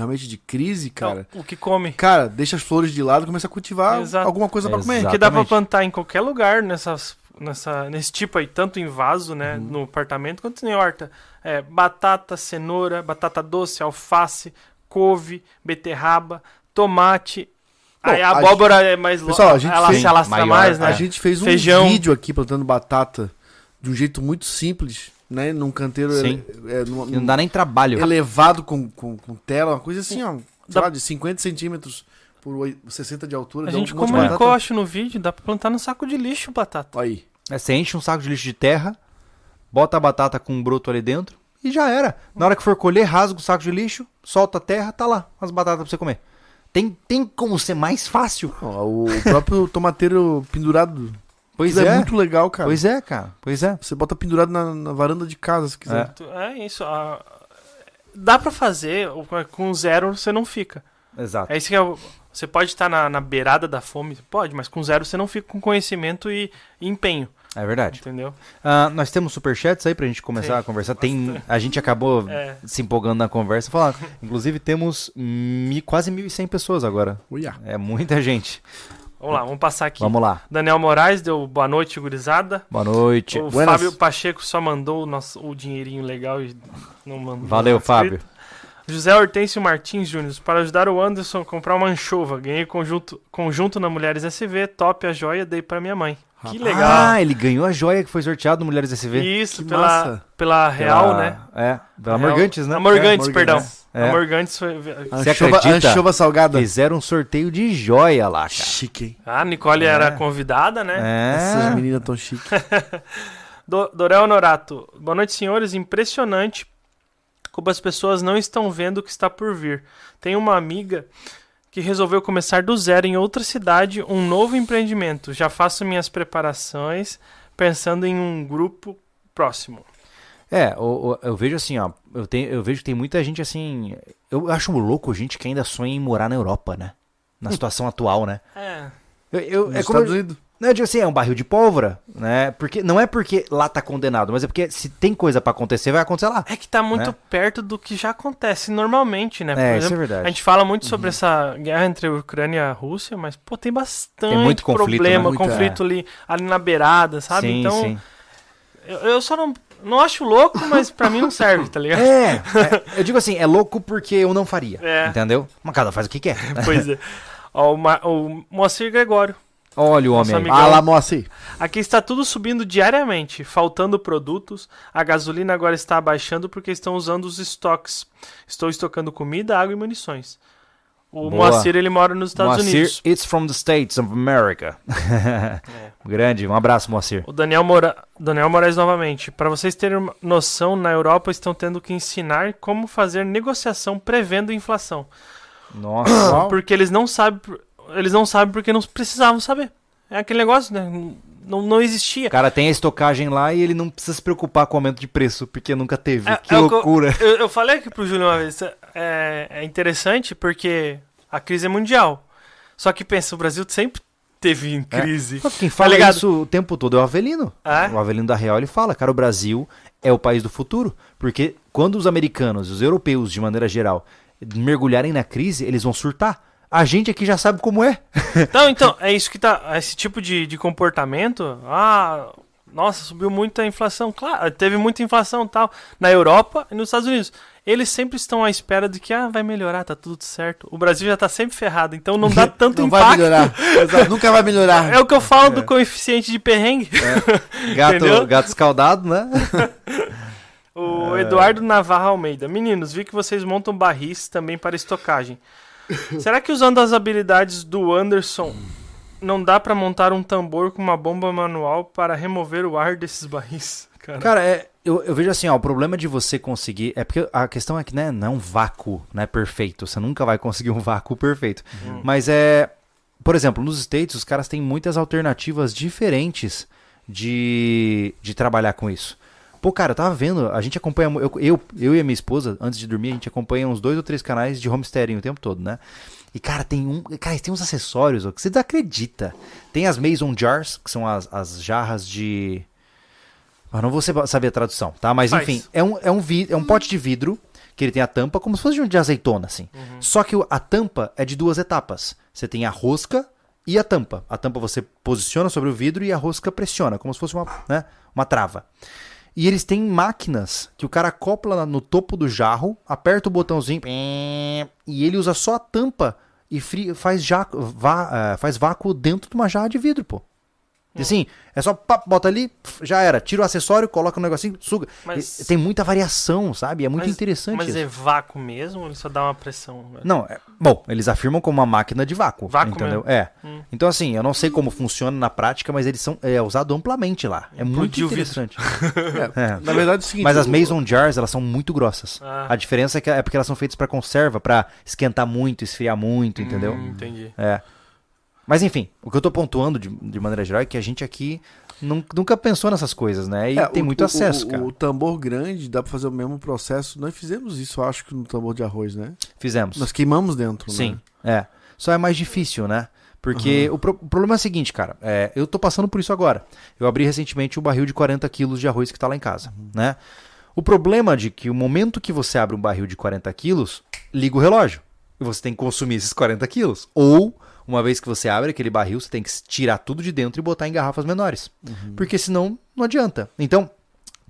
realmente de crise, cara. o que come. Cara, deixa as flores de lado e começa a cultivar Exato. alguma coisa pra comer. Porque dá pra plantar em qualquer lugar nessas, nessa, nesse tipo aí, tanto em vaso, né, Uhum. no apartamento, quanto em horta. É, batata, cenoura, batata doce, alface, couve, beterraba, tomate. Bom, aí a a abóbora é mais longa, Pessoal, a gente ela fez- se alastra maior, mais, né? A gente fez um Feijão. vídeo aqui plantando batata de um jeito muito simples, né? Num canteiro Sim. ele- é, num- não dá nem trabalho. elevado com, com, com tela, uma coisa assim, ó, Dá- lá, de 50 centímetros por oi- 60 de altura. A um gente de comunicou, acho, no vídeo, dá pra plantar no saco de lixo batata. Aí. É, você enche um saco de lixo de terra, bota a batata com um broto ali dentro e já era. Na hora que for colher, rasga o saco de lixo, solta a terra, tá lá, as batatas pra você comer. Tem, tem como ser mais fácil? O próprio tomateiro pendurado. Pois Isso é. é. muito legal, cara. Pois é, cara. Pois é. Você bota pendurado na, na varanda de casa, se quiser. Tu- É isso. a- Dá pra fazer, com zero você não fica. Exato. É isso que é Você pode estar na, na beirada da fome, pode, mas com zero você não fica com conhecimento e, e empenho, É verdade. entendeu? Ah, nós temos superchats aí pra gente começar Sim, a conversar. Tem, a gente acabou É. se empolgando na conversa. Falar. Inclusive, temos mi- quase 1.100 pessoas agora. Uia. É muita gente. Vamos lá, vamos passar aqui. Vamos lá. Daniel Moraes deu boa noite, gurizada. Boa noite. O Buenas. Fábio Pacheco só mandou o, nosso, o dinheirinho legal e não mandou. Valeu, Fábio. José Hortêncio Martins Júnior, para ajudar o Anderson a comprar uma anchova. Ganhei conjunto, conjunto na Mulheres SV, top a joia, dei para minha mãe. Que legal. Ah, ele ganhou a joia que foi sorteado no Mulheres SV. Isso, Que pela, massa. pela Real, né? É, pela Real- Morgantes, né? A Morgantes, É, perdão. É. A Morgantes foi... Você Anchova, acredita? anchova salgada. Fizeram um sorteio de joia lá, cara. Chique, hein? Ah, a Nicole É. era convidada, né? Essas É. meninas tão chiques. Do, Dorel Norato. Boa noite, senhores. Impressionante como as pessoas não estão vendo o que está por vir. Tem uma amiga que resolveu começar do zero em outra cidade um novo empreendimento. Já faço minhas preparações pensando em um grupo próximo. É, o- eu vejo assim, ó. Eu, tenho, eu vejo que tem muita gente assim. Eu acho louco gente que ainda sonha em morar na Europa, né? Na situação atual, né? É. Eu, eu- Nos é como eu- Estados Unidos. Não, eu digo assim, é um barril de pólvora, né? Porque, não é porque lá tá condenado, mas é porque se tem coisa pra acontecer, vai acontecer lá. É que tá muito Né? perto do que já acontece normalmente, né? Por É, isso é exemplo, verdade. A gente fala muito sobre essa guerra entre a Ucrânia e a Rússia, mas, pô, tem bastante Tem muito conflito, problema, né? conflito ali, ali na beirada, sabe? Sim, então, sim. Eu, eu só não, não acho louco, mas pra mim não serve, tá ligado? É, é, eu digo assim, é louco porque eu não faria, É. entendeu? Mas cada faz o que quer. Pois é. Ó, o, Ma- o Moacir Gregório. Olha o homem lá, Moacir. Aqui está tudo subindo diariamente, faltando produtos. A gasolina agora está abaixando porque estão usando os estoques. Estou estocando comida, água e munições. O Boa. Moacir, ele mora nos Estados Moacir, Unidos. it's from the States of America. Grande, um abraço, Moacir. O Daniel, Mora... Daniel Moraes novamente. Para vocês terem uma noção, na Europa estão tendo que ensinar como fazer negociação prevendo inflação. Nossa. Porque eles não sabem, eles não sabem porque não precisavam saber. É aquele negócio, né? Não, não existia. O cara tem a estocagem lá e ele não precisa se preocupar com o aumento de preço, porque nunca teve. É- que é loucura. Eu, eu falei aqui pro Júlio uma vez, é, é interessante porque a crise é mundial. Só que pensa, o Brasil sempre teve em É. crise. Que Quem fala ligado? isso o tempo todo é o Avelino. É? O Avelino da Real ele fala, cara, o Brasil é o país do futuro. Porque quando os americanos, os europeus de maneira geral, mergulharem na crise, eles vão surtar. A gente aqui já sabe como é. Então, então, é isso que tá. Esse tipo de, de comportamento. Ah, nossa, subiu muito a inflação. Claro, teve muita inflação e tal. Na Europa e nos Estados Unidos. Eles sempre estão à espera de que ah, vai melhorar, tá tudo certo. O Brasil já tá sempre ferrado, então não dá tanto Não impacto. vai melhorar. Exato, Nunca vai melhorar. É o que eu falo do coeficiente de perrengue. Gato, Entendeu? gato escaldado, né? O Eduardo Navarra Almeida. Meninos, vi que vocês montam barris também para estocagem. Será que usando as habilidades do Anderson não dá pra montar um tambor com uma bomba manual para remover o ar desses barris? Cara, Cara, é, eu, eu vejo assim, ó, o problema de você conseguir. É porque a questão é que né, não é um vácuo né, perfeito. Você nunca vai conseguir um vácuo perfeito. Mas é. Por exemplo, nos States, os caras têm muitas alternativas diferentes de, de trabalhar com isso. Pô, cara, eu tava vendo, a gente acompanha. Eu, eu, eu e a minha esposa, antes de dormir, a gente acompanha uns dois ou três canais de homesteading o tempo todo, né? E, cara, tem um. Cara, tem uns acessórios ó, que você desacredita. Tem as Mason Jars, que são as, as jarras de. Eu não vou sa- saber a tradução, tá? Mas enfim, é um, é, um vi- é um pote de vidro que ele tem a tampa como se fosse de um de azeitona, assim. Só que a tampa é de duas etapas. Você tem a rosca e a tampa. A tampa você posiciona sobre o vidro e a rosca pressiona, como se fosse uma, né, uma trava. E eles têm máquinas que o cara acopla no topo do jarro, aperta o botãozinho e ele usa só a tampa e faz, vá- eh, faz vácuo dentro de uma jarra de vidro, pô. E assim, é só pá, bota ali, pf, já era. Tira o acessório, coloca um negocinho, suga. Mas- E- Tem muita variação, sabe? É muito Mas- interessante Mas isso. é vácuo mesmo ou ele só dá uma pressão? né? Não, é- bom, eles afirmam como uma máquina de vácuo. Vácuo entendeu? mesmo. É. Hum. Então, assim, eu não sei como funciona na prática, mas eles são é usado amplamente lá. É muito interessante. É, É. Na verdade é o seguinte. Mas as Mason Jars, elas são muito grossas. Ah. A diferença é, que, é porque elas são feitas pra conserva, pra esquentar muito, esfriar muito, entendeu? Hum, entendi. É. Mas enfim, o que eu tô pontuando de, de maneira geral é que a gente aqui nun- nunca pensou nessas coisas, né? E É, tem o- muito acesso, o, cara. O tambor grande dá pra fazer o mesmo processo. Nós fizemos isso, acho que no tambor de arroz, né? Fizemos. Nós queimamos dentro, Sim, né? é. Só é mais difícil, né? Porque o, pro- o problema é o seguinte, cara. é, eu tô passando por isso agora. Eu abri recentemente o barril de 40 quilos de arroz que tá lá em casa, né? O problema de que o momento que você abre um barril de 40 quilos, liga o relógio. E você tem que consumir esses 40 quilos. Ou, uma vez que você abre aquele barril, você tem que tirar tudo de dentro e botar em garrafas menores. Porque senão não adianta. Então,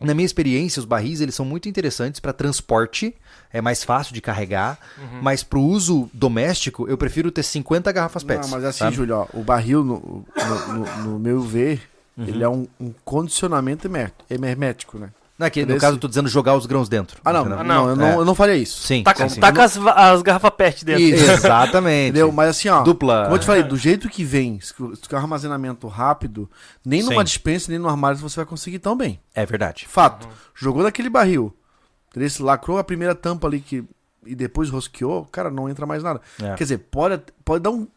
na minha experiência, os barris eles são muito interessantes para transporte, é mais fácil de carregar, mas para o uso doméstico, eu prefiro ter 50 garrafas PET. Não, mas assim, sabe? Júlio, ó, o barril, no, no, no- no meu ver, Uhum. ele é um, um condicionamento hermé- hermético, né? Não é que, no Esse- caso, eu tô dizendo jogar os grãos dentro. Ah, não? Ah, não, não, eu, não é. eu não faria isso. Sim, Taca, sim, sim. taca as, va- as garrafas PET dentro. Isso. Exatamente. Entendeu? Mas assim, ó, Dupla. como eu te falei, do jeito que vem, se tu quer um armazenamento rápido, nem numa Sim. dispensa, nem no armário você vai conseguir tão bem. É verdade. Fato. Jogou naquele barril, entendeu? Se lacrou a primeira tampa ali que, e depois rosqueou, cara, não entra mais nada. É. Quer dizer, pode, pode dar um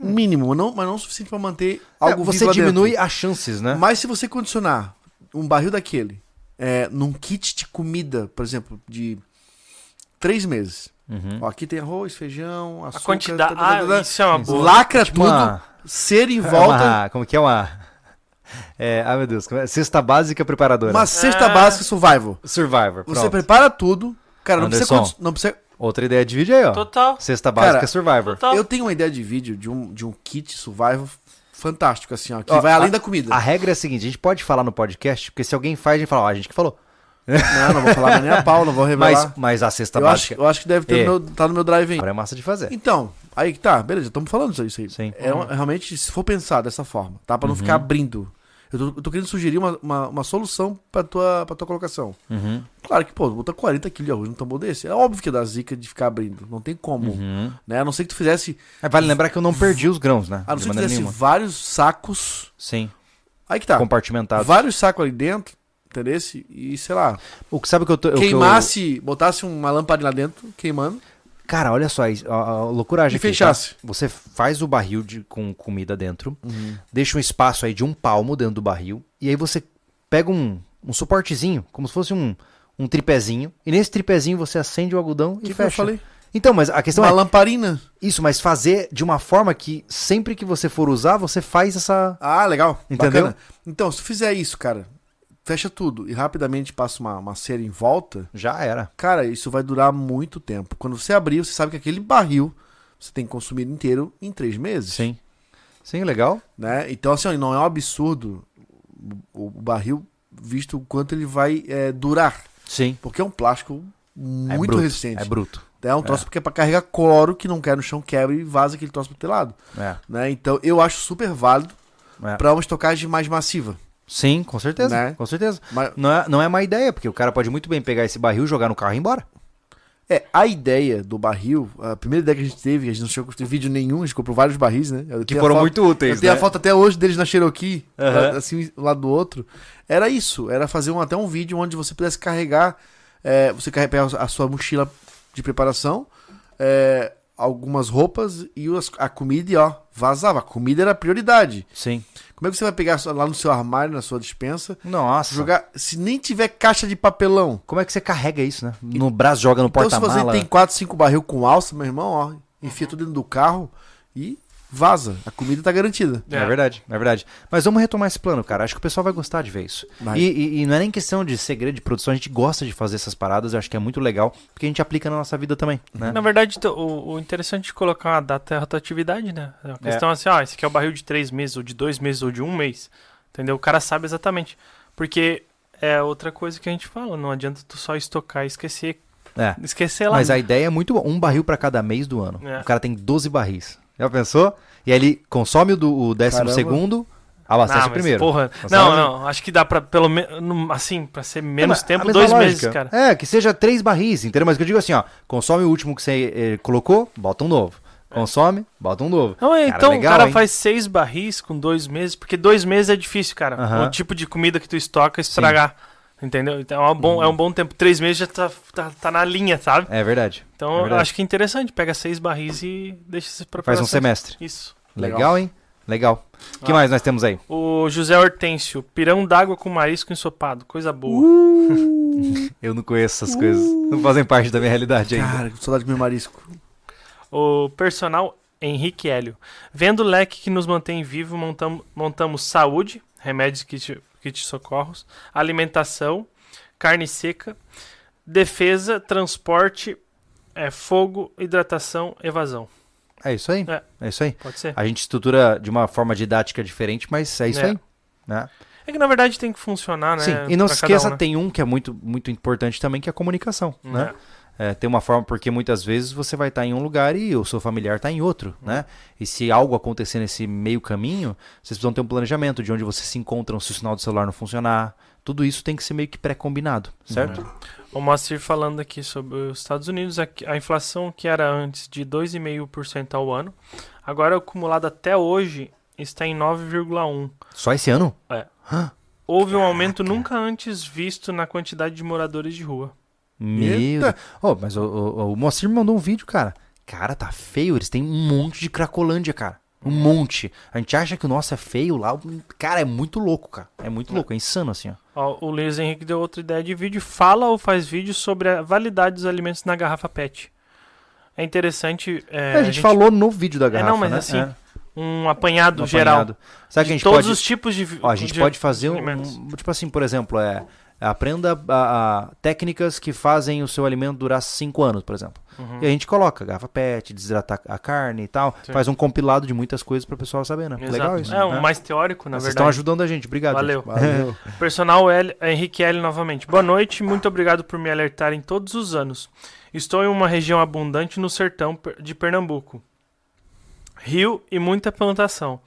um mínimo, não, mas não o suficiente pra manter algo É, você diminui as chances, né? Mas se você condicionar um barril daquele é, num kit de comida, por exemplo, de três meses. Uhum. Ó, aqui tem arroz, feijão, A açúcar... quantidade. tá, tá, tá, tá, Ah, isso é uma boa. Lacra Tipo tudo, uma- ser em É volta, uma- como que é uma... É, ai meu Deus, é? cesta básica preparadora. uma cesta Ah. básica survival. Survivor, Você pronto. prepara tudo, cara, não precisa, Anderson. não precisa... Outra ideia de vídeo aí, ó. Total. Cesta básica Cara, Survivor. Total. Eu tenho uma ideia de vídeo de um, de um kit survival fantástico, assim, ó, que Ó, vai além a- da comida. A regra é a seguinte, a gente pode falar no podcast, porque se alguém faz, a gente fala, ó, a gente que falou. Não, não vou falar nem a pau, não vou revelar. Mas, mas a cesta eu, acho, básica eu acho que deve ter É. no meu, tá no meu drive aí. é massa de fazer. Então, aí que tá, beleza, estamos falando disso aí. Sim. É uma- realmente, se for pensar dessa forma, tá? Pra não ficar abrindo. Eu tô, eu tô querendo sugerir uma, uma, uma solução pra tua, pra tua colocação. Uhum. Claro que, pô, botar 40 kg de arroz num tambor desse, é óbvio que dá zica de ficar abrindo. Não tem como. Uhum. Né? A não ser que tu fizesse. É, vale lembrar que eu não perdi os grãos, né? A não de ser que tu fizesse nenhuma. vários sacos. Sim, Aí que tá. compartimentados. Vários sacos ali dentro, entendeu? E, sei lá, O que sabe que eu tô... o que eu- queimasse, botasse uma lamparina lá dentro, queimando, Cara, olha só, a, a, loucuragem e aqui, fechasse. tá? Você faz o barril de, com comida dentro, Uhum. deixa um espaço aí de um palmo dentro do barril, e aí você pega um, um suportezinho, como se fosse um, um tripézinho, e nesse tripézinho você acende o algodão e que foi eu fecha. falei? Então, mas a questão Uma é lamparina. isso, mas fazer de uma forma que sempre que você for usar, você faz essa... Ah, legal. Entendeu? Bacana. Então, se tu fizer isso, cara, fecha tudo e rapidamente passa uma, uma cera em volta, Já era. cara, isso vai durar muito tempo. Quando você abrir, você sabe que aquele barril você tem que consumir inteiro em três meses. Sim. Sim, legal. Né? Então, assim, não é um absurdo o, barril, visto o quanto ele vai é, durar. Sim. Porque é um plástico É muito bruto, resistente. É bruto. É um troço porque é pra carregar cloro que não quer no chão, quebra e vaza aquele troço pro teu lado. É. Né? Então, eu acho super válido é. pra uma estocagem mais massiva. Sim, com certeza. Né? Com certeza. Mas, Não é, não é má ideia, porque o cara pode muito bem pegar esse barril, jogar no carro e ir embora. É, a ideia do barril, a primeira ideia que a gente teve, a gente não chegou a vídeo nenhum, a gente comprou vários barris, né? Eu Que foram muito úteis, Eu tenho né? a foto até hoje deles na Cherokee, Aham. assim, um lado do outro. Era isso, era fazer um, até um vídeo onde você pudesse carregar, é, você carregar a sua mochila de preparação, é, algumas roupas e a comida e ó, vazava. A comida era a prioridade. Sim. Como é que você vai pegar lá no seu armário, na sua dispensa, Nossa. jogar, se nem tiver caixa de papelão, Como é que você carrega isso, né? No braço, joga no Então, se você porta-mala. tem 4, 5 barril com alça, meu irmão, ó, enfia tudo dentro do carro e vaza. A comida tá garantida. É. verdade, é verdade. Mas vamos retomar esse plano, cara. Acho que o pessoal vai gostar de ver isso. E, e- e não é nem questão de segredo de produção, a gente gosta de fazer essas paradas, eu acho que é muito legal, porque a gente aplica na nossa vida também, né? Na verdade, o, o interessante de colocar uma data é a rotatividade, né? A questão é assim, ó, esse aqui é o barril de três meses, ou de dois meses, ou de um mês. Entendeu? O cara sabe exatamente. Porque é outra coisa que a gente fala, não adianta tu só estocar e esquecer. É. Esquecer lá. Mas a ideia é muito boa. Um barril pra cada mês do ano. É. O cara tem 12 barris. Já pensou? E aí ele consome o, do, o décimo Caramba. segundo, Abastece Não, mas, primeiro. Porra, não, não, acho que dá pra, pelo menos, assim, pra ser menos É, mas a tempo, dois lógica. meses, cara. É, que seja três barris, entendeu? Mas que eu digo assim, ó, consome o último que você eh, colocou, bota um novo. Consome, bota um novo. Não, Cara, então legal, o cara hein? faz seis barris com dois meses, porque dois meses é difícil, cara. Aham. O tipo de comida que tu estoca estragar. Entendeu? Então é um, bom, é um bom tempo. Três meses já tá, tá, tá na linha, sabe? É verdade. Então É eu verdade. acho que é interessante. Pega seis barris e deixa se preparar. Faz um semestre. Isso. Legal, Legal. hein? Legal. O que Ah. mais nós temos aí? O José Hortêncio, pirão d'água com marisco ensopado. Coisa boa. Eu não conheço essas coisas. Não fazem parte da minha realidade ainda. Cara, que saudade de meu marisco. O personal Henrique Hélio. Vendo o leque que nos mantém vivo, montamos, montamos saúde, remédios, kit, kit socorros, alimentação, carne seca, defesa, transporte, é, fogo, hidratação, evasão. É isso aí. É. É isso aí. Pode ser? A gente estrutura de uma forma didática diferente, mas é isso É. aí. Né? É que na verdade tem que funcionar, né? Sim, e não pra se esqueça, um, né? tem um que é muito, muito importante também, que é a comunicação. Né? É. É, tem uma forma, porque muitas vezes você vai estar em um lugar e o seu familiar está em outro, né? E se algo acontecer nesse meio caminho, vocês precisam ter um planejamento de onde vocês se encontram, se o sinal do celular não funcionar. Tudo isso tem que ser meio que pré-combinado, certo? O Moacir falando aqui sobre os Estados Unidos, a, a inflação que era antes de 2,5% ao ano, agora acumulada até hoje está em 9,1%. Só esse ano? Houve um aumento nunca antes visto na quantidade de moradores de rua. Meu. Oh, mas o, o, o Moacir me mandou um vídeo, cara. Cara, tá feio. Eles têm um monte de Cracolândia, cara. Um monte. A gente acha que o nosso é feio lá. Cara, é muito louco, cara. É muito louco. É insano, assim, ó. Ó, o Luiz Henrique deu outra ideia de vídeo. Fala ou faz vídeo sobre a validade dos alimentos na garrafa PET. É interessante. é, a, gente falou no vídeo da garrafa, não, mas né? assim, É, um apanhado um geral. apanhado. Sabe que a de gente todos pode... os tipos de. Ó, a gente de pode fazer um, um- Tipo assim, por exemplo, é. Aprenda a, a- técnicas que fazem o seu alimento durar 5 anos, por exemplo. Uhum. E a gente coloca garrafa PET, desidratar a carne e tal. Sim. Faz um compilado de muitas coisas para o pessoal saber, né? Exato. Legal isso. É, um né? mais teórico, na Vocês estão verdade. ajudando a gente. Obrigado. Valeu. gente. Valeu. Personal L, Henrique L novamente. Boa noite, muito obrigado por me alertarem todos os anos. Estou em uma região abundante no sertão de Pernambuco. Rio e muita plantação.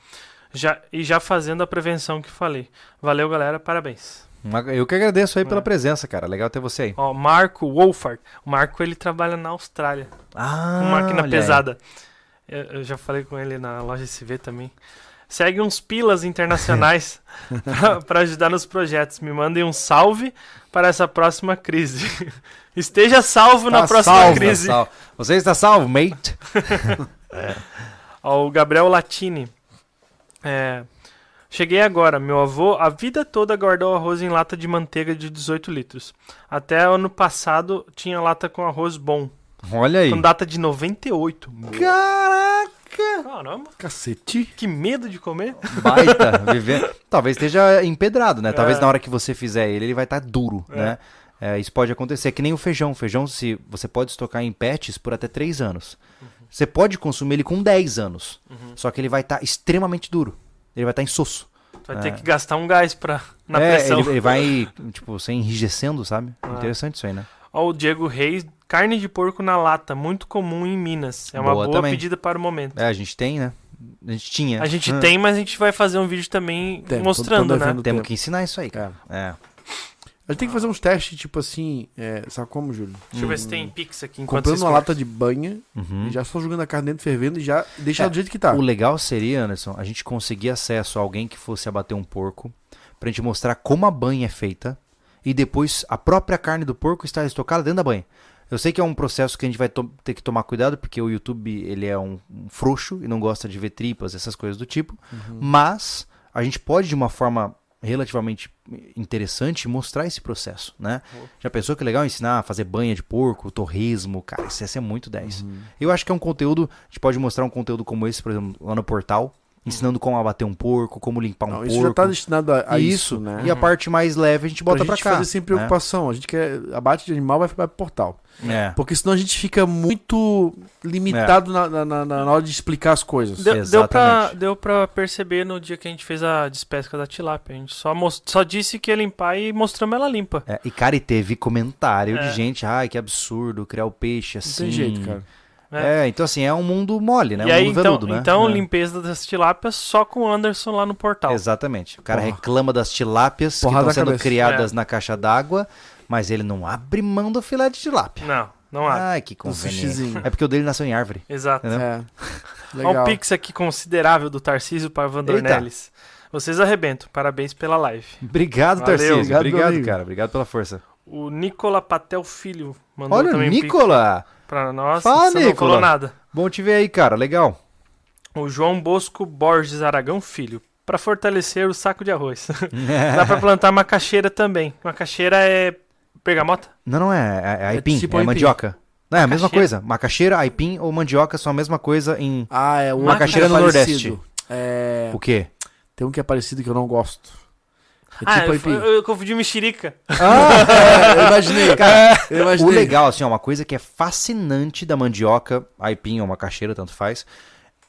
Já, e já fazendo a prevenção que falei. Valeu, galera, parabéns. Eu que agradeço aí pela É. presença, cara. Legal ter você aí. Ó, Marco Wolfart. O Marco ele trabalha na Austrália, Ah, com máquina pesada. Eu, eu já falei com ele na loja SV também. Segue uns pilas internacionais para ajudar nos projetos. Me mandem um salve para essa próxima crise. Esteja salvo na Tá próxima salvo, crise. tá salvo. Você está salvo, mate. Ó, o Gabriel Latini. É, cheguei agora. Meu avô a vida toda guardou arroz em lata de manteiga de 18 litros. Até ano passado tinha lata com arroz bom. Olha aí. Com data de 98. Caraca! Caramba, Cacete. que medo de comer. Baita, viver. Talvez esteja empedrado, né? Talvez É. na hora que você fizer ele, ele vai estar duro, É. né? É, isso pode acontecer. É que nem o feijão. O feijão, se você pode estocar em pets por até 3 anos. Você pode consumir ele com 10 anos. Só que ele vai estar extremamente duro. Ele vai estar insosso. Tu vai É. ter que gastar um gás pra, na é, pressão. ele, ele vai, tipo, ser enrijecendo, sabe? Ah. Interessante isso aí, né? Ó, o Diego Reis, carne de porco na lata, muito comum em Minas. É uma Boa boa, pedida para o momento. É, a gente tem, né? A gente tinha. A gente Ah, tem, mas a gente vai fazer um vídeo também Tem, mostrando, tô né? Temos tempo. que ensinar isso aí, cara. É. A gente tem que fazer uns testes, tipo assim, é, sabe como, Júlio? Deixa eu ver se tem Pix aqui enquanto Comprando uma lata de banha Uhum. e já só jogando a carne dentro, fervendo e já deixa É, ela do jeito que tá. O legal seria, Anderson, a gente conseguir acesso a alguém que fosse abater um porco, pra gente mostrar como a banha é feita e depois a própria carne do porco está estocada dentro da banha. Eu sei que é um processo que a gente vai to- ter que tomar cuidado, porque o YouTube ele é um, um frouxo e não gosta de ver tripas, essas coisas do tipo, mas a gente pode, de uma forma relativamente interessante, mostrar esse processo, né? Já pensou que legal ensinar a fazer banha de porco, torresmo, cara, isso ia ser muito 10. Eu acho que é um conteúdo, a gente pode mostrar um conteúdo como esse, por exemplo, lá no portal, ensinando como abater um porco, como limpar um Não, porco. isso já tá destinado a, a isso, isso, né? E a parte mais leve a gente bota gente cá. fazer sem né? preocupação. A gente quer. Abate de animal vai para pro portal. É. Porque senão a gente fica muito limitado na, na, na- na hora de explicar as coisas. Deu, Exatamente. deu pra perceber no dia que a gente fez a despesca da tilápia. A gente só, mos- só disse que ia limpar e mostramos ela limpa. É, e cara, e teve comentário É. de gente, ai, que absurdo criar o peixe Não assim. tem jeito, cara. É. É, então assim, é um mundo mole, né? e um aí, mundo então, veludo, né? então É. limpeza das tilápias só com o Anderson lá no portal. Exatamente. O cara Porra. reclama das tilápias que Porrada estão sendo cabeça. criadas É. na caixa d'água, mas ele não abre mão do filé de tilápia. Não, não há. Ai, que conveniente. É porque o dele nasceu em árvore. Exato. É. Olha Legal. um pix aqui considerável do Tarcísio para Van Eita. Dornelles. Vocês arrebentam. Parabéns pela live. Obrigado, Valeu. Tarcísio. Obrigado, Obrigado, cara. Obrigado pela força. O Nicola Patel Filho mandou Olha, também um pix Nicola! Pra nós. Fala, Você não falou Nicola. nada. Bom te ver aí, cara. Legal. O João Bosco Borges Aragão Filho. Para fortalecer o saco de arroz. Dá para plantar macaxeira também. Macaxeira é bergamota? Não, não é. É, é aipim, tipo é aipim. mandioca. Não, é a mesma coisa. Macaxeira, aipim ou mandioca são a mesma coisa em. Ah, é o Macaxeira no é parecido. Nordeste. É, O quê? tem um que é parecido que eu não gosto. É ah, tipo eu, aipim. eu, eu confundi mexerica. É, eu imaginei, cara. Eu O imaginei. legal, assim, ó, uma coisa que é fascinante da mandioca, aipim ou macaxeira, tanto faz,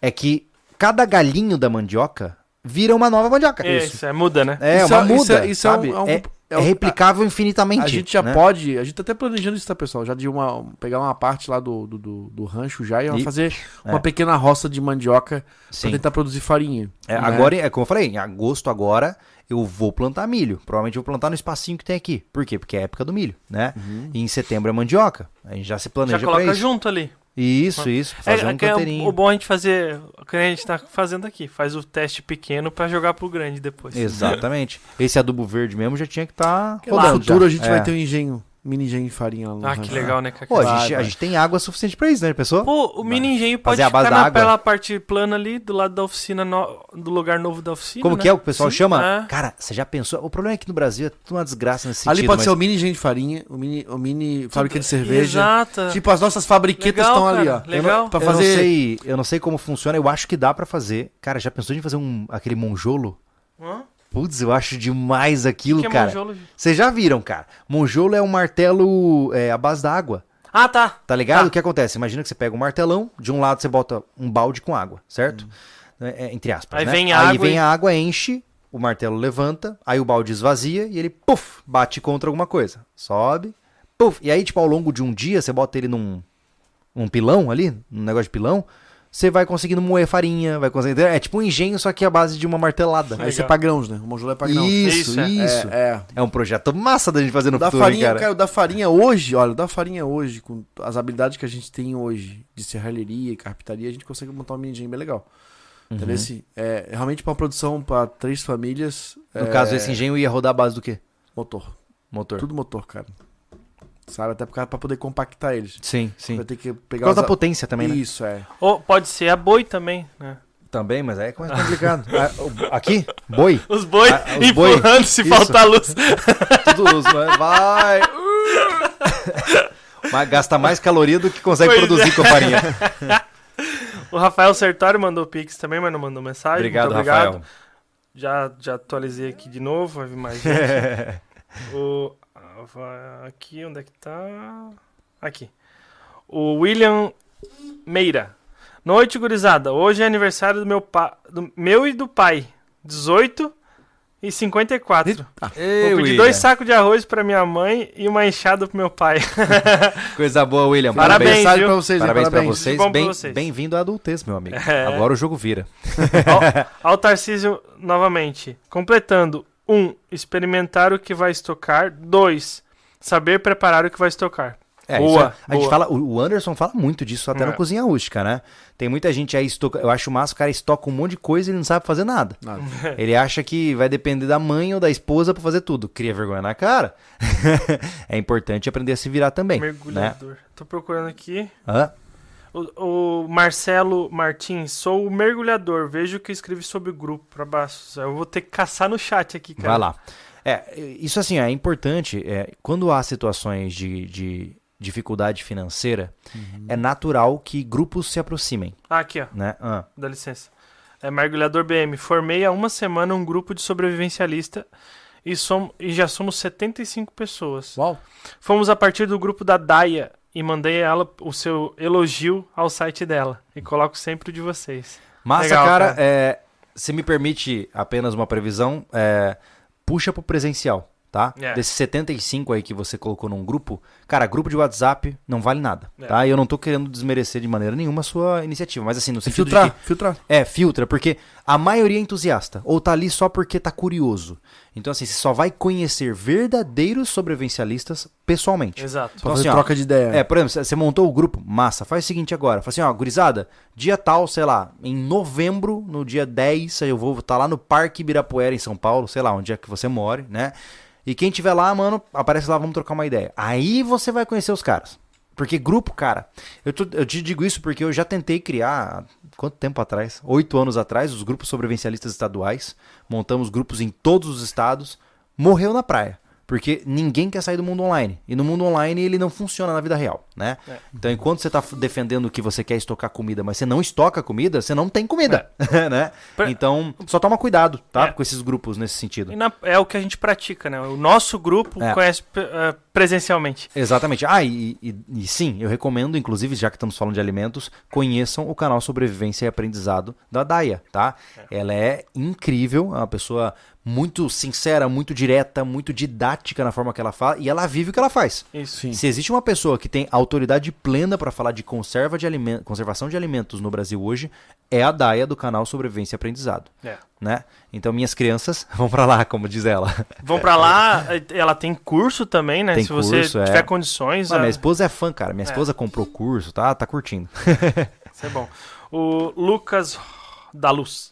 é que cada galinho da mandioca vira uma nova mandioca. É, Isso, é muda, né? É, Isso uma é- muda, isso é- isso é um- sabe? é um- é, é é um- replicável infinitamente. A gente já né? pode, a gente tá até planejando isso, tá, pessoal? Já de uma, pegar uma parte lá do, do, do, do rancho já e, E- fazer é. uma pequena roça de mandioca Sim. pra tentar produzir farinha. É, né? Agora, é como eu falei, em agosto agora eu vou plantar milho. Provavelmente eu vou plantar no espacinho que tem aqui. Por quê? Porque é a época do milho, né? Uhum. E em setembro é mandioca. A gente já se planeja Já coloca junto ali. Isso, isso. Fazer é, um é o- canteirinho. o bom é a gente fazer o que a gente tá fazendo aqui. Faz o teste pequeno pra jogar pro grande depois. Exatamente. Esse adubo verde mesmo já tinha que estar No rodando. futuro já. a gente É. vai ter um engenho, mini engenho de farinha lá no Ah, rancho. que legal, né, Cacá? Pô, a, gente, a gente tem água suficiente pra isso, né, pessoa? Pô, o mini engenho pode Fazer a base ficar da na, água. pela parte plana ali, do lado da oficina, no- do lugar novo da oficina. Como né? que é o que o pessoal Sim, chama? é. Cara, você já pensou? O problema é que no Brasil é tudo uma desgraça nesse sentido. Ali pode mas- ser o mini engenho de farinha, o mini, o mini fábrica de cerveja. Exato. Tipo, as nossas fabriquetas Legal, estão ali, cara, ó. legal. Pra Eu fazer. não sei, eu não sei como funciona, eu acho que dá pra fazer. Cara, já pensou em fazer um aquele monjolo? Hã? Putz, eu acho demais aquilo, que é cara. Vocês já viram, cara? Monjolo é um martelo é, à base da água. Ah, tá. Tá ligado? Tá. O que acontece? Imagina que você pega um martelão, de um lado você bota um balde com água, certo? É, é, entre aspas. Aí né? vem a aí água vem e- a água, enche, o martelo levanta, aí o balde esvazia e ele, puf, bate contra alguma coisa. Sobe, puf. E aí, tipo, ao longo de um dia, você bota ele num um pilão ali, um negócio de pilão, você vai conseguindo moer farinha, vai conseguindo. É tipo um engenho, só que a base de uma martelada. Aí você é Legal. pra grãos, né? O monjolo é pra grãos. Isso, Isso, é. isso. É, É, um projeto massa da gente fazer no da futuro, hein, farinha, cara. cara, o da farinha hoje, olha, o da farinha hoje, com as habilidades que a gente tem hoje de serralheria e carpintaria, a gente consegue montar um mini engenho bem legal. Uhum. Entendeu? Esse, É, realmente pra uma produção pra três famílias. No é, caso, esse engenho ia rodar a base do quê? Motor. Motor. Tudo motor, cara. Sabe? Até pra poder compactar eles. Sim, sim. Vai ter que Por pegar causa da os a- potência também, né? Isso, é. Ou pode ser a boi também, né? Também, mas aí é mais complicado. Ah, Aqui? Boi? Os boi Ah, os boi. empurrando se Isso. faltar luz. Tudo os- vai. Mas gasta mais caloria do que consegue Pois produzir é. com a farinha. O Rafael Sertório mandou pix também, mas não mandou mensagem. Obrigado, Muito obrigado. Rafael. Já, já atualizei aqui de novo, vai vir mais gente. o, aqui, onde é que tá? Aqui. O William Meira. Noite, gurizada. Hoje é aniversário do meu, pa, do meu e do pai. 18 e 54. Ei, Vou pedir William. dois sacos de arroz pra minha mãe e uma enxada pro meu pai. Coisa boa, William. Parabéns, viu? pra vocês? Parabéns, pra parabéns. vocês. Pra Bem-. Bem-vindo à adultez, meu amigo. É. Agora o jogo vira. Ao, ao Tarcísio novamente. Completando. 1. Um, experimentar o que vai estocar. 2. Saber preparar o que vai estocar. É, Boa, isso é- a gente fala, o Anderson fala muito disso até É. na cozinha rústica, né? Tem muita gente aí estoca, eu acho massa, o cara estoca um monte de coisa e ele não sabe fazer nada. Nada. Ele acha que vai depender da mãe ou da esposa pra fazer tudo. Cria vergonha na cara. é importante aprender a se virar também, né? Mergulhador. Tô procurando aqui. Hã? O, o Marcelo Martins. Sou o mergulhador. Vejo que escreve sobre o grupo pra baixo. Eu vou ter que caçar no chat aqui, cara. Vai lá. É, isso assim, é importante. é, quando há situações de, de dificuldade financeira, é natural que grupos se aproximem, Ah, aqui, ó. né? Ah, Dá licença. É Mergulhador BM. Formei há uma semana um grupo de sobrevivencialista e, som, e já somos 75 pessoas. Uau. Fomos a partir do grupo da Daia e mandei ela o seu elogio ao site dela. E coloco sempre o de vocês. Massa, Legal, cara. cara. é, se me permite apenas uma previsão, é, puxa pro presencial. Tá? É. Desses 75 aí que você colocou num grupo, cara, grupo de WhatsApp não vale nada, É. tá? E eu não tô querendo desmerecer de maneira nenhuma a sua iniciativa, mas assim, no sentido de Filtrar, que filtrar. é, filtra, porque a maioria é entusiasta, ou tá ali só porque tá curioso. Então, assim, você só vai conhecer verdadeiros sobrevivencialistas pessoalmente. Exato. Então, fazer assim, ó, troca de ideia. É, por exemplo, você- montou o grupo, massa, faz o seguinte agora, fala assim, ó, gurizada, dia tal, sei lá, em novembro, no dia 10, eu vou estar lá no Parque Ibirapuera, em São Paulo, sei lá, onde é que você more, né? E quem tiver lá, mano, aparece lá, vamos trocar uma ideia. Aí você vai conhecer os caras. Porque grupo, cara, eu, tô- eu te digo isso porque eu já tentei criar, quanto tempo atrás? Oito anos atrás, os grupos sobrevivencialistas estaduais. Montamos grupos em todos os estados. Morreu na praia. Porque ninguém quer sair do mundo online. E no mundo online ele não funciona na vida real, né? É. Então, enquanto você está defendendo que você quer estocar comida, mas você não estoca comida, você não tem comida, né? Pra- Então, só toma cuidado, tá? É. Com esses grupos nesse sentido. Na- é o que a gente pratica, né? O nosso grupo É. conhece eh, presencialmente. Exatamente. Ah, e, e- e sim, eu recomendo, inclusive, já que estamos falando de alimentos, conheçam o canal Sobrevivência e Aprendizado da Daia, tá? Ela é incrível, é uma pessoa muito sincera, muito direta, muito didática na forma que ela fala, e ela vive o que ela faz. Isso. Sim. Se existe uma pessoa que tem autoridade plena para falar de conserva de alimentos, conservação de alimentos no Brasil hoje, é a Daia do canal Sobrevivência e Aprendizado, É. né? Então minhas crianças vão para lá, como diz ela. Vão pra lá, ela tem curso também, né? Tem Se você curso, é. tiver condições, Mas ah, minha esposa é fã, cara. Minha É. esposa comprou curso, tá? Tá curtindo. isso é bom. O Lucas da Luz.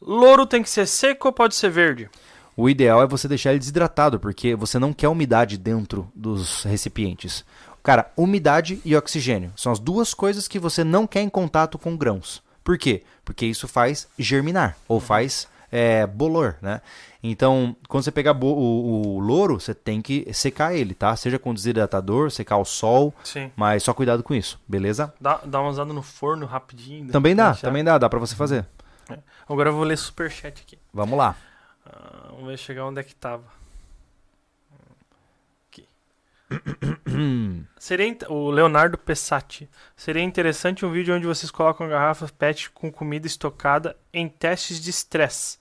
Louro tem que ser seco ou pode ser verde? O ideal é você deixar ele desidratado, porque você não quer umidade dentro dos recipientes. Cara, umidade e oxigênio são as duas coisas que você não quer em contato com grãos. Por quê? Porque isso faz germinar ou faz é, bolor, né? Então, quando você pegar o, o louro, você tem que secar ele, tá? Seja com desidratador, secar ao sol, Sim. mas só cuidado com isso, beleza? Dá, dá uma usada no forno rapidinho. Também dá, deixar. também dá, dá pra você fazer. Agora eu vou ler superchat aqui. Vamos lá. Ah, vamos ver chegar onde é que tava. Aqui. Seria o Leonardo Pessati. Seria interessante um vídeo onde vocês colocam garrafas PET com comida estocada em testes de estresse,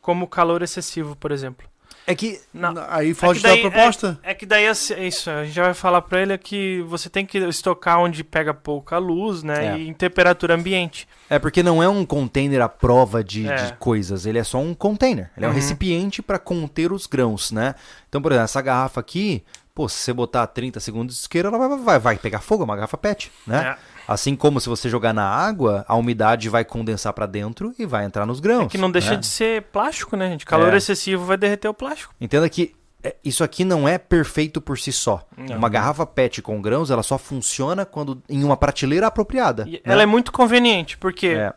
como calor excessivo, por exemplo. É que Não, Aí é dar a daí- proposta. É, é que daí assim, é isso, a gente já vai falar pra ele é que você tem que estocar onde pega pouca luz, né, É. e em temperatura ambiente. É porque não é um container à prova de, É. de coisas, ele é só um container. Ele é um Uhum. recipiente para conter os grãos, né? Então, por exemplo, essa garrafa aqui, pô, se você botar 30 segundos de isqueiro, ela vai, vai, vai pegar fogo, é uma garrafa PET, né? É. Assim como se você jogar na água, a umidade vai condensar para dentro e vai entrar nos grãos. É que não deixa né? de ser plástico, né, gente? Calor É. excessivo vai derreter o plástico. Entenda que é, isso aqui não é perfeito por si só. Não. Uma garrafa PET com grãos, ela só funciona quando em uma prateleira apropriada. Né? Ela é muito conveniente, porque É,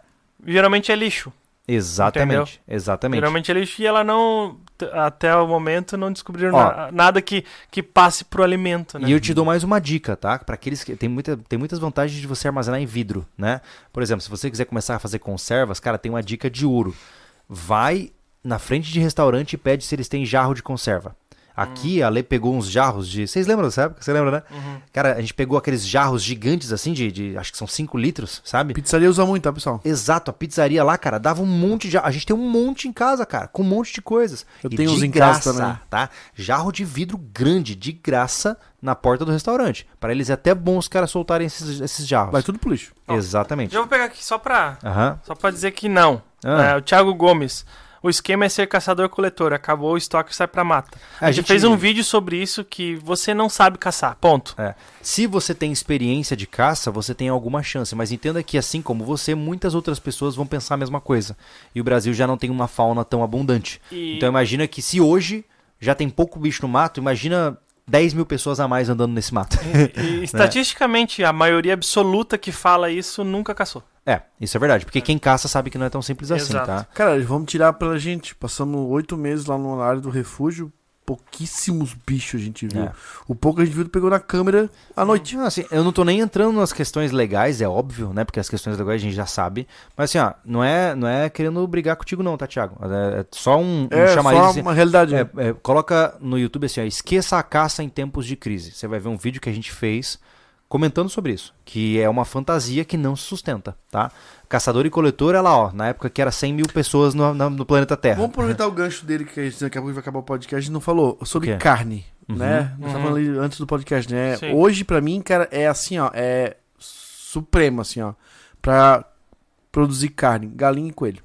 geralmente é lixo. Exatamente, exatamente. Geralmente é lixo e ela não, até o momento, não descobriram Ó. na- nada que, que passe pro alimento, né? E eu te dou mais uma dica, tá? Para aqueles que tem, muita, tem muitas vantagens de você armazenar em vidro, né? Por exemplo, se você quiser começar a fazer conservas, cara, tem uma dica de ouro. Vai na frente de restaurante e pede se eles têm jarro de conserva. Aqui a Lê pegou uns jarros de. Vocês lembram dessa época? Você lembra, né? Uhum. Cara, a gente pegou aqueles jarros gigantes assim, de, de acho que são 5 litros, sabe? Pizzaria usa muito, tá, pessoal? Exato, a pizzaria lá, cara, dava um monte de. A gente tem um monte em casa, cara, com um monte de coisas. Eu E tenho uns em casa graça, também. tá? Jarro de vidro grande, de graça, na porta do restaurante. Para eles é até bom os caras soltarem esses, esses jarros. Vai tudo pro lixo. Exatamente. Já vou pegar aqui só pra, Aham. só pra dizer que não. Ah. É, o Thiago Gomes. O esquema é ser caçador-coletor. Acabou o estoque e sai pra mata. A A gente gente- fez um vídeo sobre isso que você não sabe caçar. Ponto. É. Se você tem experiência de caça, você tem alguma chance, mas entenda que assim como você, muitas outras pessoas vão pensar a mesma coisa. E o Brasil já não tem uma fauna tão abundante. E- Então imagina que se hoje já tem pouco bicho no mato, imagina 10 mil pessoas a mais andando nesse mato. E, estatisticamente, a maioria absoluta que fala isso nunca caçou. É, isso é verdade, porque quem caça sabe que não é tão simples assim, Exato. tá? Cara, vamos tirar pela gente. Passamos oito meses lá na área do refúgio. Pouquíssimos bichos a gente viu. É. O pouco que a gente viu pegou na câmera à noite. Não, assim, eu não tô nem entrando nas questões legais, é óbvio, né? Porque as questões legais a gente já sabe. Mas assim, ó, não é, não é querendo brigar contigo não, tá, Thiago? É, é só um, um É, chamariz, só assim, uma realidade. É, né? é, coloca no YouTube assim, ó, esqueça a caça em tempos de crise. Você vai ver um vídeo que a gente fez comentando sobre isso, que é uma fantasia que não se sustenta, tá? Caçador e coletor, ela, ó, na época que era 100 mil pessoas no, na- no planeta Terra. Vamos aproveitar o gancho dele, que a gente daqui a pouco vai acabar o podcast. A gente não falou sobre carne, Uhum. né? Nós Uhum. falando ali antes do podcast, né? Sim. Hoje, pra mim, cara, é assim, ó. É supremo, assim, ó. Pra produzir carne, galinha e coelho.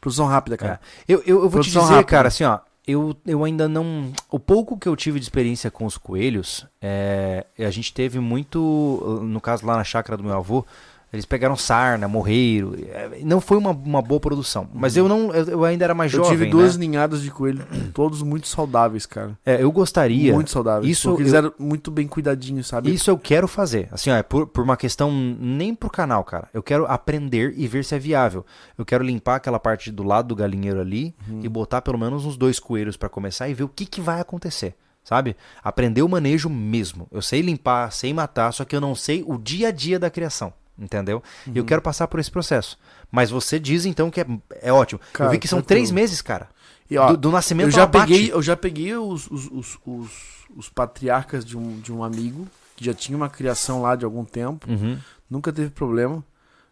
Produção rápida, cara. Eu, eu, eu vou te Produção dizer, rápida. cara, assim, ó, eu, eu ainda não. O pouco que eu tive de experiência com os coelhos, é, a gente teve muito. No caso lá na chácara do meu avô, eles pegaram sarna, morreiro. é, Não foi uma, uma boa produção. Mas eu não. Eu, eu ainda era mais Eu jovem. tive duas né? ninhadas de coelho, todos muito saudáveis, cara. É, eu gostaria. Muito saudáveis. Isso porque eu- eles eram muito bem cuidadinhos, sabe? Isso eu quero fazer. Assim, ó, é por, por uma questão nem pro canal, cara. Eu quero aprender e ver se é viável. Eu quero limpar aquela parte do lado do galinheiro ali Uhum. e botar pelo menos uns dois coelhos pra começar e ver o que, que vai acontecer. Sabe? Aprender o manejo mesmo. Eu sei limpar, sei matar, só que eu não sei o dia a dia da criação. Entendeu? E Uhum. eu quero passar por esse processo. Mas você diz então que é, é ótimo. Cara, eu vi que são tranquilo. três meses, cara. E, ó, do, do nascimento eu já peguei, eu já peguei os, os, os, os, os patriarcas de um, de um amigo que já tinha uma criação lá de algum tempo. Uhum. Nunca teve problema,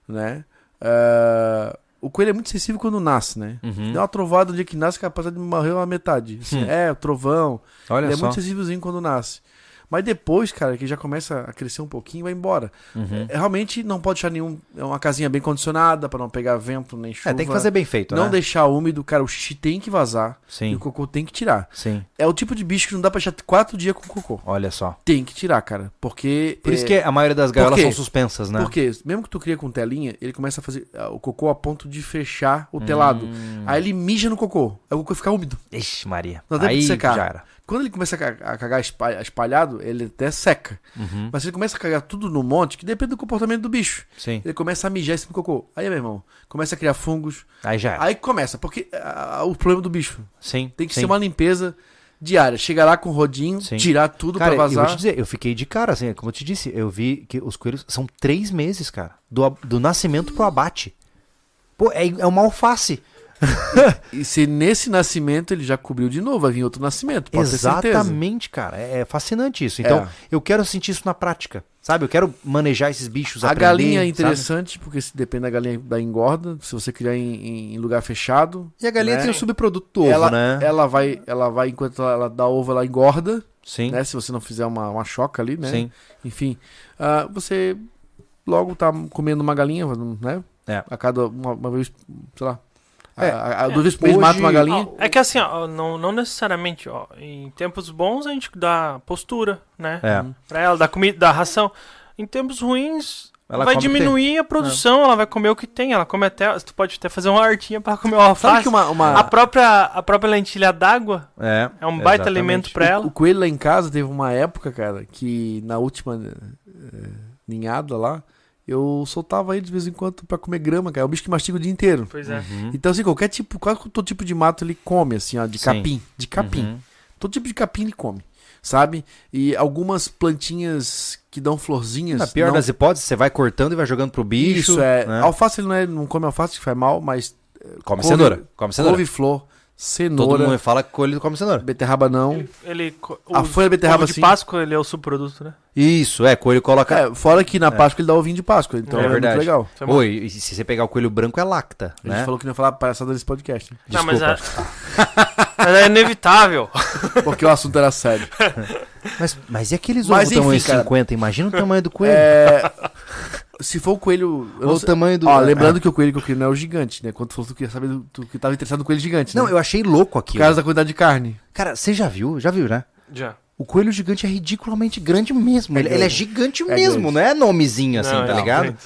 né? Ah, o coelho é muito sensível quando nasce, né? Uhum. Deu uma trovada no dia que nasce, capaz de morrer uma metade. Assim, Hum. É, o trovão. Olha ele é só. muito sensívelzinho quando nasce. Mas depois, cara, que já começa a crescer um pouquinho, vai embora. Uhum. É, realmente não pode deixar nenhum. É uma casinha bem condicionada pra não pegar vento nem chuva. É, tem que fazer bem feito, Não né? deixar úmido, cara. O xixi tem que vazar. E Sim, o cocô tem que tirar. sim. É o tipo de bicho que não dá pra deixar quatro dias com cocô. Olha só. Tem que tirar, cara. Porque. Por isso é, que a maioria das gaiolas são suspensas, né? Porque mesmo que tu cria com telinha, ele começa a fazer ah, o cocô a ponto de fechar o telado. Hum. Aí ele mija no cocô. Aí o cocô fica úmido. Ixi, Maria. Não dá Aí secar. já era. Quando ele começa a ca- a cagar espa- espalhado, ele até seca. Uhum. Mas se ele começa a cagar tudo no monte, que depende do comportamento do bicho. Sim. Ele começa a mijar esse cocô. Aí, meu irmão, começa a criar fungos. Aí já. Aí começa, porque ah, o problema do bicho Sim. tem que sim. ser uma limpeza diária. Chegar lá com o rodinho, Sim. tirar tudo Cara, pra eu vou vazar. te dizer, eu fiquei de cara, assim, como eu te disse, eu vi que os coelhos são três meses, cara. Do, do nascimento pro abate. Pô, é, é uma alface. E se nesse nascimento ele já cobriu de novo, vai vir outro nascimento, pode. Exatamente, cara. É, é fascinante isso. Então, É. eu quero sentir isso na prática. Sabe? Eu quero manejar esses bichos, A aprender, galinha é sabe? interessante, porque se depende da galinha da engorda, se você criar em, em lugar fechado, E a galinha né? tem o subproduto do ovo, ela, né? ela vai, ela vai, enquanto ela dá ovo, ela engorda, Sim, né? Se você não fizer uma, uma choca ali, né? sim. Enfim, ah, você logo tá comendo uma galinha, né? É. A cada uma, uma vez, sei lá. É. A, a, duas vezes por mês Hoje- mata uma galinha. Ó, É que assim, ó, não, não necessariamente, ó, em tempos bons a gente dá postura, né? É. Pra ela, dá comida, dá ração. Em tempos ruins, Ela vai o diminuir a produção, ela vai comer o que tem, ela come até, tu pode até fazer uma hortinha pra comer Sabe alface. que uma, uma- A própria, a própria lentilha d'água É, é um baita exatamente. alimento pra o, ela. o coelho lá em casa teve uma época, cara, que na última eh, ninhada lá, eu soltava ele de vez em quando pra comer grama, cara. É um bicho que mastiga o dia inteiro. Pois é. Uhum. Então, assim, qualquer tipo, quase todo tipo de mato ele come, assim, ó, de Sim. capim. De capim. Uhum. Todo tipo de capim ele come, sabe? E algumas plantinhas que dão florzinhas. Na pior não- das hipóteses, você vai cortando e vai jogando pro bicho. Isso, é. né? Alface ele não, é, não come alface, que faz mal, mas. Come couve- cenoura. Come cenoura. Couve-flor, Todo cenoura, mundo fala que coelho come cenoura. beterraba não. Ele, ele A o folha de beterraba ovo de sim. Páscoa, ele é o subproduto, né? Isso, é, coelho coloca. É, fora que na Páscoa ele dá ovinho de Páscoa, então É é, verdade. muito legal. É. Oi, e se você pegar o coelho branco é lacta, A gente né? falou que não ia falar palhaçada nesse podcast, né? Não, mas é, Desculpa. mas é inevitável. porque o assunto era sério. Mas, mas e aqueles Mas, ovos tamanho enfim, cara. 50? Imagina o tamanho do coelho. É, se for o coelho. Ou não o tamanho do. Ó, é. lembrando que o coelho que eu queria não é o gigante, né? Quando tu falou que tu queria saber, do- tu que tava interessado no coelho gigante, Não, né? eu achei louco Por aquilo. causa da quantidade de carne. Cara, você já viu? Já viu, né? Já. O coelho gigante é ridiculamente grande mesmo. ele, ele é grande. gigante É mesmo, grande. não é nomezinho assim, Não, tá é, ligado? gente.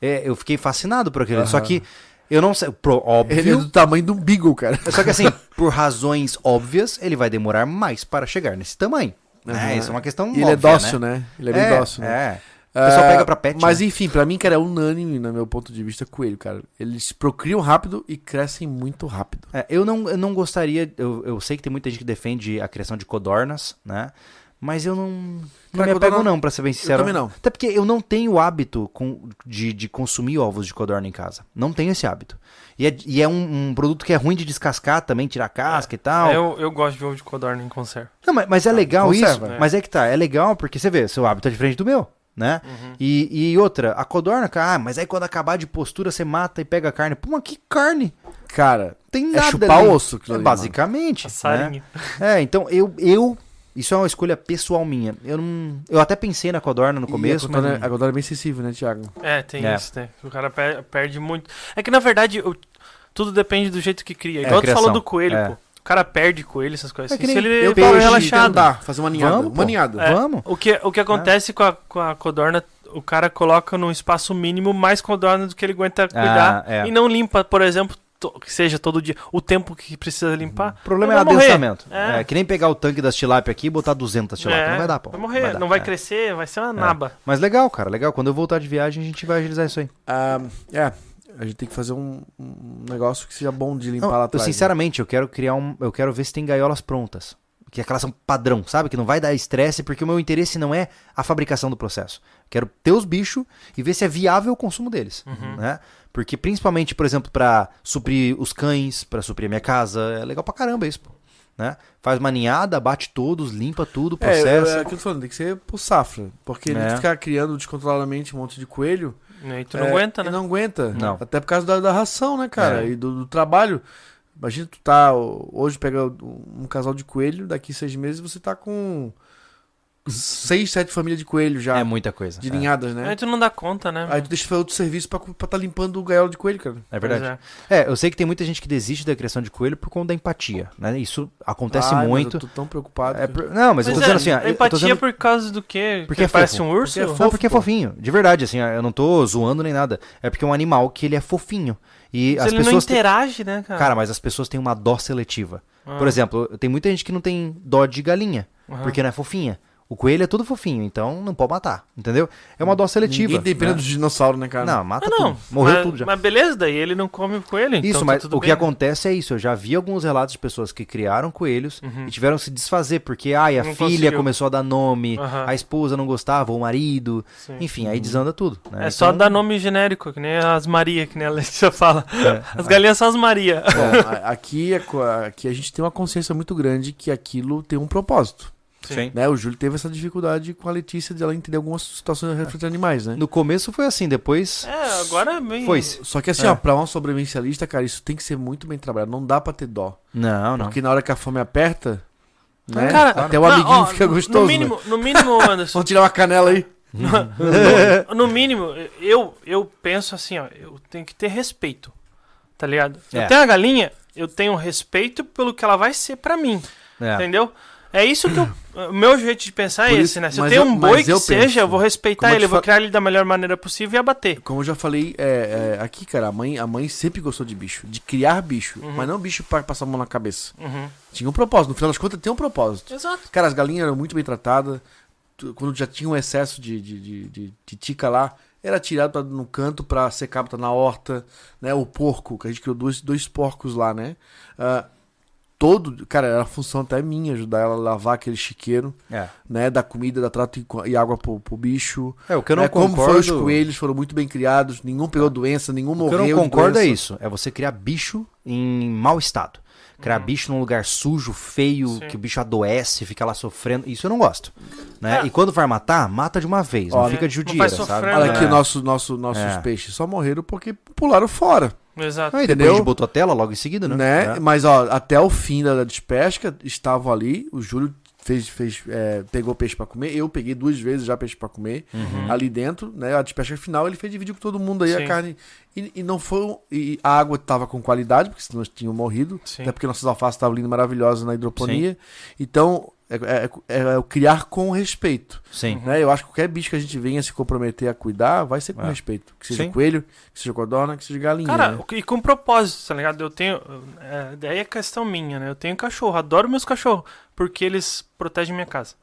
É, eu fiquei fascinado por aquele. Aham. Só que eu não sei. Pro, Ele é óbvio. do tamanho de um beagle, cara. Só que assim, por razões óbvias, ele vai demorar mais para chegar nesse tamanho. né? Aham. Isso é uma questão E ele é óbvia, dócil, né? Ele é bem dócil, né? É. O pessoal Ah, pega pra pet. Mas né? enfim, pra mim, cara, é unânime, no meu ponto de vista, coelho, cara. Eles procriam rápido e crescem muito rápido. É, eu, não, eu não gostaria. Eu, eu sei que tem muita gente que defende a criação de codornas, né? Mas eu não. Não Cara, me apego, não, pra ser bem sincero. também não. Até porque eu não tenho o hábito com- de, de consumir ovos de codorna em casa. Não tenho esse hábito. E é, e é um, um produto que é ruim de descascar também, tirar casca e tal. Eu, eu gosto de ovo de codorna em conserva. Não, mas, mas é legal conserva, isso. é. Mas é que tá, é legal porque você vê, seu hábito é diferente do meu. Né? E, e outra, a codorna, cara, ah, mas aí quando acabar de postura você mata e pega a carne. Pô, mas que carne? Cara, Tem É nada chupar ali. osso É, ali, basicamente. Passarinho. Né? É, então eu, eu. Isso é uma escolha pessoal minha. Eu não. Eu até pensei na codorna no começo, a mas. codorna, não- a codorna é bem sensível, né, Thiago? É, tem É. isso, né? O cara per- perde muito. É que na verdade o- tudo depende do jeito que cria. É, Igual a tu falou do coelho, É. pô. O cara perde coelho, essas coisas É assim. Se ele eu tá peixe, relaxado. andar, fazer uma ninhada. Vamos, uma ninhada. É, Vamos. O que, o que acontece com, a, com a codorna, o cara coloca num espaço mínimo mais codorna do que ele aguenta cuidar. é. E não limpa, por exemplo, to- que seja todo dia, o tempo que precisa limpar. O problema é Vai adensamento. É. É. que nem pegar o tanque das tilápia aqui e botar 200 tilápia. É, Não vai dar, pô. Vai morrer, dar. não vai É. crescer, vai ser uma naba. Mas legal, cara, legal. Quando eu voltar de viagem, a gente vai agilizar isso aí. Ah, é, a gente tem que fazer um, um negócio que seja bom de limpar Não, lá eu, atrás. né? sinceramente, eu quero criar um. Eu quero ver se tem gaiolas prontas. Que aquelas são padrão, sabe? Que não vai dar estresse, porque o meu interesse não é a fabricação do processo. Quero ter os bichos e ver se é viável o consumo deles. Uhum. Né? Porque principalmente, por exemplo, pra suprir os cães, pra suprir a minha casa, é legal pra caramba isso, pô. Né? Faz uma ninhada, bate todos, limpa tudo, É, processa. é, aquilo que eu tô falando, tem que ser por safra. Porque É. ele ficar criando descontroladamente um monte de coelho. E tu não é, aguenta, né? Não aguenta. Não. Até por causa da, da ração, né, cara? É. E do, do trabalho. Imagina tu tá. Hoje pega um casal de coelho, daqui seis meses você tá com seis, sete famílias de coelho já. É muita coisa. de é. ninhadas, né? Aí tu não dá conta, né? Aí tu deixa fazer outro serviço pra, pra tá limpando o gaiola de coelho, cara. É verdade. É. eu sei que tem muita gente que desiste da criação de coelho por conta da empatia, né? Isso acontece Ai, mas muito. Eu tô tão preocupado. É por- Não, mas, eu tô Mas dizendo é, assim, a empatia dizendo- por causa do quê? Porque é parece fofo. um urso? Porque é Não, fofo, porque é pô. fofinho. De verdade, assim, eu não tô zoando nem nada. É porque é um animal que ele é fofinho. E Mas as ele não pessoas. têm- interage, né, cara? Cara, mas as pessoas têm uma dó seletiva. Ah. Por exemplo, tem muita gente que não tem dó de galinha, Aham. porque não é fofinha. O coelho é tudo fofinho, então não pode matar, entendeu? É uma dó seletiva. Tem pena né? dos dinossauros, né, cara? Não, mata Ah, não. tudo. Morreu mas, tudo já. Mas beleza, daí ele não come o coelho, então Isso, tá mas tudo o que bem. acontece é isso. Eu já vi alguns relatos de pessoas que criaram coelhos e tiveram que se desfazer, porque ai, a Uhum. Não filha conseguiu. começou a dar nome, Aham. a esposa não gostava, o marido. Sim. Enfim, aí desanda tudo. né? É só Então, dar nome genérico, que nem as Maria, que nem a Letícia fala. É. As galinhas são as Maria. Bom, aqui, é aqui a gente tem uma consciência muito grande que aquilo tem um propósito. Sim. Né? O Júlio teve essa dificuldade com a Letícia de ela entender algumas situações referentes a animais, né? No começo foi assim, depois É, agora é bem... foi-se. Só que assim, É. ó, pra uma sobrevivencialista, cara, isso tem que ser muito bem trabalhado. Não dá pra ter dó. Não, não. Porque na hora que a fome aperta, né? Cara, até o não, amiguinho ó, fica no- gostoso. No né? mínimo, no mínimo, Anderson. Vamos tirar uma canela aí. no, no mínimo, eu, eu penso assim, ó, eu tenho que ter respeito. Tá ligado? É. Eu tenho a galinha, eu tenho respeito pelo que ela vai ser pra mim. É. Entendeu? É isso que eu. O meu jeito de pensar é Por esse, isso- né? Se eu tenho eu- um boi que eu seja, penso, eu vou respeitar como eu ele, eu vou criar ele da melhor maneira possível e abater. Como eu já falei, é, é, aqui, cara, a mãe, a mãe sempre gostou de bicho, de criar bicho, mas não bicho pra passar a mão na cabeça. Uhum. Tinha um propósito, no final das contas tem um propósito. Exato. Cara, as galinhas eram muito bem tratadas. Quando já tinha um excesso de, de, de, de- de tica lá, era tirado pra- no canto pra secar, botar na horta, né? O porco, que a gente criou dois, dois porcos lá, né? Ah, todo, cara, era função até minha ajudar ela a lavar aquele chiqueiro, É. né? Dar comida, dar trato e e água pro, pro bicho. É, o que eu não Como concordo. foram os coelhos, foram muito bem criados, nenhum pegou doença, nenhum O que morreu. eu não concordo é isso. É você criar bicho em mau estado. Criar bicho num lugar sujo, feio, Sim. que o bicho adoece, fica lá sofrendo. Isso eu não gosto. Né? É. E quando vai matar, mata de uma vez. não Ó, fica de não vai sabe? Olha aqui, É. nosso, nosso, nossos É. peixes só morreram porque pularam fora. Exato. Aí depois Entendeu? a gente botou a tela logo em seguida, né? né? É. Mas ó, até o fim da, despesca estavam ali. O Júlio fez, fez, é, pegou peixe pra comer. Eu peguei duas vezes já peixe pra comer Uhum. ali dentro, né? A despesca final ele fez dividir com todo mundo aí Sim. a carne. E, e não foi. E a água tava com qualidade, porque senão tinham morrido. Sim. Até porque nossas alfaces estavam lindas, maravilhosas na hidroponia. Então, é, é- é- é o criar com respeito. Sim. Né? Eu acho que qualquer bicho que a gente venha se comprometer a cuidar, vai ser com É. respeito. Que seja Sim. coelho, que seja codorna, que seja galinha. Cara, né? o- e com propósito, tá ligado? Eu tenho. É, daí é questão minha, né? Eu tenho cachorro, adoro meus cachorros, porque eles protegem minha casa.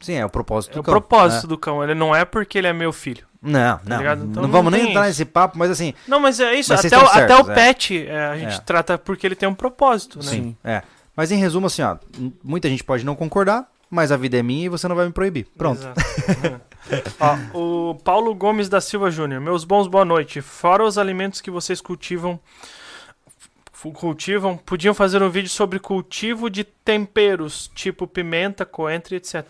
Sim, é o propósito É do o cão, propósito né? do cão, ele não é porque ele é meu filho. Não, não. ligado? Então não não vamos nem tem entrar isso. nesse papo, mas assim, Não, mas é isso, Mas até, o, estão até certos, o é. pet é, a gente É. trata porque ele tem um propósito, né? sim. É. Mas em resumo, assim, ó, muita gente pode não concordar, mas a vida é minha e você não vai me proibir. Pronto. Exato. Ó, o Paulo Gomes da Silva Júnior. Meus bons, boa noite. Fora os alimentos que vocês cultivam. cultivam, podiam fazer um vídeo sobre cultivo de temperos, tipo pimenta, coentro etc.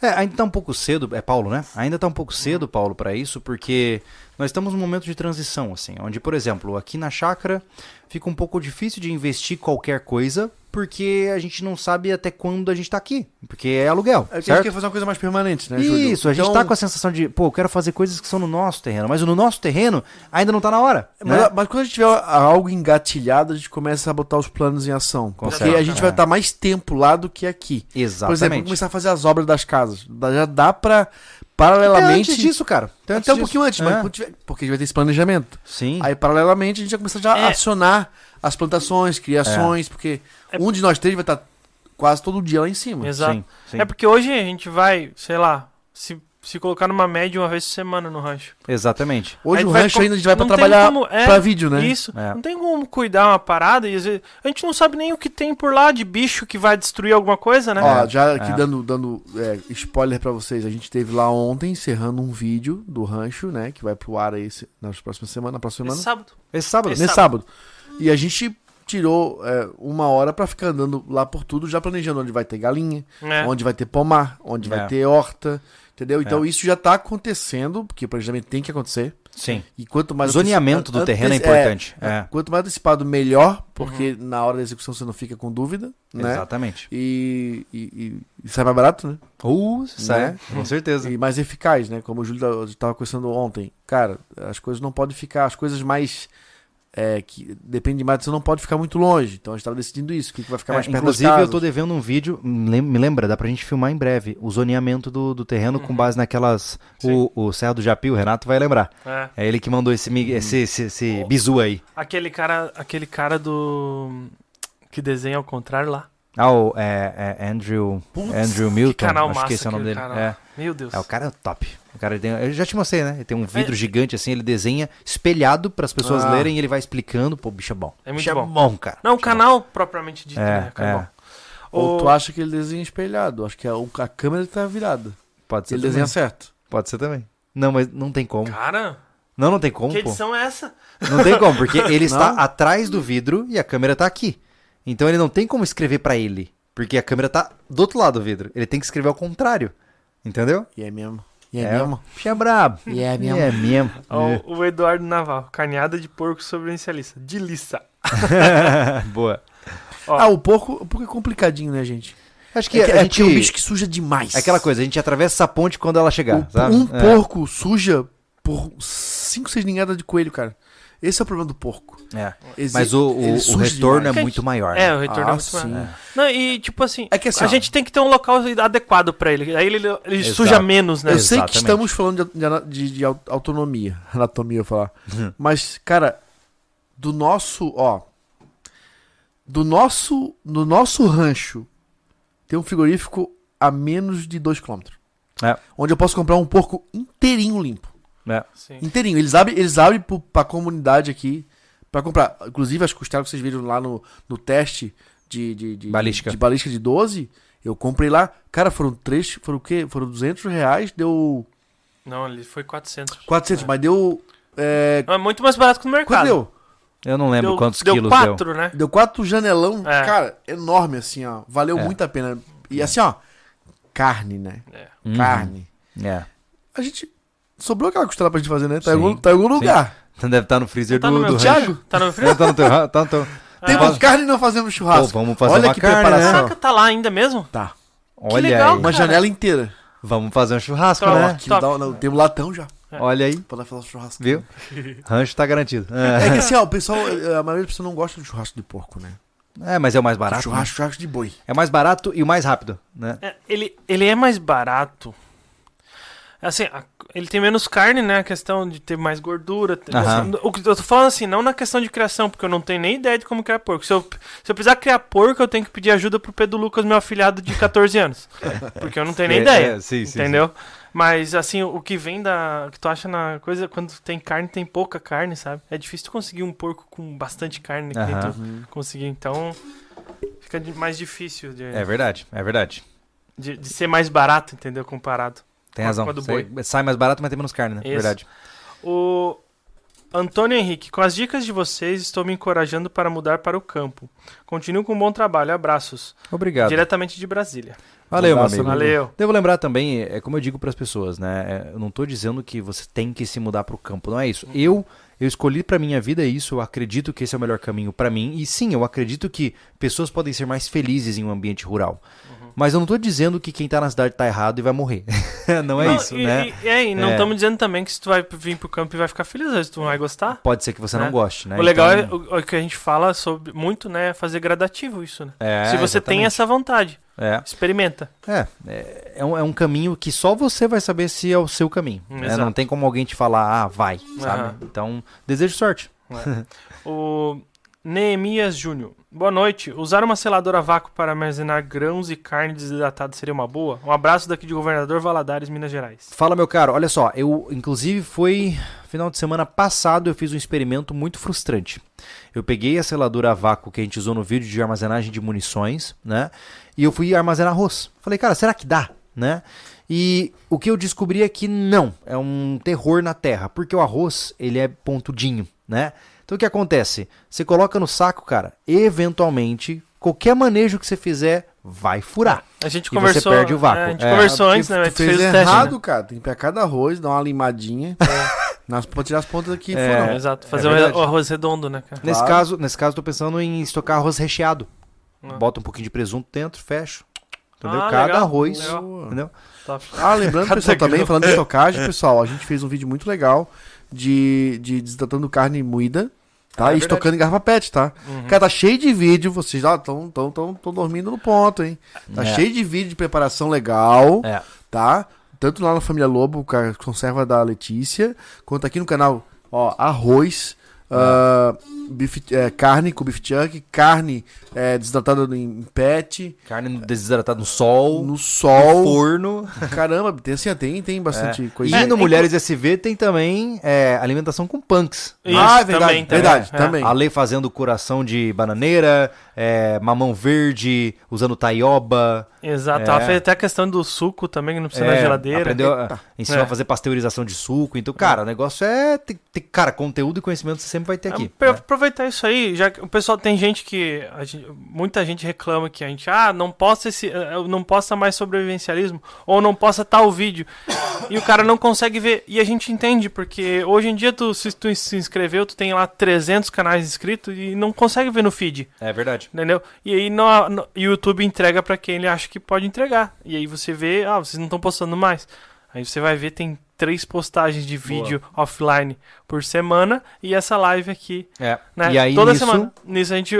É, ainda tá um pouco cedo, é Paulo, né? Ainda tá um pouco cedo, Paulo, pra isso, porque nós estamos num momento de transição, assim, onde, por exemplo, aqui na chácara fica um pouco difícil de investir qualquer coisa, porque a gente não sabe até quando a gente tá aqui, porque é aluguel, É que a gente certo? quer fazer uma coisa mais permanente, né, Júlio? Isso, a gente Então, tá com a sensação de, pô, eu quero fazer coisas que são no nosso terreno, mas no nosso terreno ainda não tá na hora. Mas, né? mas quando a gente tiver algo engatilhado, a gente começa a botar os planos em ação. Porque a gente vai É. estar mais tempo lá do que aqui. Por exemplo, Exatamente. começar a fazer as obras das casas. Já dá pra, Até paralelamente... antes disso, cara. Até, antes Até um pouquinho antes, mas É. quando tiver- porque a gente vai ter esse planejamento. Sim. Aí, paralelamente, a gente já começa já a É. acionar as plantações, criações, porque É. um de nós três vai estar quase todo dia lá em cima. Exato. Sim, sim. É porque hoje a gente vai, sei lá, se, se colocar numa média uma vez por semana no rancho. Exatamente. Hoje Aí o rancho ainda a gente vai tem trabalhar como- é, pra vídeo, né? Isso. É. Não tem como cuidar uma parada e às vezes, a gente não sabe nem o que tem por lá de bicho que vai destruir alguma coisa, né? Ó, É, já aqui é. dando, dando é, spoiler pra vocês, a gente teve lá ontem encerrando um vídeo do rancho, né? Que vai pro ar aí se- nas próximas semanas, na próxima Esse semana. sábado. Esse sábado. Esse Nesse sábado. E a gente tirou é, uma hora pra ficar andando lá por tudo, já planejando onde vai ter galinha, É. onde vai ter pomar, onde É. vai ter horta, entendeu? Então isso já tá acontecendo, porque o planejamento tem que acontecer. Sim. E quanto mais O zoneamento do terreno é ante- importante. É. Quanto mais antecipado, melhor, porque na hora da execução você não fica com dúvida, né? Exatamente. E, e, e- e sai mais barato, né? Uh, sai, Né? com certeza. E mais eficaz, né? Como o Júlio estava conversando ontem. Cara, as coisas não podem ficar, as coisas mais. É, que depende mais, você não pode ficar muito longe. Então a gente estava decidindo isso, o que, que vai ficar É, mais perto inclusive, das eu tô devendo um vídeo, me lem- me lembra, dá pra gente filmar em breve, o zoneamento do, do terreno com base naquelas. O, o Serra do Japi, o Renato vai lembrar. É. É ele que mandou esse, mig- esse, esse, esse bizu aí. Aquele cara, aquele cara do que desenha ao contrário lá. Ah, o é, é Andrew, Putz, Andrew que Milton, canal acho massa que esse é o nome dele. canal. É. Meu Deus. É, o cara é top. O cara tem, eu já te mostrei, né? Ele tem um vidro É. gigante assim, ele desenha espelhado para as pessoas Ah. lerem e ele vai explicando. Pô, bicho é bom. É muito bicho bom. é bom, cara. Não, o é bom. canal propriamente dito, É, né? cara, é. bom. Ou O- tu acha que ele desenha espelhado? Acho que a, a câmera tá virada. Pode ser Ele também. desenha certo. Pode ser também. Não, mas não tem como. Cara, Não, não tem como, que pô. edição é essa? Não tem como, porque ele está atrás do vidro e a câmera tá aqui. Então ele não tem como escrever pra ele, porque a câmera tá do outro lado do vidro. Ele tem que escrever ao contrário. Entendeu? E é mesmo. E é, mesmo. Bicho é brabo. E é mesmo. É mesmo. Ó, o Eduardo Naval, carneada de porco sobrevivencialista. De liça. Boa. Ó. Ah, o porco, o porco é complicadinho, né, gente? Acho que é, que- a é gente... que é um bicho que suja demais. É aquela coisa, a gente atravessa essa ponte quando ela chegar, O- sabe? um É. porco suja por 5, 6 ninhadas de coelho, cara. Esse é o problema do porco. É. Exi- Mas o, o- o retorno demais. é muito maior. É, né? o retorno Ah, é muito sim. maior. Não, e tipo assim, É que assim, a ó, gente tem que ter um local adequado pra ele. Aí ele, ele Exato. suja menos, né? Eu sei que Exatamente. estamos falando de, de de- de au- autonomia, anatomia, eu falar. Uhum. Mas, cara, do nosso, ó, do nosso, no nosso rancho tem um frigorífico a menos de 2 km. É. Onde eu posso comprar um porco inteirinho limpo. É. Sim. Inteirinho. Eles abrem, eles abrem pro, pra comunidade aqui pra comprar. Inclusive, as costelas que vocês viram lá no, no teste de, de, de, Balística. de balística de 12, eu comprei lá. Cara, foram três. Foram o quê? Foram 200 reais, deu. Não, ele foi 400. 400, É. mas deu. É, É muito mais barato que no quanto mercado. deu? Eu não lembro Deu, quantos deu quilos quatro, né? Deu quatro janelão, É. cara, enorme assim, ó. Valeu É. muito a pena. E assim, ó, carne, né? É. deu. Carne. Uhum. É. A gente. Sobrou aquela costela pra gente fazer, né? Tá, em Sim, algum, tá em algum lugar. Então deve estar no freezer Tá do, no meu do Thiago? Tá no É, frio? tá no teu, ra- tá no teu. Temos Faz- carne e não fazemos Pô, churrasco. vamos fazer Olha uma que carne, preparação. né? Caraca, tá lá ainda mesmo? Tá. Olha legal, aí. Uma cara. janela inteira. Vamos fazer um churrasco, Top. né? Aqui dá, não, tem um latão já. Olha aí, Pra fazer um churrasco. viu? Rancho tá garantido. É que assim, ó, o pessoal, a maioria das pessoas não gosta de churrasco de porco, né? É, mas é o mais barato. né? churrasco, churrasco de boi. É mais barato e o mais rápido, né? É, ele, ele é mais barato. Assim, a- ele tem menos carne, né? A questão de ter mais gordura. ter- assim, o que eu tô falando assim, não na questão de criação, porque eu não tenho nem ideia de como criar porco. Se eu, se eu precisar criar porco, eu tenho que pedir ajuda pro Pedro Lucas, meu afilhado de 14 anos. Porque eu não tenho nem É, ideia. é, sim, sim, entendeu? Mas assim, o que vem da. O que tu acha na coisa, quando tem carne, tem pouca carne, sabe? É difícil tu conseguir um porco com bastante carne que Aham. tu conseguir. Então. Fica mais difícil de, É verdade, é verdade. de, de ser mais barato, entendeu? Comparado. Tem razão. Sai- Sai mais barato, mas tem menos carne, né? Isso. Verdade. O... Antônio Henrique, com as dicas de vocês, estou me encorajando para mudar para o campo. Continuo com um bom trabalho. Abraços. Obrigado. Diretamente de Brasília. Valeu, meu Abraço, amigo. Valeu. Devo lembrar também, é como eu digo para as pessoas, né? é, Eu não tô dizendo que você tem que se mudar pro campo, não é isso. Eu eu escolhi pra minha vida isso, eu acredito que esse é o melhor caminho pra mim e sim, eu acredito que pessoas podem ser mais felizes em um ambiente rural. Mas eu não tô dizendo que quem tá na cidade tá errado e vai morrer. não é Não, isso, e, né? E, é, e não É. estamos dizendo também que se tu vai vir pro campo e vai ficar feliz, vezes tu não vai gostar. Pode ser que você não né? goste, né? o legal Então, é o, o que a gente fala sobre muito, né? é Fazer gradativo isso, né? É, se você tem exatamente. essa vontade, É, experimenta. é, é, é um, é um caminho que só você vai saber se é o seu caminho. né? Não tem como alguém te falar, ah, vai, sabe? Aham. Então, desejo sorte. O Neemias Júnior. Boa noite. Usar uma seladora a vácuo para armazenar grãos e carne desidratada seria uma boa? Um abraço daqui de Governador Valadares, Minas Gerais. Fala, meu caro, olha só, eu, inclusive, foi final de semana passado, eu fiz um experimento muito frustrante. Eu peguei a seladora a vácuo que a gente usou no vídeo de armazenagem de munições, né? E eu fui armazenar arroz. Falei, cara, será que dá, né? E o que eu descobri é que não, é um terror na terra, porque o arroz, ele é pontudinho, né? Então o que acontece? Você coloca no saco, cara, eventualmente, qualquer manejo que você fizer vai furar. A gente E você conversou. perde o vácuo. é, a gente É, conversou antes, né? Tu fez, fez o teste. errado, né? cara. Tem que pegar cada arroz, dar uma limadinha. nas, pra tirar as pontas aqui. É. foram. É, exato. É Fazer o verdade. o arroz redondo, né, cara? Nesse Claro. caso, nesse caso, tô pensando em estocar arroz recheado. Ah. Bota um pouquinho de presunto dentro, fecho. Entendeu? Ah, Cada legal, arroz. legal. Entendeu? Top. Ah, lembrando, pessoal, também, falando de estocagem, pessoal, a gente fez um vídeo muito legal de, de desidratando carne moída, tá? Ah, é e estocando em garrafa pet, tá? Uhum. Cara, tá cheio de vídeo, vocês já estão tão, tão, tão dormindo no ponto, hein? Tá É. cheio de vídeo de preparação legal, É. tá? Tanto lá na Família Lobo, com a conserva da Letícia, quanto aqui no canal, ó, arroz, ah, bife, é, carne com beef chunk, carne é, desidratada em pet, Carne desidratada no sol, no no sol. forno. Caramba, tem, assim, tem, tem bastante E coisa. É, no inclu- Mulheres SV tem também é, alimentação com punks. Isso, ah, é verdade, também, também. verdade, É. também. A lei fazendo coração de bananeira, é, mamão verde, usando taioba. Exato. É. Ela fez até a questão do suco também, que não precisa é, na geladeira. Aprendeu, a- ensinou É. a fazer pasteurização de suco. Então, cara, o negócio é. tem- tem- cara, conteúdo e conhecimento você sempre vai ter aqui. É, né? Aproveitar isso aí, já que o pessoal tem gente que. gente- muita gente reclama que a gente, ah, não posta esse. eh, Não posta mais sobrevivencialismo, ou não posta tal vídeo. e o cara não consegue ver. E a gente entende, porque hoje em dia, tu, se tu se inscreveu, tu tem lá 300 canais inscritos e não consegue ver no feed. É verdade. Entendeu? E aí YouTube entrega pra quem ele acha que pode entregar. E aí você vê, ah, vocês não estão postando mais. Aí você vai ver, tem três postagens de vídeo offline por semana e essa live aqui, É. né? E aí, Toda nisso, semana. Nisso a gente.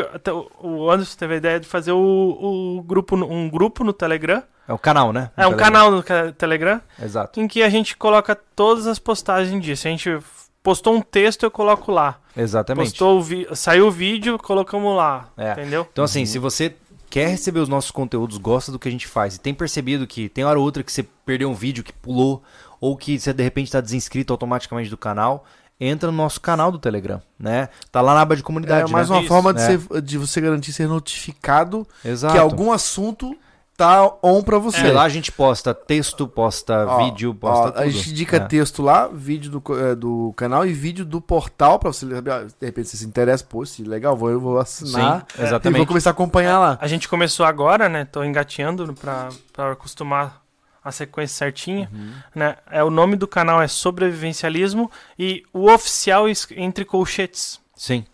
o- Anderson teve a ideia de fazer o, o grupo, no- um grupo no Telegram. É o canal, né? É um Telegram. canal no Telegram Exato. em que a gente coloca todas as postagens. Se a gente postou um texto, eu coloco lá. Exatamente. Postou o vi- saiu o vídeo, colocamos lá. É. Entendeu? Então, assim, se você quer receber os nossos conteúdos, gosta do que a gente faz e tem percebido que tem hora ou outra que você perdeu um vídeo, que pulou, ou que você de repente está desinscrito automaticamente do canal, entra no nosso canal do Telegram, né? Tá lá na aba de comunidade, É mais né? uma Isso, forma de, é. ser- de você garantir ser notificado Exato. que algum assunto tá on pra você. Sei lá a gente posta texto, posta Ó, vídeo, ó, posta tudo. A gente indica É. texto lá, vídeo do, eh, do canal e vídeo do portal pra você saber, ah, de repente você se interessa, pô, se legal, vou, eu vou assinar Sim, e exatamente. vou começar a acompanhar lá. A gente começou agora, né? Tô engateando pra acostumar a sequência certinha, Uhum. né? É, o nome do canal é Sobrevivencialismo e o oficial entre colchetes. Sim.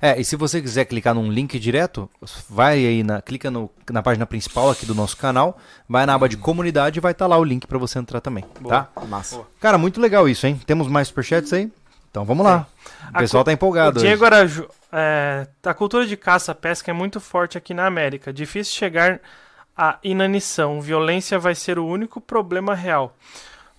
É, e se você quiser clicar num link direto, vai aí na clica no- na página principal aqui do nosso canal, vai na aba de comunidade e vai estar lá o link pra você entrar também, tá? Massa. Boa. Cara, muito legal isso, hein? Temos mais superchats aí? Então vamos lá. O A pessoal cu- tá empolgado. o hoje. Diego Araju, é, a cultura de caça pesca é muito forte aqui na América. Difícil chegar à inanição. Violência vai ser o único problema real.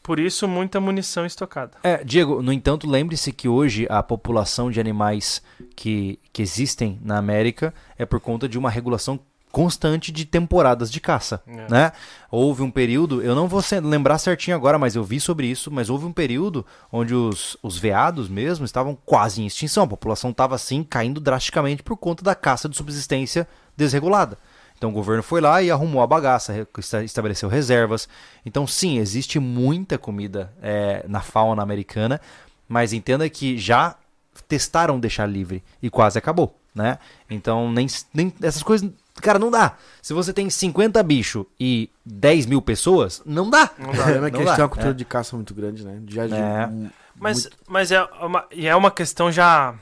Por isso, muita munição estocada. É, Diego, no entanto, lembre-se que hoje a população de animais que, que existem na América é por conta de uma regulação constante de temporadas de caça, É. né? Houve um período, eu não vou lembrar certinho agora, mas eu vi sobre isso, mas houve um período onde os, os veados mesmo estavam quase em extinção, a população estava assim caindo drasticamente por conta da caça de subsistência desregulada. Então o governo foi lá e arrumou a bagaça, estabeleceu reservas. Então sim, existe muita comida é, na fauna americana, mas entenda que já testaram deixar livre e quase acabou, né? Então, nem, nem essas coisas. Cara, não dá. Se você tem 50 bichos e 10 mil pessoas, não dá. O problema é que Não a gente dá. tem uma cultura É. de caça muito grande, né? Já de, É. um- Mas, muito- mas é, uma, é uma questão já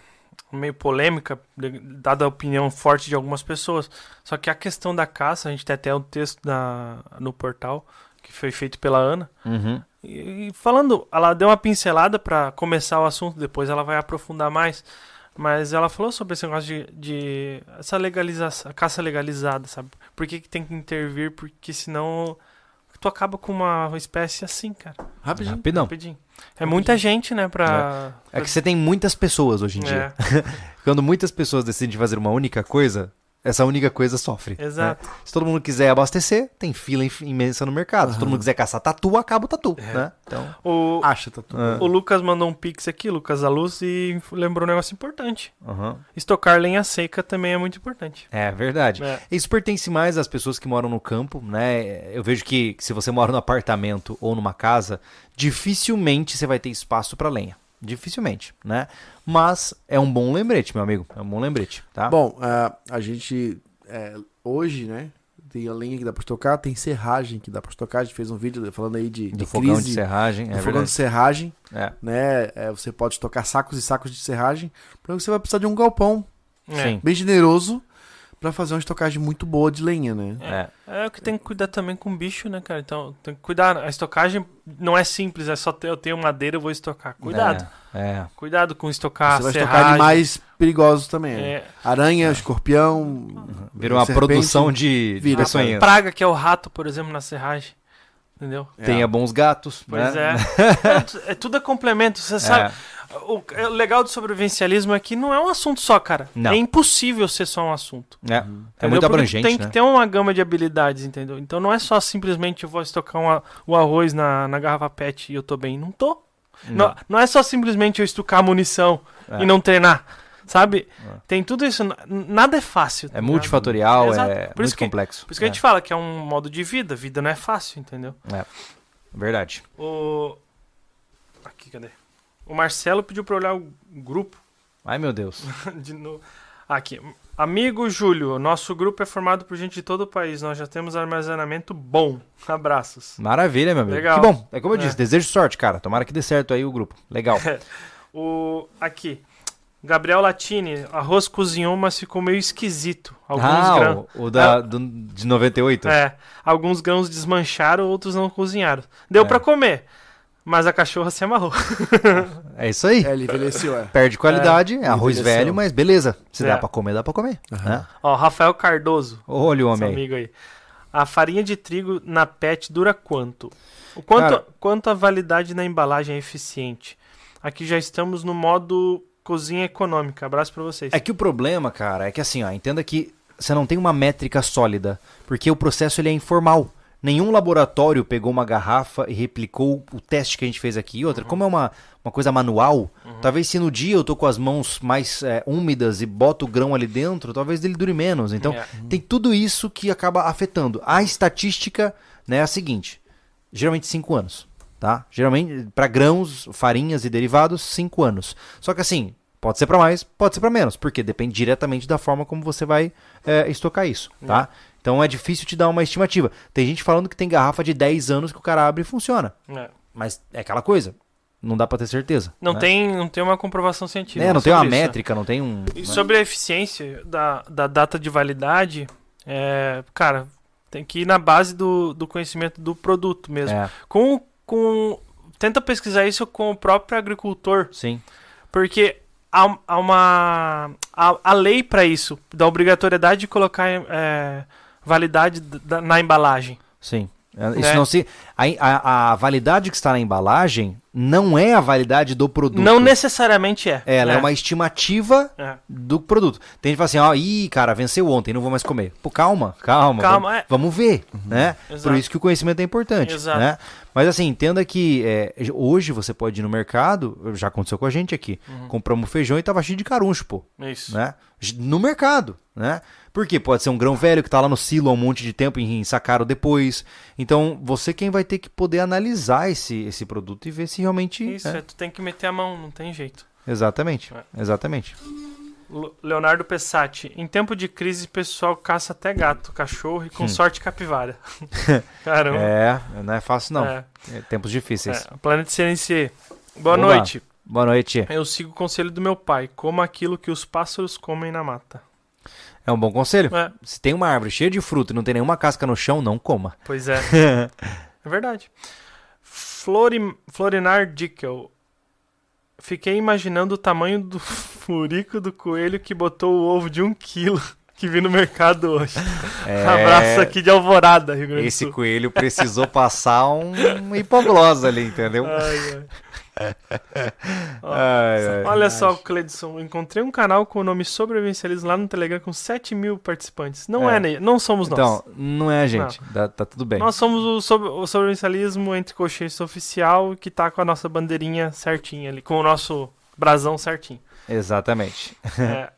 meio polêmica, dada a opinião forte de algumas pessoas. Só que a questão da caça, a gente tem até um texto na, no portal que foi feito pela Ana. Uhum. E, e falando, ela deu uma pincelada pra começar o assunto, depois ela vai aprofundar mais. Mas ela falou sobre esse negócio de, de essa legalização, a caça legalizada, sabe? Por que, que tem que intervir? Porque senão tu acaba com uma espécie assim, cara. Rapidinho. Rapidão. Rapidinho. É muita gente, né, pra... É que você tem muitas pessoas hoje em dia. É, Quando muitas pessoas decidem fazer uma única coisa, essa única coisa sofre. né? exato. Se todo mundo quiser abastecer, tem fila imensa no mercado. Se todo mundo quiser caçar tatu, acaba o tatu, É. né? Então, O, Acha. Ah. o Lucas mandou um pix aqui, Lucas Aluz, e lembrou um negócio importante. aham. Estocar lenha seca também é muito importante. é verdade. É. Isso pertence mais às pessoas que moram no campo, né? Eu vejo que se você mora num apartamento ou numa casa, dificilmente você vai ter espaço para lenha. Dificilmente, né? Mas é um bom lembrete, meu amigo. É um bom lembrete, tá? Bom, ah, a gente é, hoje, né? Tem a lenha que dá pra estocar, tem serragem que dá pra estocar. A gente fez um vídeo falando aí de, do de fogão crise, de serragem, do é fogão verdade. de serragem, É. né? É, você pode estocar sacos e sacos de serragem, porque você vai precisar de um galpão. Sim. bem generoso pra fazer uma estocagem muito boa de lenha, né? É. É o que tem que cuidar também com bicho, né, cara? Então, tem que cuidar. A estocagem não é simples, é só ter, eu tenho madeira, eu vou estocar. Cuidado. É. é. Cuidado com estocar você vai serragem. estocar animais perigosos também. né? É, Aranha, escorpião. Vira uma serpente. produção de, de Vira, peçonhas. praga que é o rato, por exemplo, na serragem. Entendeu? É. Tenha bons gatos, Pois né? é. é. É tudo é complemento. Você sabe. O, é, legal do sobrevivencialismo é que não é um assunto só, cara. Não. É impossível ser só um assunto. É, é muito Porque abrangente, Tem né? que ter uma gama de habilidades, entendeu? Então não é só simplesmente eu vou estocar uma- o arroz na, na garrafa PET e eu tô bem. Não tô. Não, não é só simplesmente eu estocar munição É. e não treinar. Sabe? É. Tem tudo isso. Nada é fácil. tá É multifatorial, é Por muito que- complexo. Por isso que a gente fala que é um modo de vida. Vida não é fácil, entendeu? é. Verdade. O. Aqui, cadê? O Marcelo pediu pra olhar o grupo. Ai, meu Deus. De novo. Aqui. Amigo Júlio, nosso grupo é formado por gente de todo o país. Nós já temos armazenamento bom. Abraços. Maravilha, meu amigo. Legal. Que bom. É como eu É. disse, desejo sorte, cara. Tomara que dê certo aí o grupo. Legal. O. Aqui. Gabriel Latini, arroz cozinhou, mas ficou meio esquisito. Alguns ah, grãos. o, da, do- de 98. É, alguns grãos desmancharam, outros não cozinharam. Deu É. pra comer, mas a cachorra se amarrou. É isso aí. É, ele envelheceu, é. Perde qualidade, é, arroz envelheceu. velho, mas beleza. Se É. dá pra comer, dá pra comer. né? Ó, Rafael Cardoso, Olha o homem aí. amigo aí. A farinha de trigo na PET dura quanto? O quanto, Cara- quanto a validade na embalagem é eficiente? Aqui já estamos no modo cozinha econômica. Abraço pra vocês. É que o problema, cara, é que assim, ó, entenda que você não tem uma métrica sólida, porque o processo ele é informal. Nenhum laboratório pegou uma garrafa e replicou o teste que a gente fez aqui. E outra, como é uma, uma coisa manual, talvez se no dia eu tô com as mãos mais é, úmidas e boto o grão ali dentro, talvez ele dure menos. Então, É. tem tudo isso que acaba afetando. A estatística né, é a seguinte: geralmente 5 anos. Tá? Geralmente, para grãos, farinhas e derivados, 5 anos. Só que assim, pode ser para mais, pode ser para menos, porque depende diretamente da forma como você vai é, estocar isso. Tá? Então é difícil te dar uma estimativa. Tem gente falando que tem garrafa de 10 anos que o cara abre e funciona. É. Mas é aquela coisa. Não dá para ter certeza. Não, né? tem, não tem uma comprovação científica. É, não tem uma isso, né? métrica, não tem um. E né? sobre a eficiência da, da data de validade, é, cara, tem que ir na base do, do conhecimento do produto mesmo. É, Com, com, tenta pesquisar isso com o próprio agricultor, sim. porque há, há uma há, há lei para isso, da obrigatoriedade de colocar é, validade da- na embalagem. Sim. É, Isso Né? não se. A, a, a validade que está na embalagem não é a validade do produto. Não necessariamente é. Ela é, né? uma estimativa É. do produto. Tem gente que fala assim, ó, ih, cara, venceu ontem, não vou mais comer. Pô, calma, calma. Calma, vamos, é. vamos ver, né? Exato. Por isso que o conhecimento é importante, Exato. né? Mas assim, entenda que é, hoje você pode ir no mercado, já aconteceu com a gente aqui, Uhum. compramos feijão e tava cheio de caruncho, pô, Isso. né? No mercado, né? Porque pode ser um grão velho que tá lá no silo há um monte de tempo e sacaram depois. Então, você quem vai ter que poder analisar esse, esse produto e ver se realmente... Isso, é. é, tu tem que meter a mão, não tem jeito. Exatamente. É. Exatamente. Leonardo Pessati. Em tempo de crise, o pessoal caça até gato, cachorro e com sorte capivara. Caramba. Hum. É, não é fácil não. É, É tempos difíceis. é. Planeta CNC. Boa Vamos lá. noite. Boa noite. Eu sigo o conselho do meu pai. Coma aquilo que os pássaros comem na mata. É um bom conselho. É, Se tem uma árvore cheia de fruta e não tem nenhuma casca no chão, não coma. pois é. É verdade. Flori, Florinar Dickel. Fiquei imaginando o tamanho do furico do coelho que botou o ovo de um quilo que vi no mercado hoje. É, Abraço aqui de Alvorada, Rio Grande do Esse Sul. coelho precisou passar um hipoglose ali, entendeu? Ai, ai. Ai, ai. Olha só, Cledson, encontrei um canal com o nome Sobrevivencialismo lá no Telegram com 7 mil participantes. Não é, É. ne- não somos nós. Então, não é a gente. Tá, tá tudo bem. Nós somos o, sob- o Sobrevivencialismo entre cochetes oficial que tá com a nossa bandeirinha certinha ali, com o nosso brasão certinho. Exatamente. É.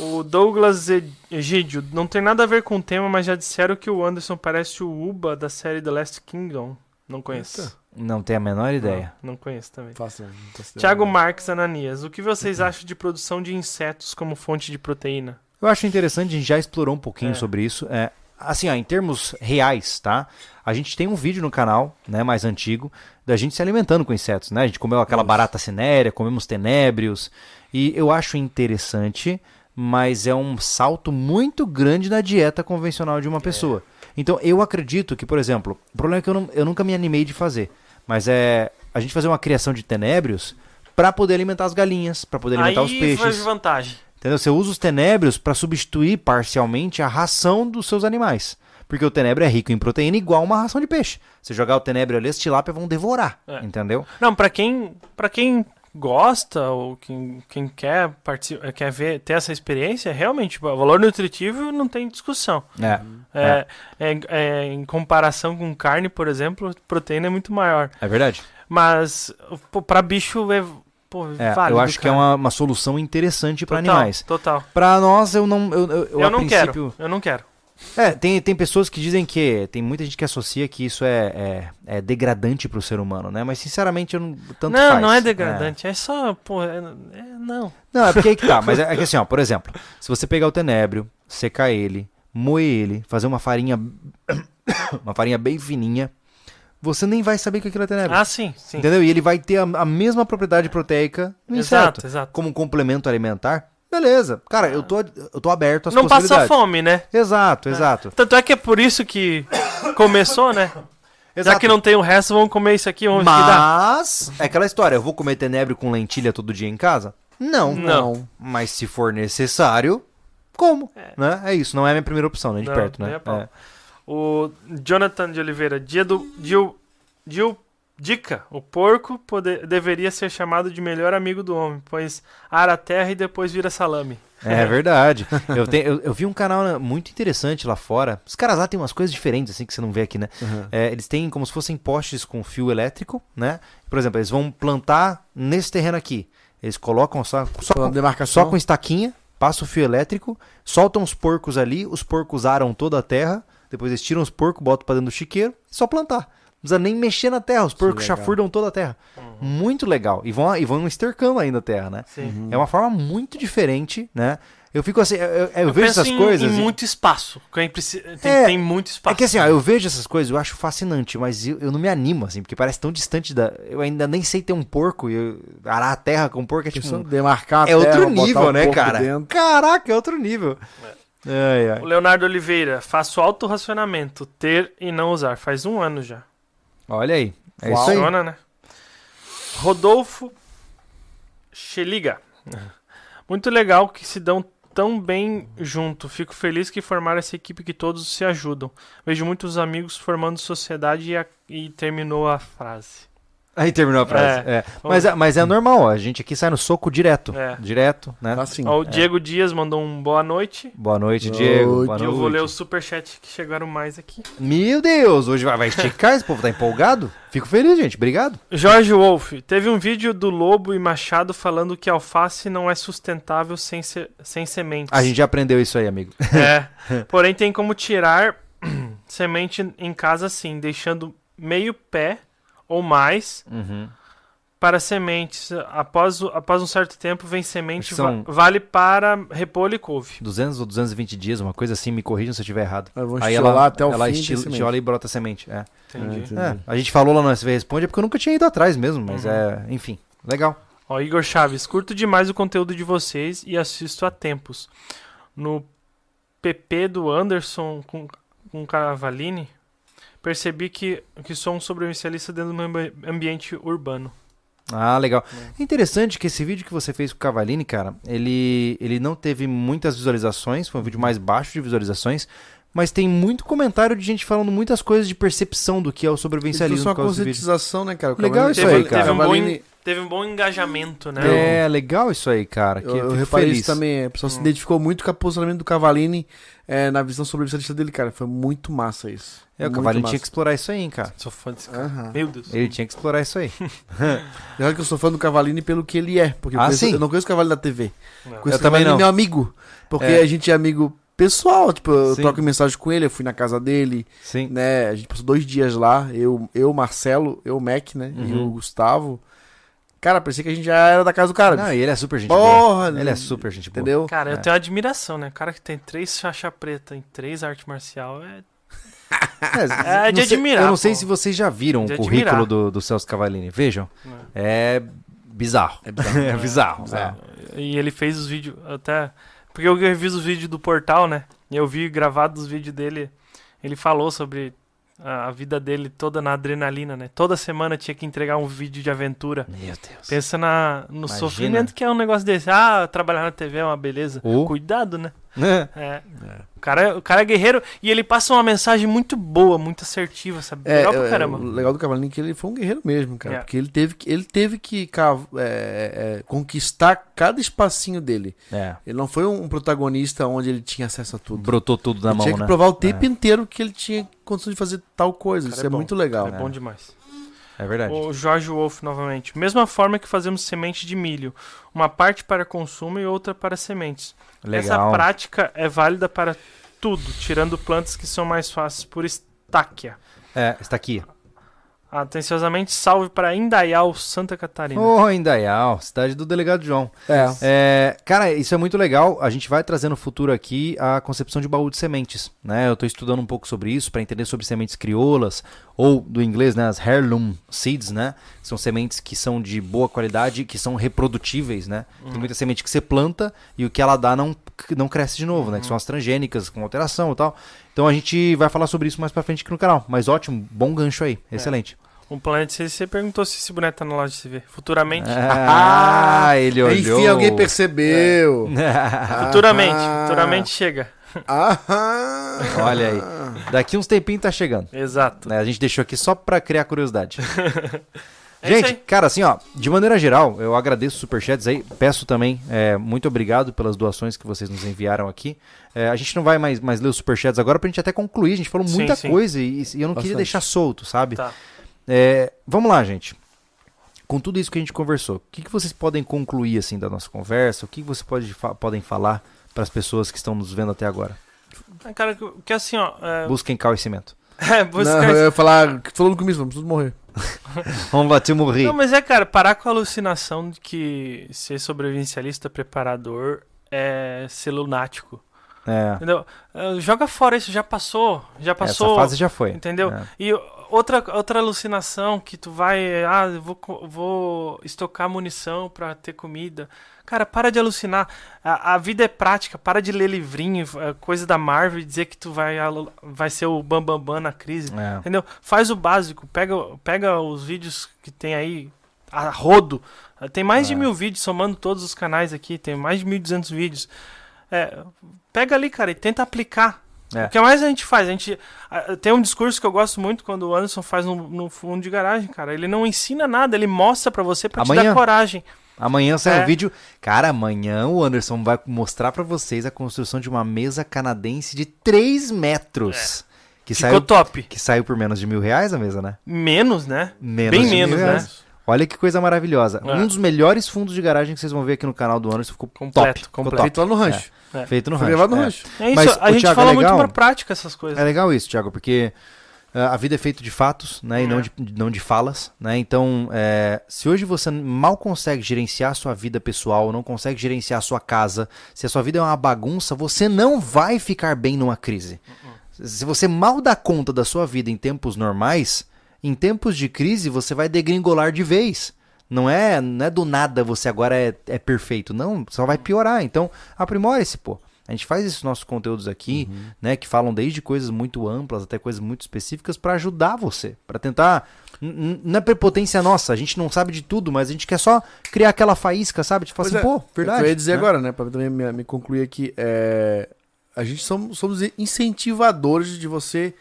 O Douglas E- Egídio, não tem nada a ver com o tema, mas já disseram que o Anderson parece o Uba da série The Last Kingdom. Não conheço. Eita. Não tenho a menor ideia. Não, não conheço também. Faça, não tô se Tiago. Marques Ananias, o que vocês acham de produção de insetos como fonte de proteína? Eu acho interessante, a gente já explorou um pouquinho É. sobre isso. É, assim, ó, em termos reais, tá? A gente tem um vídeo no canal, né, mais antigo, da gente se alimentando com insetos, né? A gente comeu aquela Isso. barata cinérea, comemos tenébrios. E eu acho interessante, mas é um salto muito grande na dieta convencional de uma pessoa. Então, eu acredito que, por exemplo, o problema é que eu, não- eu nunca me animei de fazer, mas é a gente fazer uma criação de tenébrios para poder alimentar as galinhas, para poder alimentar Aí os peixes. vantagem. Entendeu? Você usa os tenébrios para substituir parcialmente a ração dos seus animais. Porque o tenebro é rico em proteína igual uma ração de peixe. Você jogar o tenebro ali, as tilápias vão devorar. É. Entendeu? Não, pra quem, pra quem gosta ou quem, quem quer, partici- eh, quer ver, ter essa experiência, realmente, o valor nutritivo não tem discussão. É. É, é, é, em comparação com carne, por exemplo, proteína é muito maior. É verdade. Mas, pô, pra bicho é, pô, É, válido, eu acho que é uma, uma solução interessante para animais. Total. Para nós, eu não. Eu, eu, eu, não princípio- quero. Eu não quero. É, tem, tem pessoas que dizem que. Tem muita gente que associa que isso é, é, é degradante pro ser humano, né? Mas sinceramente, eu não. Tanto não, faz. não é degradante. É, só, pô, é, é- não. Não, é porque aí que tá. Mas é, é que assim, ó, por exemplo, se você pegar o tenébrio, secar ele, moer ele, fazer uma farinha. uma farinha bem fininha, você nem vai saber que aquilo é tenébrio. Ah, sim, sim. Entendeu? E ele vai ter a, a mesma propriedade proteica no Exato, inseto. exato. Como um complemento alimentar. Beleza. Cara, eu tô, eu tô aberto às Não passa possibilidades. fome, né? Exato, exato. Tanto é que é por isso que começou, né? Já Exato. que não tem o resto, vamos comer isso aqui, vamos. Mas, é aquela história, eu vou comer tenebro com lentilha todo dia em casa? Não. Não. Mas se for necessário, como? É. Né? É isso, não é a minha primeira opção, nem de Não, perto, né? pau. É. O Jonathan de Oliveira, dia do. Dil, Dil, dica: o porco pode- deveria ser chamado de melhor amigo do homem, pois ara a terra e depois vira salame. É verdade. Eu, tenho- eu, eu vi um canal né, muito interessante lá fora. Os caras lá têm umas coisas diferentes, assim, que você não vê aqui, né? Uhum. É, eles têm como se fossem postes com fio elétrico, né? Por exemplo, eles vão plantar nesse terreno aqui. Eles colocam só, só, com, só com estaquinha, passa o fio elétrico, soltam os porcos ali, os porcos aram toda a terra, depois eles tiram os porcos, botam pra dentro do chiqueiro e só plantar. Não precisa nem mexer na terra, os porcos chafurdam toda a terra. Muito legal. E vão, e vão estercando ainda a terra, né? Sim. É uma forma muito diferente, né? Eu fico assim, eu, eu- eu vejo penso essas em, coisas. Em e- muito espaço. Tem, É, tem muito espaço. É que assim, ó, eu vejo essas coisas, eu acho fascinante, mas eu, eu não me animo, assim, porque parece tão distante da. Eu ainda nem sei ter um porco e arar a terra com um porco é tipo. Em demarcar a É outro terra, botar nível, o né, porco cara? dentro. Caraca, é outro nível. Ai, ai. O Leonardo Oliveira, faço autorracionamento, ter e não usar. Faz um ano já. Olha aí. É Uau. isso aí. Né? Rodolfo Cheliga. Muito legal que se dão tão bem junto. Fico feliz que formaram essa equipe que todos se ajudam. Vejo muitos amigos formando sociedade e, a- e terminou a frase. Aí terminou a frase. é. Mas, é- mas é normal, ó, a gente aqui sai no soco direto. É. Direto, né? Assim. Ó, o Diego Dias mandou um boa noite. Boa noite, Boa Diego. noite. Boa E eu vou noite. ler os superchats que chegaram mais aqui. Meu Deus, hoje vai, vai esticar, esse povo tá empolgado? Fico feliz, gente. Obrigado. Jorge Wolf, teve um vídeo do Lobo e Machado falando que alface não é sustentável sem, se- sem sementes. A gente já aprendeu isso aí, amigo. É. Porém, tem como tirar semente em casa sim, deixando meio pé ou mais Uhum. para sementes. Após, após um certo tempo, vem semente. São- va- vale para repolho e couve. 200 ou 220 dias, uma coisa assim, me corrijam se eu estiver errado. Aí ela, até o ela fim. estila, estiola e brota semente. É. Entendi. entendi. É, a gente falou lá no SV Responde, é porque eu nunca tinha ido atrás mesmo, mas Uhum. é, enfim, legal. Ó, Igor Chaves, curto demais o conteúdo de vocês e assisto há tempos. No PP do Anderson com, com Cavalini, percebi que, que sou um sobrevivencialista dentro do meu ambi- ambiente urbano. Ah, legal. É interessante que esse vídeo que você fez com o Cavalini, cara, ele, ele não teve muitas visualizações, foi um vídeo mais baixo de visualizações, mas tem muito comentário de gente falando muitas coisas de percepção do que é o Isso sobrevivencialismo é uma conscientização, né, cara? O Legal Cavalini- isso aí, Teve, cara. teve um bom, Cavalini- en- teve um bom engajamento, né? É, legal isso aí, cara. Que Eu, eu fico reparei feliz. isso também. é, O pessoal se Hum. identificou muito com o posicionamento do Cavalini é, na visão sobrevivencialista dele, cara. Foi muito massa isso. É, o massa. tinha que explorar isso aí, hein, cara. Sou fã desse cara. Aham. Meu Deus. Ele tinha que explorar isso aí. Já que eu sou fã do Cavalini pelo que ele é. Porque eu, Ah, conheço- sim. eu não conheço o Cavalini da TV. Não. Conheço Eu o também Cavalini não. meu amigo. Porque É. a gente é amigo pessoal. Tipo, eu Sim. troco mensagem com ele, eu fui na casa dele, Sim. né? A gente passou dois dias lá. Eu, eu Marcelo, eu, Mac, né? E Uhum. o Gustavo. Cara, parecia que a gente já era da casa do cara. Não, bicho. e ele é super gente Porra, boa. Ele é super gente boa. Entendeu? Cara, eu É. tenho admiração, né? O cara que tem três faixa preta em três arte marcial é. É, É de sei- admirar, Eu não sei pô. se vocês já viram De o currículo do, do Celso Cavalini. Vejam. né? É bizarro. É bizarro. É bizarro. É. é. E ele fez os vídeos até. Porque eu reviso os vídeos do portal, né? E eu vi gravado os vídeos dele. Ele falou sobre a, vida dele toda na adrenalina, né? Toda semana tinha que entregar um vídeo de aventura. Meu Deus. Pensa na, no Imagina. sofrimento que é um negócio desse. Ah, trabalhar na TV é uma beleza. Oh. Cuidado, né? É. É. O cara, o cara é guerreiro e ele passa uma mensagem muito boa, muito assertiva, sabe? É, Legal pra é, caramba. o legal do Cavalinho é que ele foi um guerreiro mesmo, cara. É. Porque ele teve que, ele teve que é, é, conquistar cada espacinho dele. É. Ele não foi um protagonista onde ele tinha acesso a tudo. Brotou tudo na ele mão, tinha que né? provar o tempo inteiro que ele tinha condição de fazer tal coisa. Isso é é, muito legal. É bom demais. É verdade. O Jorge Wolf novamente. Mesma forma que fazemos semente de milho. Uma parte para consumo e outra para sementes. Essa Legal. prática é válida para tudo, tirando plantas que são mais fáceis por estáquia. É, está aqui. Atenciosamente, salve para Indaial, Santa Catarina. Ô, Indaial, cidade do delegado João. É. É, cara, isso é muito legal. A gente vai trazer no futuro aqui a concepção de baú de sementes, né? Eu estou estudando um pouco sobre isso para entender sobre sementes crioulas ou do inglês, né, as heirloom seeds, né? São sementes que são de boa qualidade, que são reprodutíveis, né? Tem muita semente que você planta e o que ela dá não não cresce de novo, né? Que são as transgênicas com alteração e tal. Então a gente vai falar sobre isso mais pra frente aqui no canal. Mas ótimo, bom gancho aí, excelente. O Planet C, você perguntou se esse boneco tá na loja de CV. Futuramente. Ah, ele olhou. Enfim, alguém percebeu. Futuramente. Ah. Futuramente chega. Aham. Olha aí. Daqui uns tempinhos tá chegando. Exato. né? A gente deixou aqui só pra criar curiosidade. É Gente, cara, assim, ó, de maneira geral, eu agradeço os superchats aí. Peço também, é, muito obrigado pelas doações que vocês nos enviaram aqui. É, a gente não vai mais, mais ler os superchats agora pra gente até concluir. A gente falou Sim, muita sim. coisa e, e eu não queria Bastante. deixar solto, sabe? Tá. É, vamos lá, gente. Com tudo isso que a gente conversou, o que, que vocês podem concluir assim da nossa conversa? O que, que vocês pode, fa- podem falar para as pessoas que estão nos vendo até agora? Ah, Cara, que, que assim, ó. É, Busquem conhecimento. é, buscar Não, eu ia falar, no começo, vamos todos morrer. Vamos bater morrer. Não, mas é, cara, parar com a alucinação de que ser sobrevivencialista preparador é ser lunático. É, Entendeu? Eh, Joga fora isso, já passou. Já passou. essa fase já foi. Entendeu? É. E outra, outra alucinação que tu vai. Ah, vou, vou estocar munição pra ter comida. Cara, para de alucinar. A, a vida é prática. Para de ler livrinho, eh, coisa da Marvel e dizer que tu vai, vai ser o bambambam bam, bam na crise. É. Entendeu? Faz o básico. Pega, pega os vídeos que tem aí a rodo. Eh, Tem mais de É. mil vídeos, somando todos os canais aqui. Tem mais de 1.200 vídeos. É, pega ali, cara, e tenta aplicar. É. O que mais a gente faz? A gente ah, tem um discurso que eu gosto muito quando o Anderson faz no, no fundo de garagem, cara. Ele não ensina nada, ele mostra pra você pra te dar coragem. Amanhã sai É. um vídeo. Cara, amanhã o Anderson vai mostrar pra vocês a construção de uma mesa canadense de 3 metros. Que, É. Ficou saiu, top. que saiu por menos de mil reais a mesa, né? Menos, né? Menos Bem de mil menos, né? Olha que coisa maravilhosa. É. Um dos melhores fundos de garagem que vocês vão ver aqui no canal do Anderson ficou Completo, top. Ficou completo. top. Feito lá no rancho. É. Feito no Foi rancho. levado no é. rancho. É isso, Mas, a gente Thiago, fala é muito legal? pra prática essas coisas. É legal isso, Thiago, porque É, A vida é feita de fatos, né? E É. não de, não de falas, né? Então, é, se hoje você mal consegue gerenciar a sua vida pessoal, não consegue gerenciar a sua casa, se a sua vida é uma bagunça, você não vai ficar bem numa crise. Se você mal dá conta da sua vida em tempos normais, em tempos de crise você vai degringolar de vez. Não é, não é do nada você agora é, é perfeito. Não, só vai piorar. Então, aprimore-se, pô. A gente faz esses nossos conteúdos aqui, né, que falam desde coisas muito amplas até coisas muito específicas para ajudar você, para tentar não é prepotência nossa, a gente não sabe de tudo, mas a gente quer só criar aquela faísca, sabe? Tipo assim, é, pô, é o que verdade. Eu ia dizer né? agora, né? Pra também me, me concluir aqui. É, a gente somos, somos incentivadores de você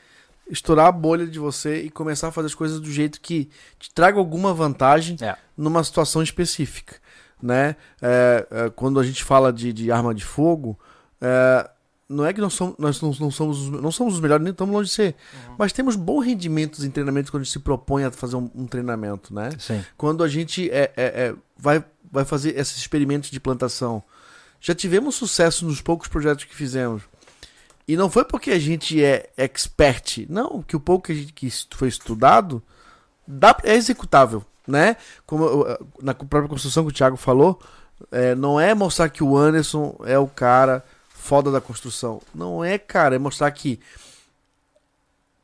estourar a bolha de você e começar a fazer as coisas do jeito que te traga alguma vantagem É. numa situação específica, né? É, é, quando a gente fala de, de arma de fogo, é, não é que nós somos, nós não, não somos, os- não somos os melhores, nem estamos longe de ser, mas temos bons rendimentos em treinamento quando a gente se propõe a fazer um, um treinamento, né? Sim. quando a gente é, é- é, vai, vai fazer esses experimentos de plantação. Já tivemos sucesso nos poucos projetos que fizemos. E não foi porque a gente é expert, não, que o pouco que, a gente, que foi estudado dá, é executável, né? Como eu- na própria construção que o Thiago falou, é, não é mostrar que o Anderson é o cara foda da construção. Não é, cara, é mostrar que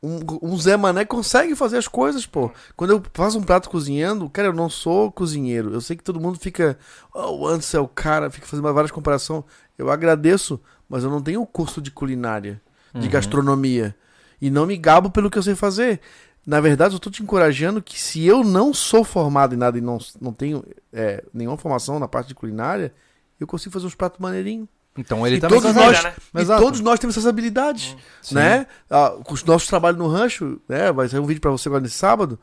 um, um Zé Mané consegue fazer as coisas, pô. Quando eu faço um prato cozinhando, cara, eu não sou cozinheiro. Eu sei que todo mundo fica, oh, o Anderson é o cara, fica fazendo várias comparações. Eu agradeço, mas eu não tenho curso de culinária, de Uhum. gastronomia. E não me gabo pelo que eu sei fazer. Na verdade, eu tô te encorajando que se eu não sou formado em nada e não, não tenho é, nenhuma formação na parte de culinária, eu consigo fazer uns pratos maneirinhos. Então ele E também todos nós, né? e Exato. todos nós temos essas habilidades, Sim. né? Ah, com os nossos trabalhos no rancho, né? Vai sair um vídeo pra você agora nesse sábado.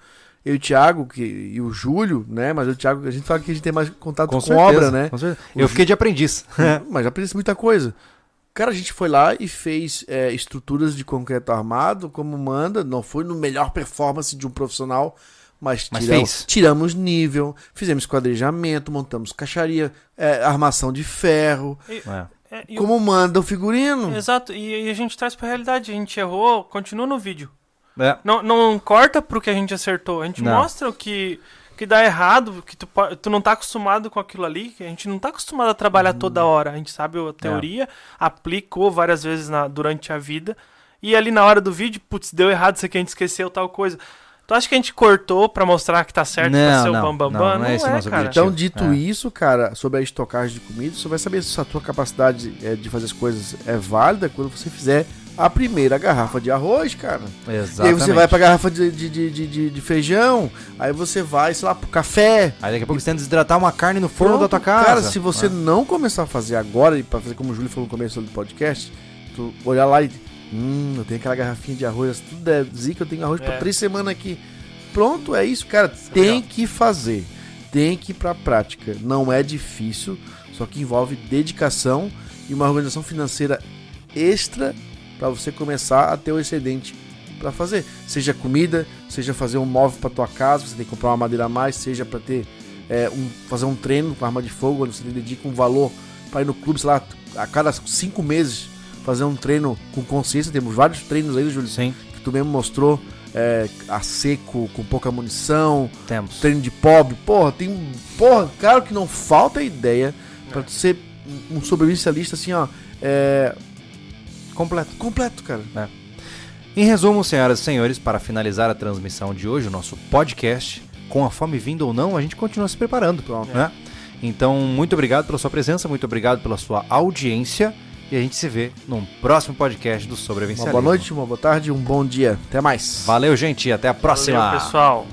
Eu e o Thiago que, e o Júlio, né? Mas o Thiago, a gente fala que a gente tem mais contato com, Com, certeza, obra, né? com certeza. Eu Ju- fiquei de aprendiz. Mas aprendi muita coisa. Cara, a gente foi lá e fez é, estruturas de concreto armado, como manda. Não foi no melhor performance de um profissional, mas, Mas tiramos, tiramos nível, fizemos quadrejamento, montamos caixaria, é, armação de ferro, É. É, e o- como manda o figurino. Exato, e, e a gente traz pra realidade. A gente errou, continua no vídeo. É. Não, não corta pro que a gente acertou. A gente Não. mostra o que, que dá errado, que tu, tu não tá acostumado com aquilo ali, que a gente não tá acostumado a trabalhar Uhum. toda hora. A gente sabe É. a teoria, aplicou várias vezes na- durante a vida. E ali na hora do vídeo, putz, deu errado isso aqui, a gente esqueceu tal coisa. Tu acha que a gente cortou pra mostrar que tá certo, pra Não, ser o não, bambambam? não, Bam, não é esse o nosso cara. objetivo. Então, dito É. isso, cara, sobre a estocagem de comida, você vai saber se a tua capacidade é, de fazer as coisas é válida quando você fizer a primeira garrafa de arroz, cara. Exatamente. E aí você vai pra garrafa de, de, de, de, de- de feijão, aí você vai, sei lá, pro café. Aí daqui a pouco você tenta desidratar uma carne no forno da tua casa. Cara, se você É. não começar a fazer agora, e pra fazer como o Júlio falou no começo do podcast, tu olhar lá e. Hum, eu tenho aquela garrafinha de arroz, tudo é zica, eu tenho arroz É. três semanas aqui. Pronto, é isso, cara. tem legal. que fazer. Tem que ir pra prática. Não é difícil, só que envolve dedicação e uma organização financeira extra pra você começar a ter o excedente pra fazer. Seja comida, seja fazer um móvel pra tua casa, você tem que comprar uma madeira a mais, seja pra ter é, um, fazer um treino com arma de fogo, onde você dedica um valor para ir no clube, sei lá, a cada cinco meses fazer um treino com consciência. Temos vários treinos aí, Júlio, Sim, que tu mesmo mostrou, é, a seco, com pouca munição, temos. treino de pobre. Porra, tem. Porra, claro que não falta ideia pra tu ser um sobrevivencialista assim, ó. É, Completo. completo, cara. Em resumo, senhoras e senhores, para finalizar a transmissão de hoje, o nosso podcast, com a fome vindo ou não, a gente continua se preparando. Pronto. Né? Então, muito obrigado pela sua presença, muito obrigado pela sua audiência. E a gente se vê num próximo podcast do Uma Sobrevivencialismo. boa noite, uma boa tarde, um bom dia. Até mais. Valeu, gente. Até a próxima. Valeu, pessoal.